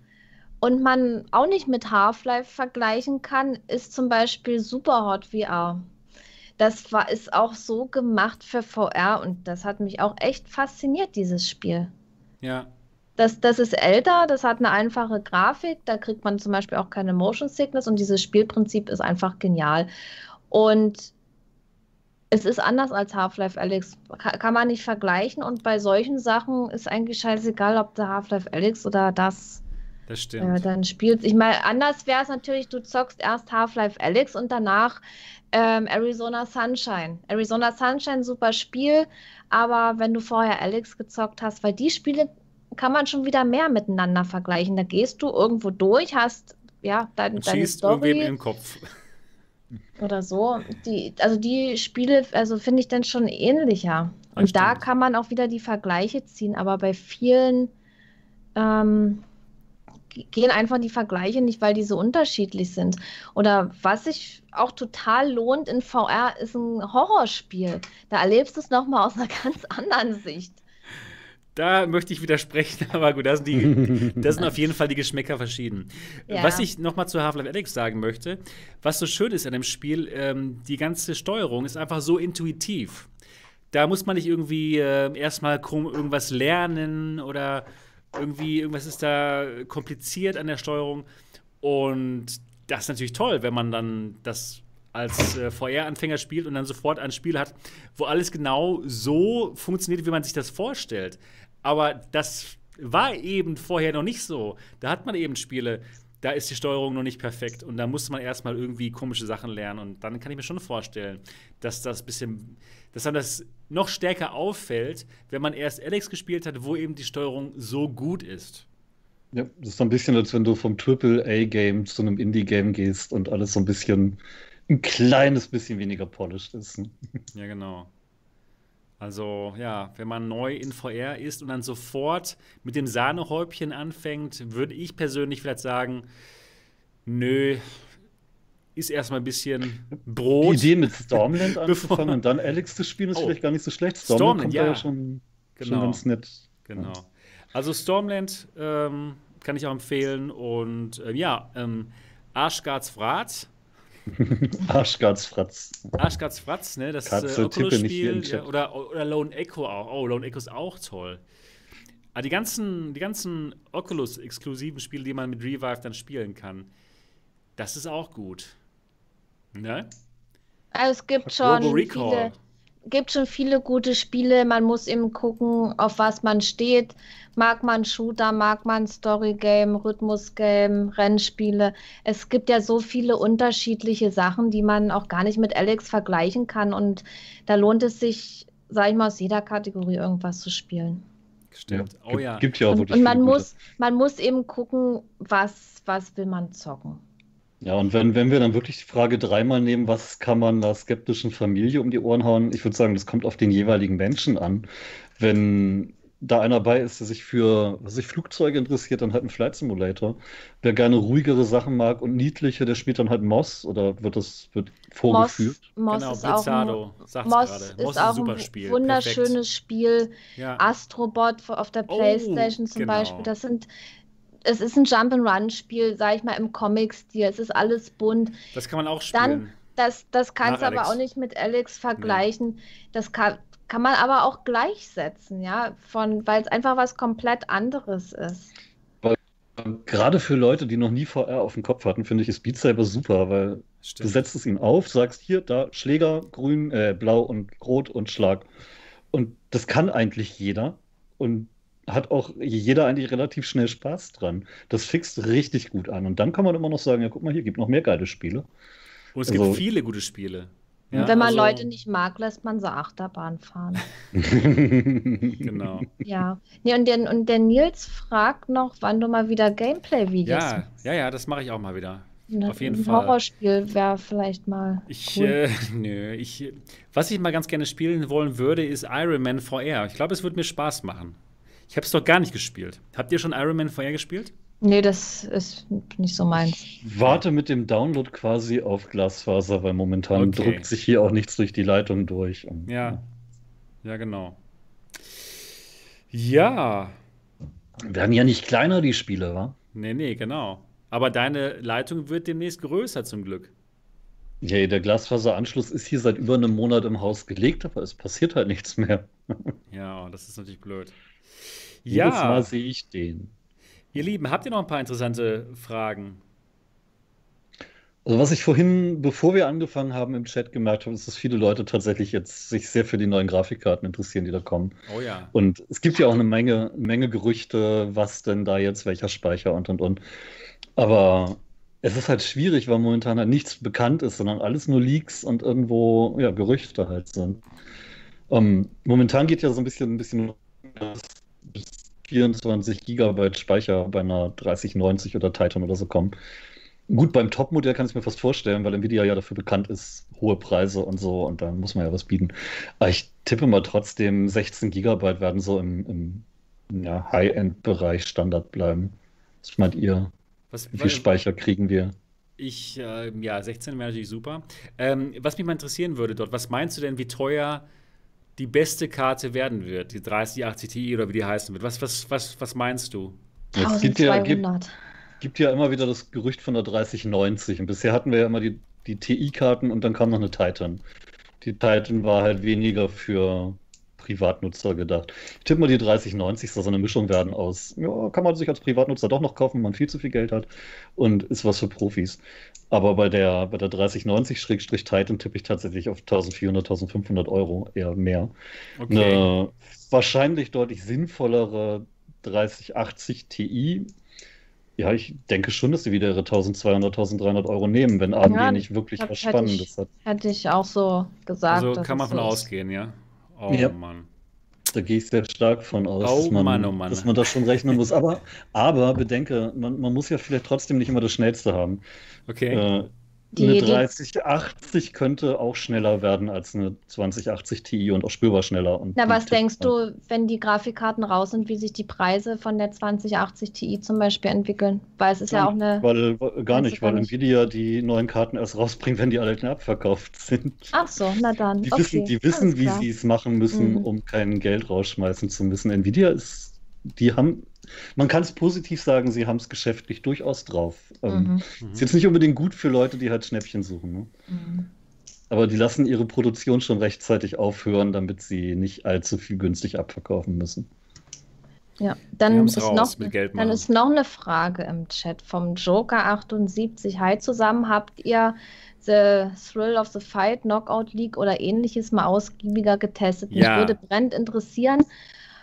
und man auch nicht mit Half-Life vergleichen kann, ist zum Beispiel Superhot VR. Das war, ist auch so gemacht für VR und das hat mich auch echt fasziniert, dieses Spiel. Ja. Das, das ist älter, das hat eine einfache Grafik, da kriegt man zum Beispiel auch keine Motion Sickness und dieses Spielprinzip ist einfach genial. Und es ist anders als Half-Life Alyx, kann, kann man nicht vergleichen und bei solchen Sachen ist eigentlich scheißegal, ob der Half-Life Alyx oder das Das äh, stimmt. dann spielt. Ich meine, anders wäre es natürlich, du zockst erst Half-Life Alyx und danach ähm, Arizona Sunshine. Arizona Sunshine, super Spiel, aber wenn du vorher Alyx gezockt hast, weil die Spiele kann man schon wieder mehr miteinander vergleichen. Da gehst du irgendwo durch, hast ja dein, Und deine schießt irgendwem Story im Kopf. oder so. Die, also die Spiele, also finde ich dann schon ähnlicher. Das Und da stimmt. kann man auch wieder die Vergleiche ziehen, aber bei vielen ähm, gehen einfach die Vergleiche nicht, weil die so unterschiedlich sind. Oder was sich auch total lohnt in VR, ist ein Horrorspiel. Da erlebst du es nochmal aus einer ganz anderen Sicht. Da möchte ich widersprechen, aber gut, da sind, die, da sind auf jeden Fall die Geschmäcker verschieden. Ja. Was ich nochmal zu Half-Life Alex sagen möchte, was so schön ist an dem Spiel, ähm, die ganze Steuerung ist einfach so intuitiv. Da muss man nicht irgendwie äh, erstmal irgendwas lernen oder irgendwie irgendwas ist da kompliziert an der Steuerung. Und das ist natürlich toll, wenn man dann das als äh, VR-Anfänger spielt und dann sofort ein Spiel hat, wo alles genau so funktioniert, wie man sich das vorstellt. Aber das war eben vorher noch nicht so. Da hat man eben Spiele, da ist die Steuerung noch nicht perfekt und da musste man erstmal irgendwie komische Sachen lernen und dann kann ich mir schon vorstellen, dass das bisschen, dass dann das noch stärker auffällt, wenn man erst Alex gespielt hat, wo eben die Steuerung so gut ist. Ja, das ist so ein bisschen, als wenn du vom Triple-A-Game zu einem Indie-Game gehst und alles so ein bisschen, ein kleines bisschen weniger polished ist. Ne? Ja, genau. Also ja, wenn man neu in VR ist und dann sofort mit dem Sahnehäubchen anfängt, würde ich persönlich vielleicht sagen, nö, ist erstmal ein bisschen Brot. Die Idee mit Stormland anzufangen und dann Alex zu spielen, ist oh. vielleicht gar nicht so schlecht. Stormland, Stormland ja. ja schon, genau. schon ganz nett. Genau. Also Stormland ähm, kann ich auch empfehlen und äh, ja, ähm, Arschgards Wrat Arschgards Fratz. Arschgards Fratz, ne? Das Katze, äh, Oculus-Spiel. Ja, oder, oder Lone Echo auch. Oh, Lone Echo ist auch toll. Aber ah, die ganzen, die ganzen Oculus-exklusiven Spiele, die man mit Revive dann spielen kann, das ist auch gut. Ne? Also es gibt schon viele, gibt schon viele gute Spiele. Man muss eben gucken, auf was man steht. Mag man Shooter, mag man Storygame, Rhythmusgame, Rennspiele. Es gibt ja so viele unterschiedliche Sachen, die man auch gar nicht mit Alex vergleichen kann. Und da lohnt es sich, sag ich mal, aus jeder Kategorie irgendwas zu spielen. Stimmt. Ja, oh ja. Gibt ja auch und, und man muss, man muss eben gucken, was, was will man zocken. Ja, und wenn, wenn wir dann wirklich die Frage dreimal nehmen, was kann man der skeptischen Familie um die Ohren hauen? Ich würde sagen, das kommt auf den jeweiligen Menschen an. Wenn da einer bei ist, der sich für was sich Flugzeuge interessiert, dann halt ein Flight Simulator. Wer gerne ruhigere Sachen mag und niedliche, der spielt dann halt Moss oder wird das wird vorgeführt? Moss, Moss genau, ist Blizzardo, auch ein, Moss gerade. Ist Moss ist auch ein, Spiel. wunderschönes Perfekt. Spiel. Ja. Astrobot auf der oh, Playstation oh, zum genau. Beispiel. Das sind es ist ein Jump'n'Run-Spiel, sag ich mal, im Comic-Stil. Es ist alles bunt. Das kann man auch spielen. Dann, das, das kannst du aber auch nicht mit Alex vergleichen. Nee. Das kann, kann man aber auch gleichsetzen, ja, von, weil es einfach was komplett anderes ist. gerade für Leute, die noch nie VR auf dem Kopf hatten, finde ich, ist Beat Saber super, weil Stimmt. du setzt es ihnen auf, sagst hier, da Schläger, grün, äh, blau und rot und Schlag. Und das kann eigentlich jeder. Und hat auch jeder eigentlich relativ schnell Spaß dran. Das fixt richtig gut an. Und dann kann man immer noch sagen, ja, guck mal, hier gibt noch mehr geile Spiele. Und es also, gibt viele gute Spiele. Ja, wenn man also, Leute nicht mag, lässt man so Achterbahn fahren. genau. Ja. Nee, und, der, und der Nils fragt noch, wann du mal wieder Gameplay-Videos Ja, ja, ja, das mache ich auch mal wieder. Ne, Auf jeden ein Fall. Horrorspiel wäre vielleicht mal. Ich, cool. äh, nö, ich, was ich mal ganz gerne spielen wollen würde, ist Iron Man VR. Ich glaube, es würde mir Spaß machen. Ich habe es doch gar nicht gespielt. Habt ihr schon Iron Man vorher gespielt? Nee, das ist nicht so meins. Ich warte mit dem Download quasi auf Glasfaser, weil momentan okay. drückt sich hier auch nichts durch die Leitung durch. Ja. Ja, genau. Ja. Werden ja nicht kleiner, die Spiele, wa? Nee, nee, genau. Aber deine Leitung wird demnächst größer zum Glück. Ja, der Glasfaseranschluss ist hier seit über einem Monat im Haus gelegt, aber es passiert halt nichts mehr. ja, das ist natürlich blöd. Ja. Jedes Mal sehe ich den. Ihr Lieben, habt ihr noch ein paar interessante Fragen? Also was ich vorhin, bevor wir angefangen haben, im Chat gemerkt habe, ist, dass viele Leute tatsächlich jetzt sich sehr für die neuen Grafikkarten interessieren, die da kommen. Oh ja. Und es gibt ja auch eine Menge, Menge Gerüchte, was denn da jetzt, welcher Speicher und und und. Aber es ist halt schwierig, weil momentan halt nichts bekannt ist, sondern alles nur Leaks und irgendwo ja, Gerüchte halt sind. Ähm, momentan geht ja so ein bisschen, ein bisschen bis 24 Gigabyte Speicher bei einer 3090 oder Titan oder so kommen. Gut, beim Top-Modell kann ich mir fast vorstellen, weil Nvidia ja dafür bekannt ist, hohe Preise und so, und da muss man ja was bieten. Aber ich tippe mal trotzdem, 16 Gigabyte werden so im, im ja, High-End-Bereich Standard bleiben. Was meint ihr? Was, Wie viel Speicher kriegen wir? Ich, äh, ja, 16 wäre natürlich super. Ähm, was mich mal interessieren würde dort, was meinst du denn, wie teuer die beste Karte werden wird? Die 3080 Ti oder wie die heißen wird? Was, was, was, was meinst du? Es gibt ja, 1200. gibt, gibt ja immer wieder das Gerücht von der 3090 und bisher hatten wir ja immer die, die TI-Karten und dann kam noch eine Titan. Die Titan war halt weniger für Privatnutzer gedacht. Ich tippe mal, die 3090 soll so eine Mischung werden aus, ja, kann man sich als Privatnutzer doch noch kaufen, wenn man viel zu viel Geld hat und ist was für Profis. Aber bei der, bei der 3090-Titan tippe ich tatsächlich auf 1400, 1500 Euro, eher mehr. Okay. Eine wahrscheinlich deutlich sinnvollere 3080 Ti. Ja, ich denke schon, dass sie wieder ihre 1200, 1300 Euro nehmen, wenn AMD Ja, nicht wirklich hab- was hätte ich- Spannendes hat. Hätte ich auch so gesagt. Also kann man es von so ist. ausgehen, ja? Oh Ja. Mann. Da gehe ich sehr stark von aus, Oh dass, man, Mann, oh Mann. dass man das schon rechnen muss. Aber, aber bedenke, man, man muss ja vielleicht trotzdem nicht immer das Schnellste haben. Okay. Äh, Die- eine die- 3080 könnte auch schneller werden als eine 2080 Ti und auch spürbar schneller. Und Na, was denkst du, wenn die Grafikkarten raus sind, wie sich die Preise von der 2080 Ti zum Beispiel entwickeln? Weil es ist ja auch eine. Weil, weil- gar nicht, weil nicht? Nvidia die neuen Karten erst rausbringt, wenn die alten abverkauft sind. Ach so, na dann. Die okay, wissen, die wissen wie sie es machen müssen, Mhm. um kein Geld rausschmeißen zu müssen. Nvidia ist, die haben, man kann es positiv sagen, sie haben es geschäftlich durchaus drauf. Ähm, Mhm. Ist jetzt nicht unbedingt gut für Leute, die halt Schnäppchen suchen. Ne? Mhm. Aber die lassen ihre Produktion schon rechtzeitig aufhören, damit sie nicht allzu viel günstig abverkaufen müssen. Ja, dann ist, raus noch, mit Geld dann ist noch eine Frage im Chat vom Joker78. Hi zusammen, habt ihr The Thrill of the Fight, Knockout League oder ähnliches mal ausgiebiger getestet? Mich Ja. würde brennend interessieren,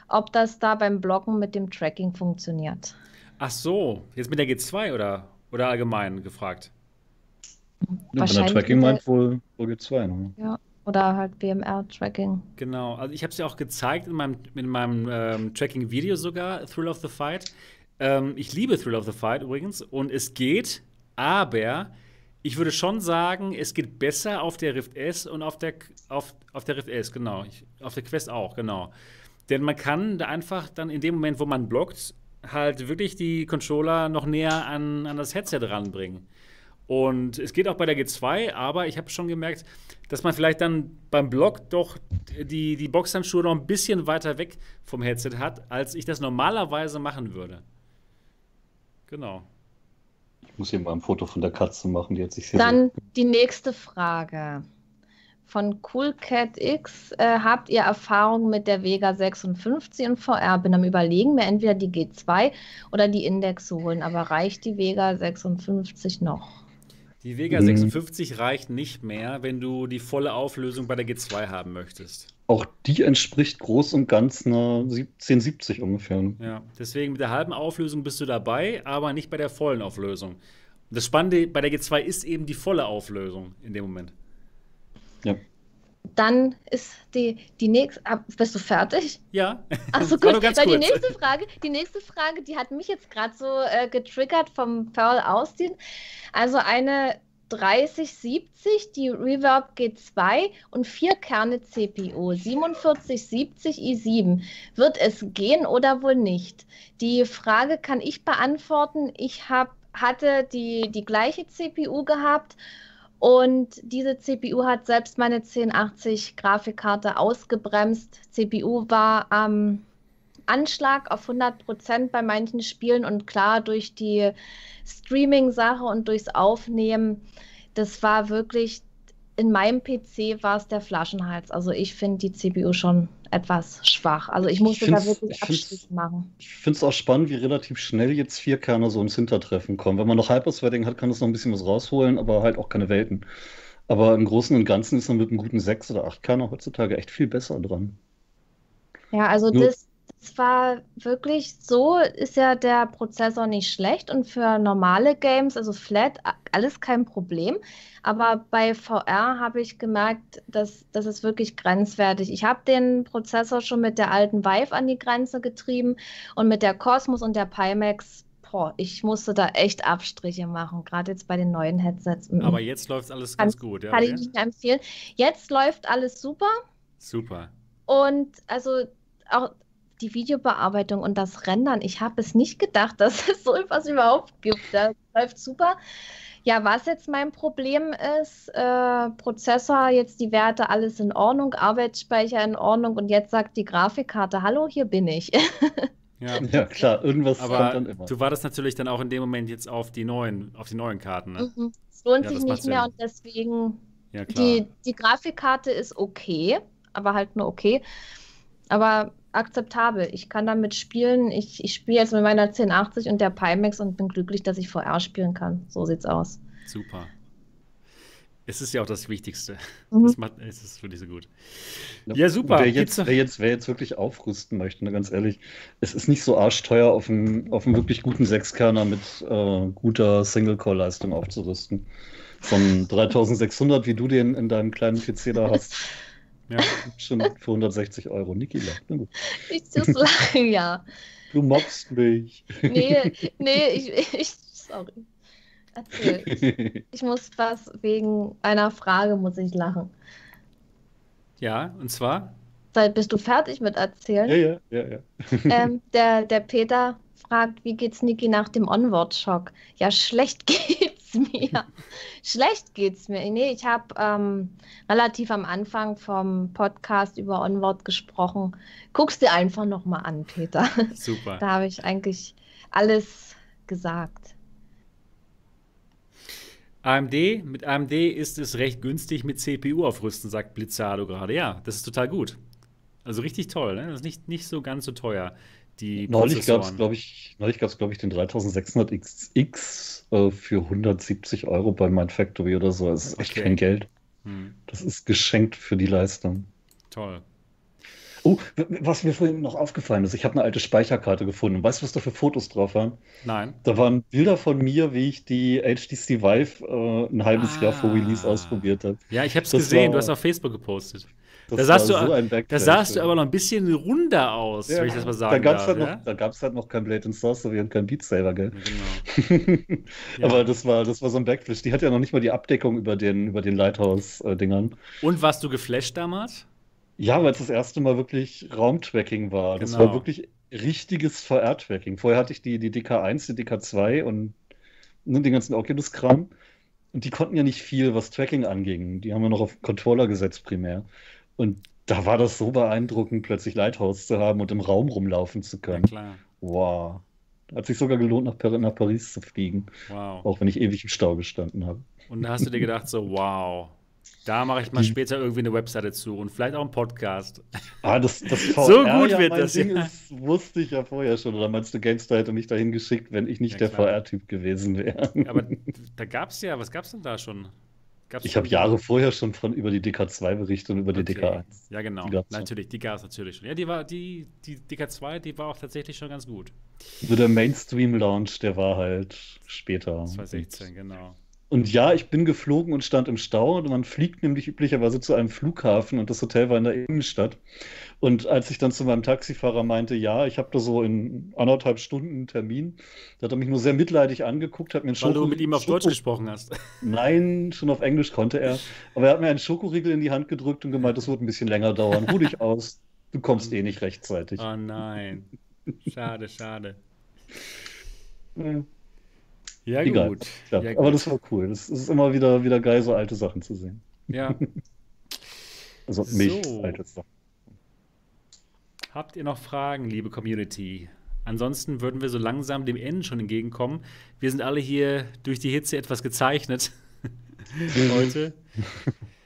ob das da beim Blocken mit dem Tracking funktioniert. Ach so, jetzt mit der G2 oder, oder allgemein gefragt? Ja, wenn der Tracking meint, wohl, wohl G2. Ne? Oder halt BMR-Tracking. Genau, also ich habe es ja auch gezeigt in meinem, in meinem ähm, Tracking-Video sogar, Thrill of the Fight. Ähm, ich liebe Thrill of the Fight übrigens und es geht, aber ich würde schon sagen, es geht besser auf der Rift S und auf der, auf, auf der Rift S, genau. Ich, auf der Quest auch, genau. Denn man kann da einfach dann in dem Moment, wo man blockt, halt wirklich die Controller noch näher an, an das Headset ranbringen. Und es geht auch bei der G2, aber ich habe schon gemerkt, dass man vielleicht dann beim Block doch die, die Boxhandschuhe noch ein bisschen weiter weg vom Headset hat, als ich das normalerweise machen würde. Genau. Ich muss hier mal ein Foto von der Katze machen, die hat sich hier Dann die nächste Frage. Von CoolCatX. Äh, habt ihr Erfahrung mit der Vega 56 und VR? Bin am überlegen, mir entweder die G2 oder die Index zu holen, aber reicht die Vega 56 noch? Die Vega Mhm. 56 reicht nicht mehr, wenn du die volle Auflösung bei der G2 haben möchtest. Auch die entspricht groß und ganz einer 1070 ungefähr. Ja, deswegen mit der halben Auflösung bist du dabei, aber nicht bei der vollen Auflösung. Das Spannende bei der G2 ist eben die volle Auflösung in dem Moment. Ja. Dann ist die, die nächste. ah, Bist du fertig? Ja, Achso, gut. ganz Weil die kurz. nächste Frage, die nächste Frage, die hat mich jetzt gerade so äh, getriggert vom Pearl Austin. Also eine 3070, die Reverb G2 und vier Kerne CPU, 4770 i7. Wird es gehen oder wohl nicht? Die Frage kann ich beantworten. Ich hab, hatte die, die gleiche CPU gehabt und diese CPU hat selbst meine 1080 Grafikkarte ausgebremst. CPU war am Anschlag auf 100% bei manchen Spielen und klar durch die Streaming-Sache und durchs Aufnehmen, das war wirklich, in meinem PC war es der Flaschenhals. Also ich finde die CPU schon etwas schwach. Also ich Ich musste da find's- wirklich ich Abstriche machen. Ich finde es auch spannend, wie relativ schnell jetzt vier Kerne so ins Hintertreffen kommen. Wenn man noch Hypersweating hat, kann das noch ein bisschen was rausholen, aber halt auch keine Welten. Aber im Großen und Ganzen ist man mit einem guten 6 oder 8 Kerner heutzutage echt viel besser dran. Ja, also Nur- das, das war wirklich so, ist ja der Prozessor nicht schlecht und für normale Games, also Flat, alles kein Problem. Aber bei VR habe ich gemerkt, dass das ist wirklich grenzwertig. Ich habe den Prozessor schon mit der alten Vive an die Grenze getrieben und mit der Cosmos und der Pimax, boah, ich musste da echt Abstriche machen, gerade jetzt bei den neuen Headsets. Mhm. aber jetzt läuft alles Kann- ganz gut. Ja, Kann ich nicht empfehlen. Jetzt läuft alles super. Super. Und also auch die Videobearbeitung und das Rendern. Ich habe es nicht gedacht, dass es so etwas überhaupt gibt. Das läuft super. Ja, was jetzt mein Problem ist, äh, Prozessor, jetzt die Werte, alles in Ordnung, Arbeitsspeicher in Ordnung und jetzt sagt die Grafikkarte, hallo, hier bin ich. Ja, Ja, klar, irgendwas kommt aber dann immer. du wartest natürlich dann auch in dem Moment jetzt auf die neuen, auf die neuen Karten, ne? Mhm. Es lohnt Ja, sich nicht mehr Sinn. und deswegen Ja, klar. Die, die Grafikkarte ist okay, aber halt nur okay. Aber akzeptabel. Ich kann damit spielen. Ich, ich spiele jetzt mit meiner 1080 und der Pimax und bin glücklich, dass ich VR spielen kann. So sieht's aus. Super. Es ist ja auch das Wichtigste. Mhm. Das macht, es ist wirklich so gut. Ja, super. Wer jetzt, wer, jetzt, wer jetzt wirklich aufrüsten möchte, ne, ganz ehrlich, es ist nicht so arschteuer, auf einen, auf einen wirklich guten Sechskerner mit äh, guter Single-Core-Leistung aufzurüsten. Ein 3600, wie du den in deinem kleinen PC da hast, Ja. schon für 160 Euro. Niki lacht. Na gut. Ich muss lachen, ja. Du mobst mich. Nee, nee, ich, ich sorry. Erzähl. Ich muss was wegen einer Frage muss ich lachen. ja, und zwar? Seit bist du fertig mit erzählen? Ja, ja, ja, ja. Ähm, der, der Peter fragt, wie geht's Niki nach dem Onward-Schock? Ja, schlecht geht's mir. schlecht geht's mir. Nee, ich habe ähm, relativ am Anfang vom Podcast über Onward gesprochen. Guck's dir einfach nochmal an, Peter. Super. da habe ich eigentlich alles gesagt. AMD, mit AMD ist es recht günstig mit CPU aufrüsten, sagt Blizzardo gerade. Ja, das ist total gut. Also richtig toll, ne? Das ist nicht, nicht so ganz so teuer, die Neulich gab es, glaube ich, neulich gab's, glaub ich, den 3600XX äh, für 170 Euro bei MindFactory oder so. Das ist echt Okay. kein Geld. Hm, Das ist geschenkt für die Leistung. toll. Oh, was mir vorhin noch aufgefallen ist, ich habe eine alte Speicherkarte gefunden. Weißt du, was da für Fotos drauf waren? Nein. Da waren Bilder von mir, wie ich die HTC Vive äh, ein halbes Jahr vor Release Ah. ausprobiert habe. Ja, ich habe es gesehen, war- du hast auf Facebook gepostet. Das Da sahst du- so Da sahst du aber noch ein bisschen runder aus, Ja, wenn ich das mal da sagen gab's darf. halt noch, da gab's halt noch kein Blade and Sorcery und kein Beat Saber, gell? Genau. Ja. Aber das war, das war so ein Backflash. Die hat ja noch nicht mal die Abdeckung über den, über den Lighthouse-Dingern. Und warst du geflasht damals? Ja, weil es das erste Mal wirklich Raumtracking war. Das Genau. war wirklich richtiges VR-Tracking. Vorher hatte ich die, die DK1, die DK2 und ne, den ganzen Oculus-Kram. Und die konnten ja nicht viel, was Tracking anging. Die haben ja noch auf Controller gesetzt primär. Und da war das so beeindruckend, plötzlich Lighthouse zu haben und im Raum rumlaufen zu Ja, können. klar. Wow. Hat sich sogar gelohnt, nach, Par nach Paris zu fliegen. Wow. Auch wenn ich ewig im Stau gestanden habe. Und da hast du dir gedacht, so, wow, da mache ich mal später irgendwie eine Webseite zu und vielleicht auch einen Podcast. Ah, das, das VR So gut ja wird mein das, Ding ja. ist, wusste ich ja vorher schon. Oder meinst du, GameStar hätte mich dahin geschickt, wenn ich nicht Ja, der. VR-Typ gewesen wäre? Aber da gab es ja, was gab es denn da schon? Gab's Ich habe Jahre vorher schon von über die DK2 berichtet und über die Okay. DK1. Ja, genau. Die natürlich, die gab es natürlich schon. Ja, die war, die, die DK2, die war auch tatsächlich schon ganz gut. Nur der Mainstream-Launch, der war halt später. 2016, genau. Und ja, ich bin geflogen und stand im Stau. Und man fliegt nämlich üblicherweise zu einem Flughafen und das Hotel war in der Innenstadt. Und als ich dann zu meinem Taxifahrer meinte, ja, ich habe da so in anderthalb Stunden einen Termin, da hat er mich nur sehr mitleidig angeguckt, hat mir einen Weil du Schoko- mit ihm auf Deutsch Schoko- gesprochen hast. Nein, schon auf Englisch konnte er. Aber er hat mir einen Schokoriegel in die Hand gedrückt und gemeint, das wird ein bisschen länger dauern. Ruh dich aus. Du kommst eh nicht rechtzeitig. Oh nein. Schade, schade. Ja, Ja, Egal. gut. klar. Ja, Aber gut. das war cool. Das ist immer wieder, wieder geil, so alte Sachen zu sehen. Ja. Also So. mich, alte Sachen. Habt ihr noch Fragen, liebe Community? Ansonsten würden wir so langsam dem Ende schon entgegenkommen. Wir sind alle hier durch die Hitze etwas gezeichnet heute.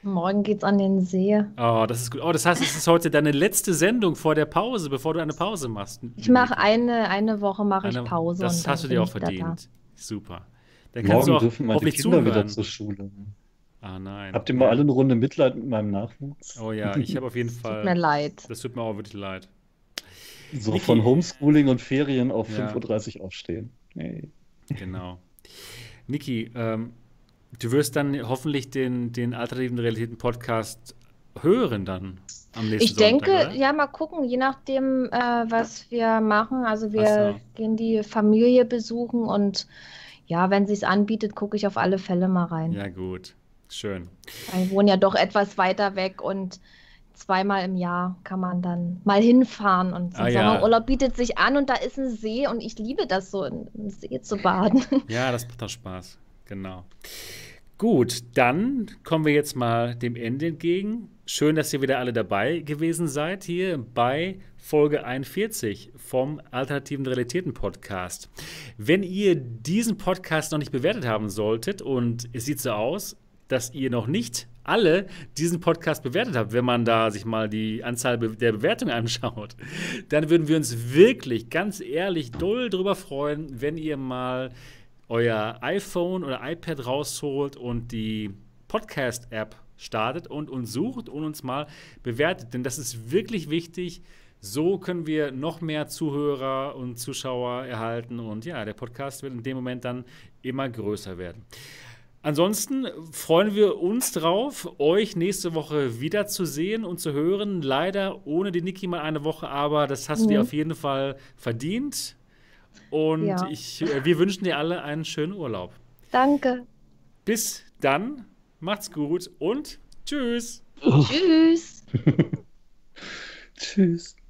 Morgen geht's an den See. Oh, das ist gut. Oh, das heißt, es ist heute deine letzte Sendung vor der Pause, bevor du eine Pause machst. Ich mache eine, eine Woche mache ich Pause Das hast du dir auch wieder da. Super. Dann du Morgen auch dürfen meine Kinder wieder zuhören. zur Schule. Ah, nein. Habt ihr mal alle eine Runde Mitleid mit meinem Nachwuchs? Oh ja, ich habe auf jeden Tut mir Fall. leid. Das tut mir auch wirklich leid. So Niki. von Homeschooling und Ferien auf Ja. 5.30 Uhr aufstehen. Hey. Genau. Niki, ähm, du wirst dann hoffentlich den, den alternativen Realitäten Podcast hören dann am nächsten Ich denke, Sonntag, ja, mal gucken, je nachdem, äh, was wir machen. Also wir so. gehen die Familie besuchen und ja, wenn sie es anbietet, gucke ich auf alle Fälle mal rein. Ja, gut. Schön. Wir wohnen ja doch etwas weiter weg und zweimal im Jahr kann man dann mal hinfahren und Ah, ja. Sommerurlaub bietet sich an und da ist ein See und ich liebe das so, einem See zu baden. Ja, das macht doch Spaß. Genau. Gut, dann kommen wir jetzt mal dem Ende entgegen. Schön, dass ihr wieder alle dabei gewesen seid hier bei Folge 41 vom Alternativen Realitäten Podcast. Wenn ihr diesen Podcast noch nicht bewertet haben solltet und es sieht so aus, dass ihr noch nicht alle diesen Podcast bewertet habt, wenn man da sich mal die Anzahl der Bewertungen anschaut, dann würden wir uns wirklich ganz ehrlich doll drüber freuen, wenn ihr mal euer iPhone oder iPad rausholt und die Podcast-App startet und uns sucht und uns mal bewertet. Denn das ist wirklich wichtig. So können wir noch mehr Zuhörer und Zuschauer erhalten. Und ja, der Podcast wird in dem Moment dann immer größer werden. Ansonsten freuen wir uns drauf, euch nächste Woche wiederzusehen und zu hören. Leider ohne die Niki mal eine Woche, aber das hast du dir Mhm. auf jeden Fall verdient. Und Ja. ich, äh, wir wünschen dir alle einen schönen Urlaub. Danke. Bis dann, macht's gut und tschüss. Tschüss. Tschüss.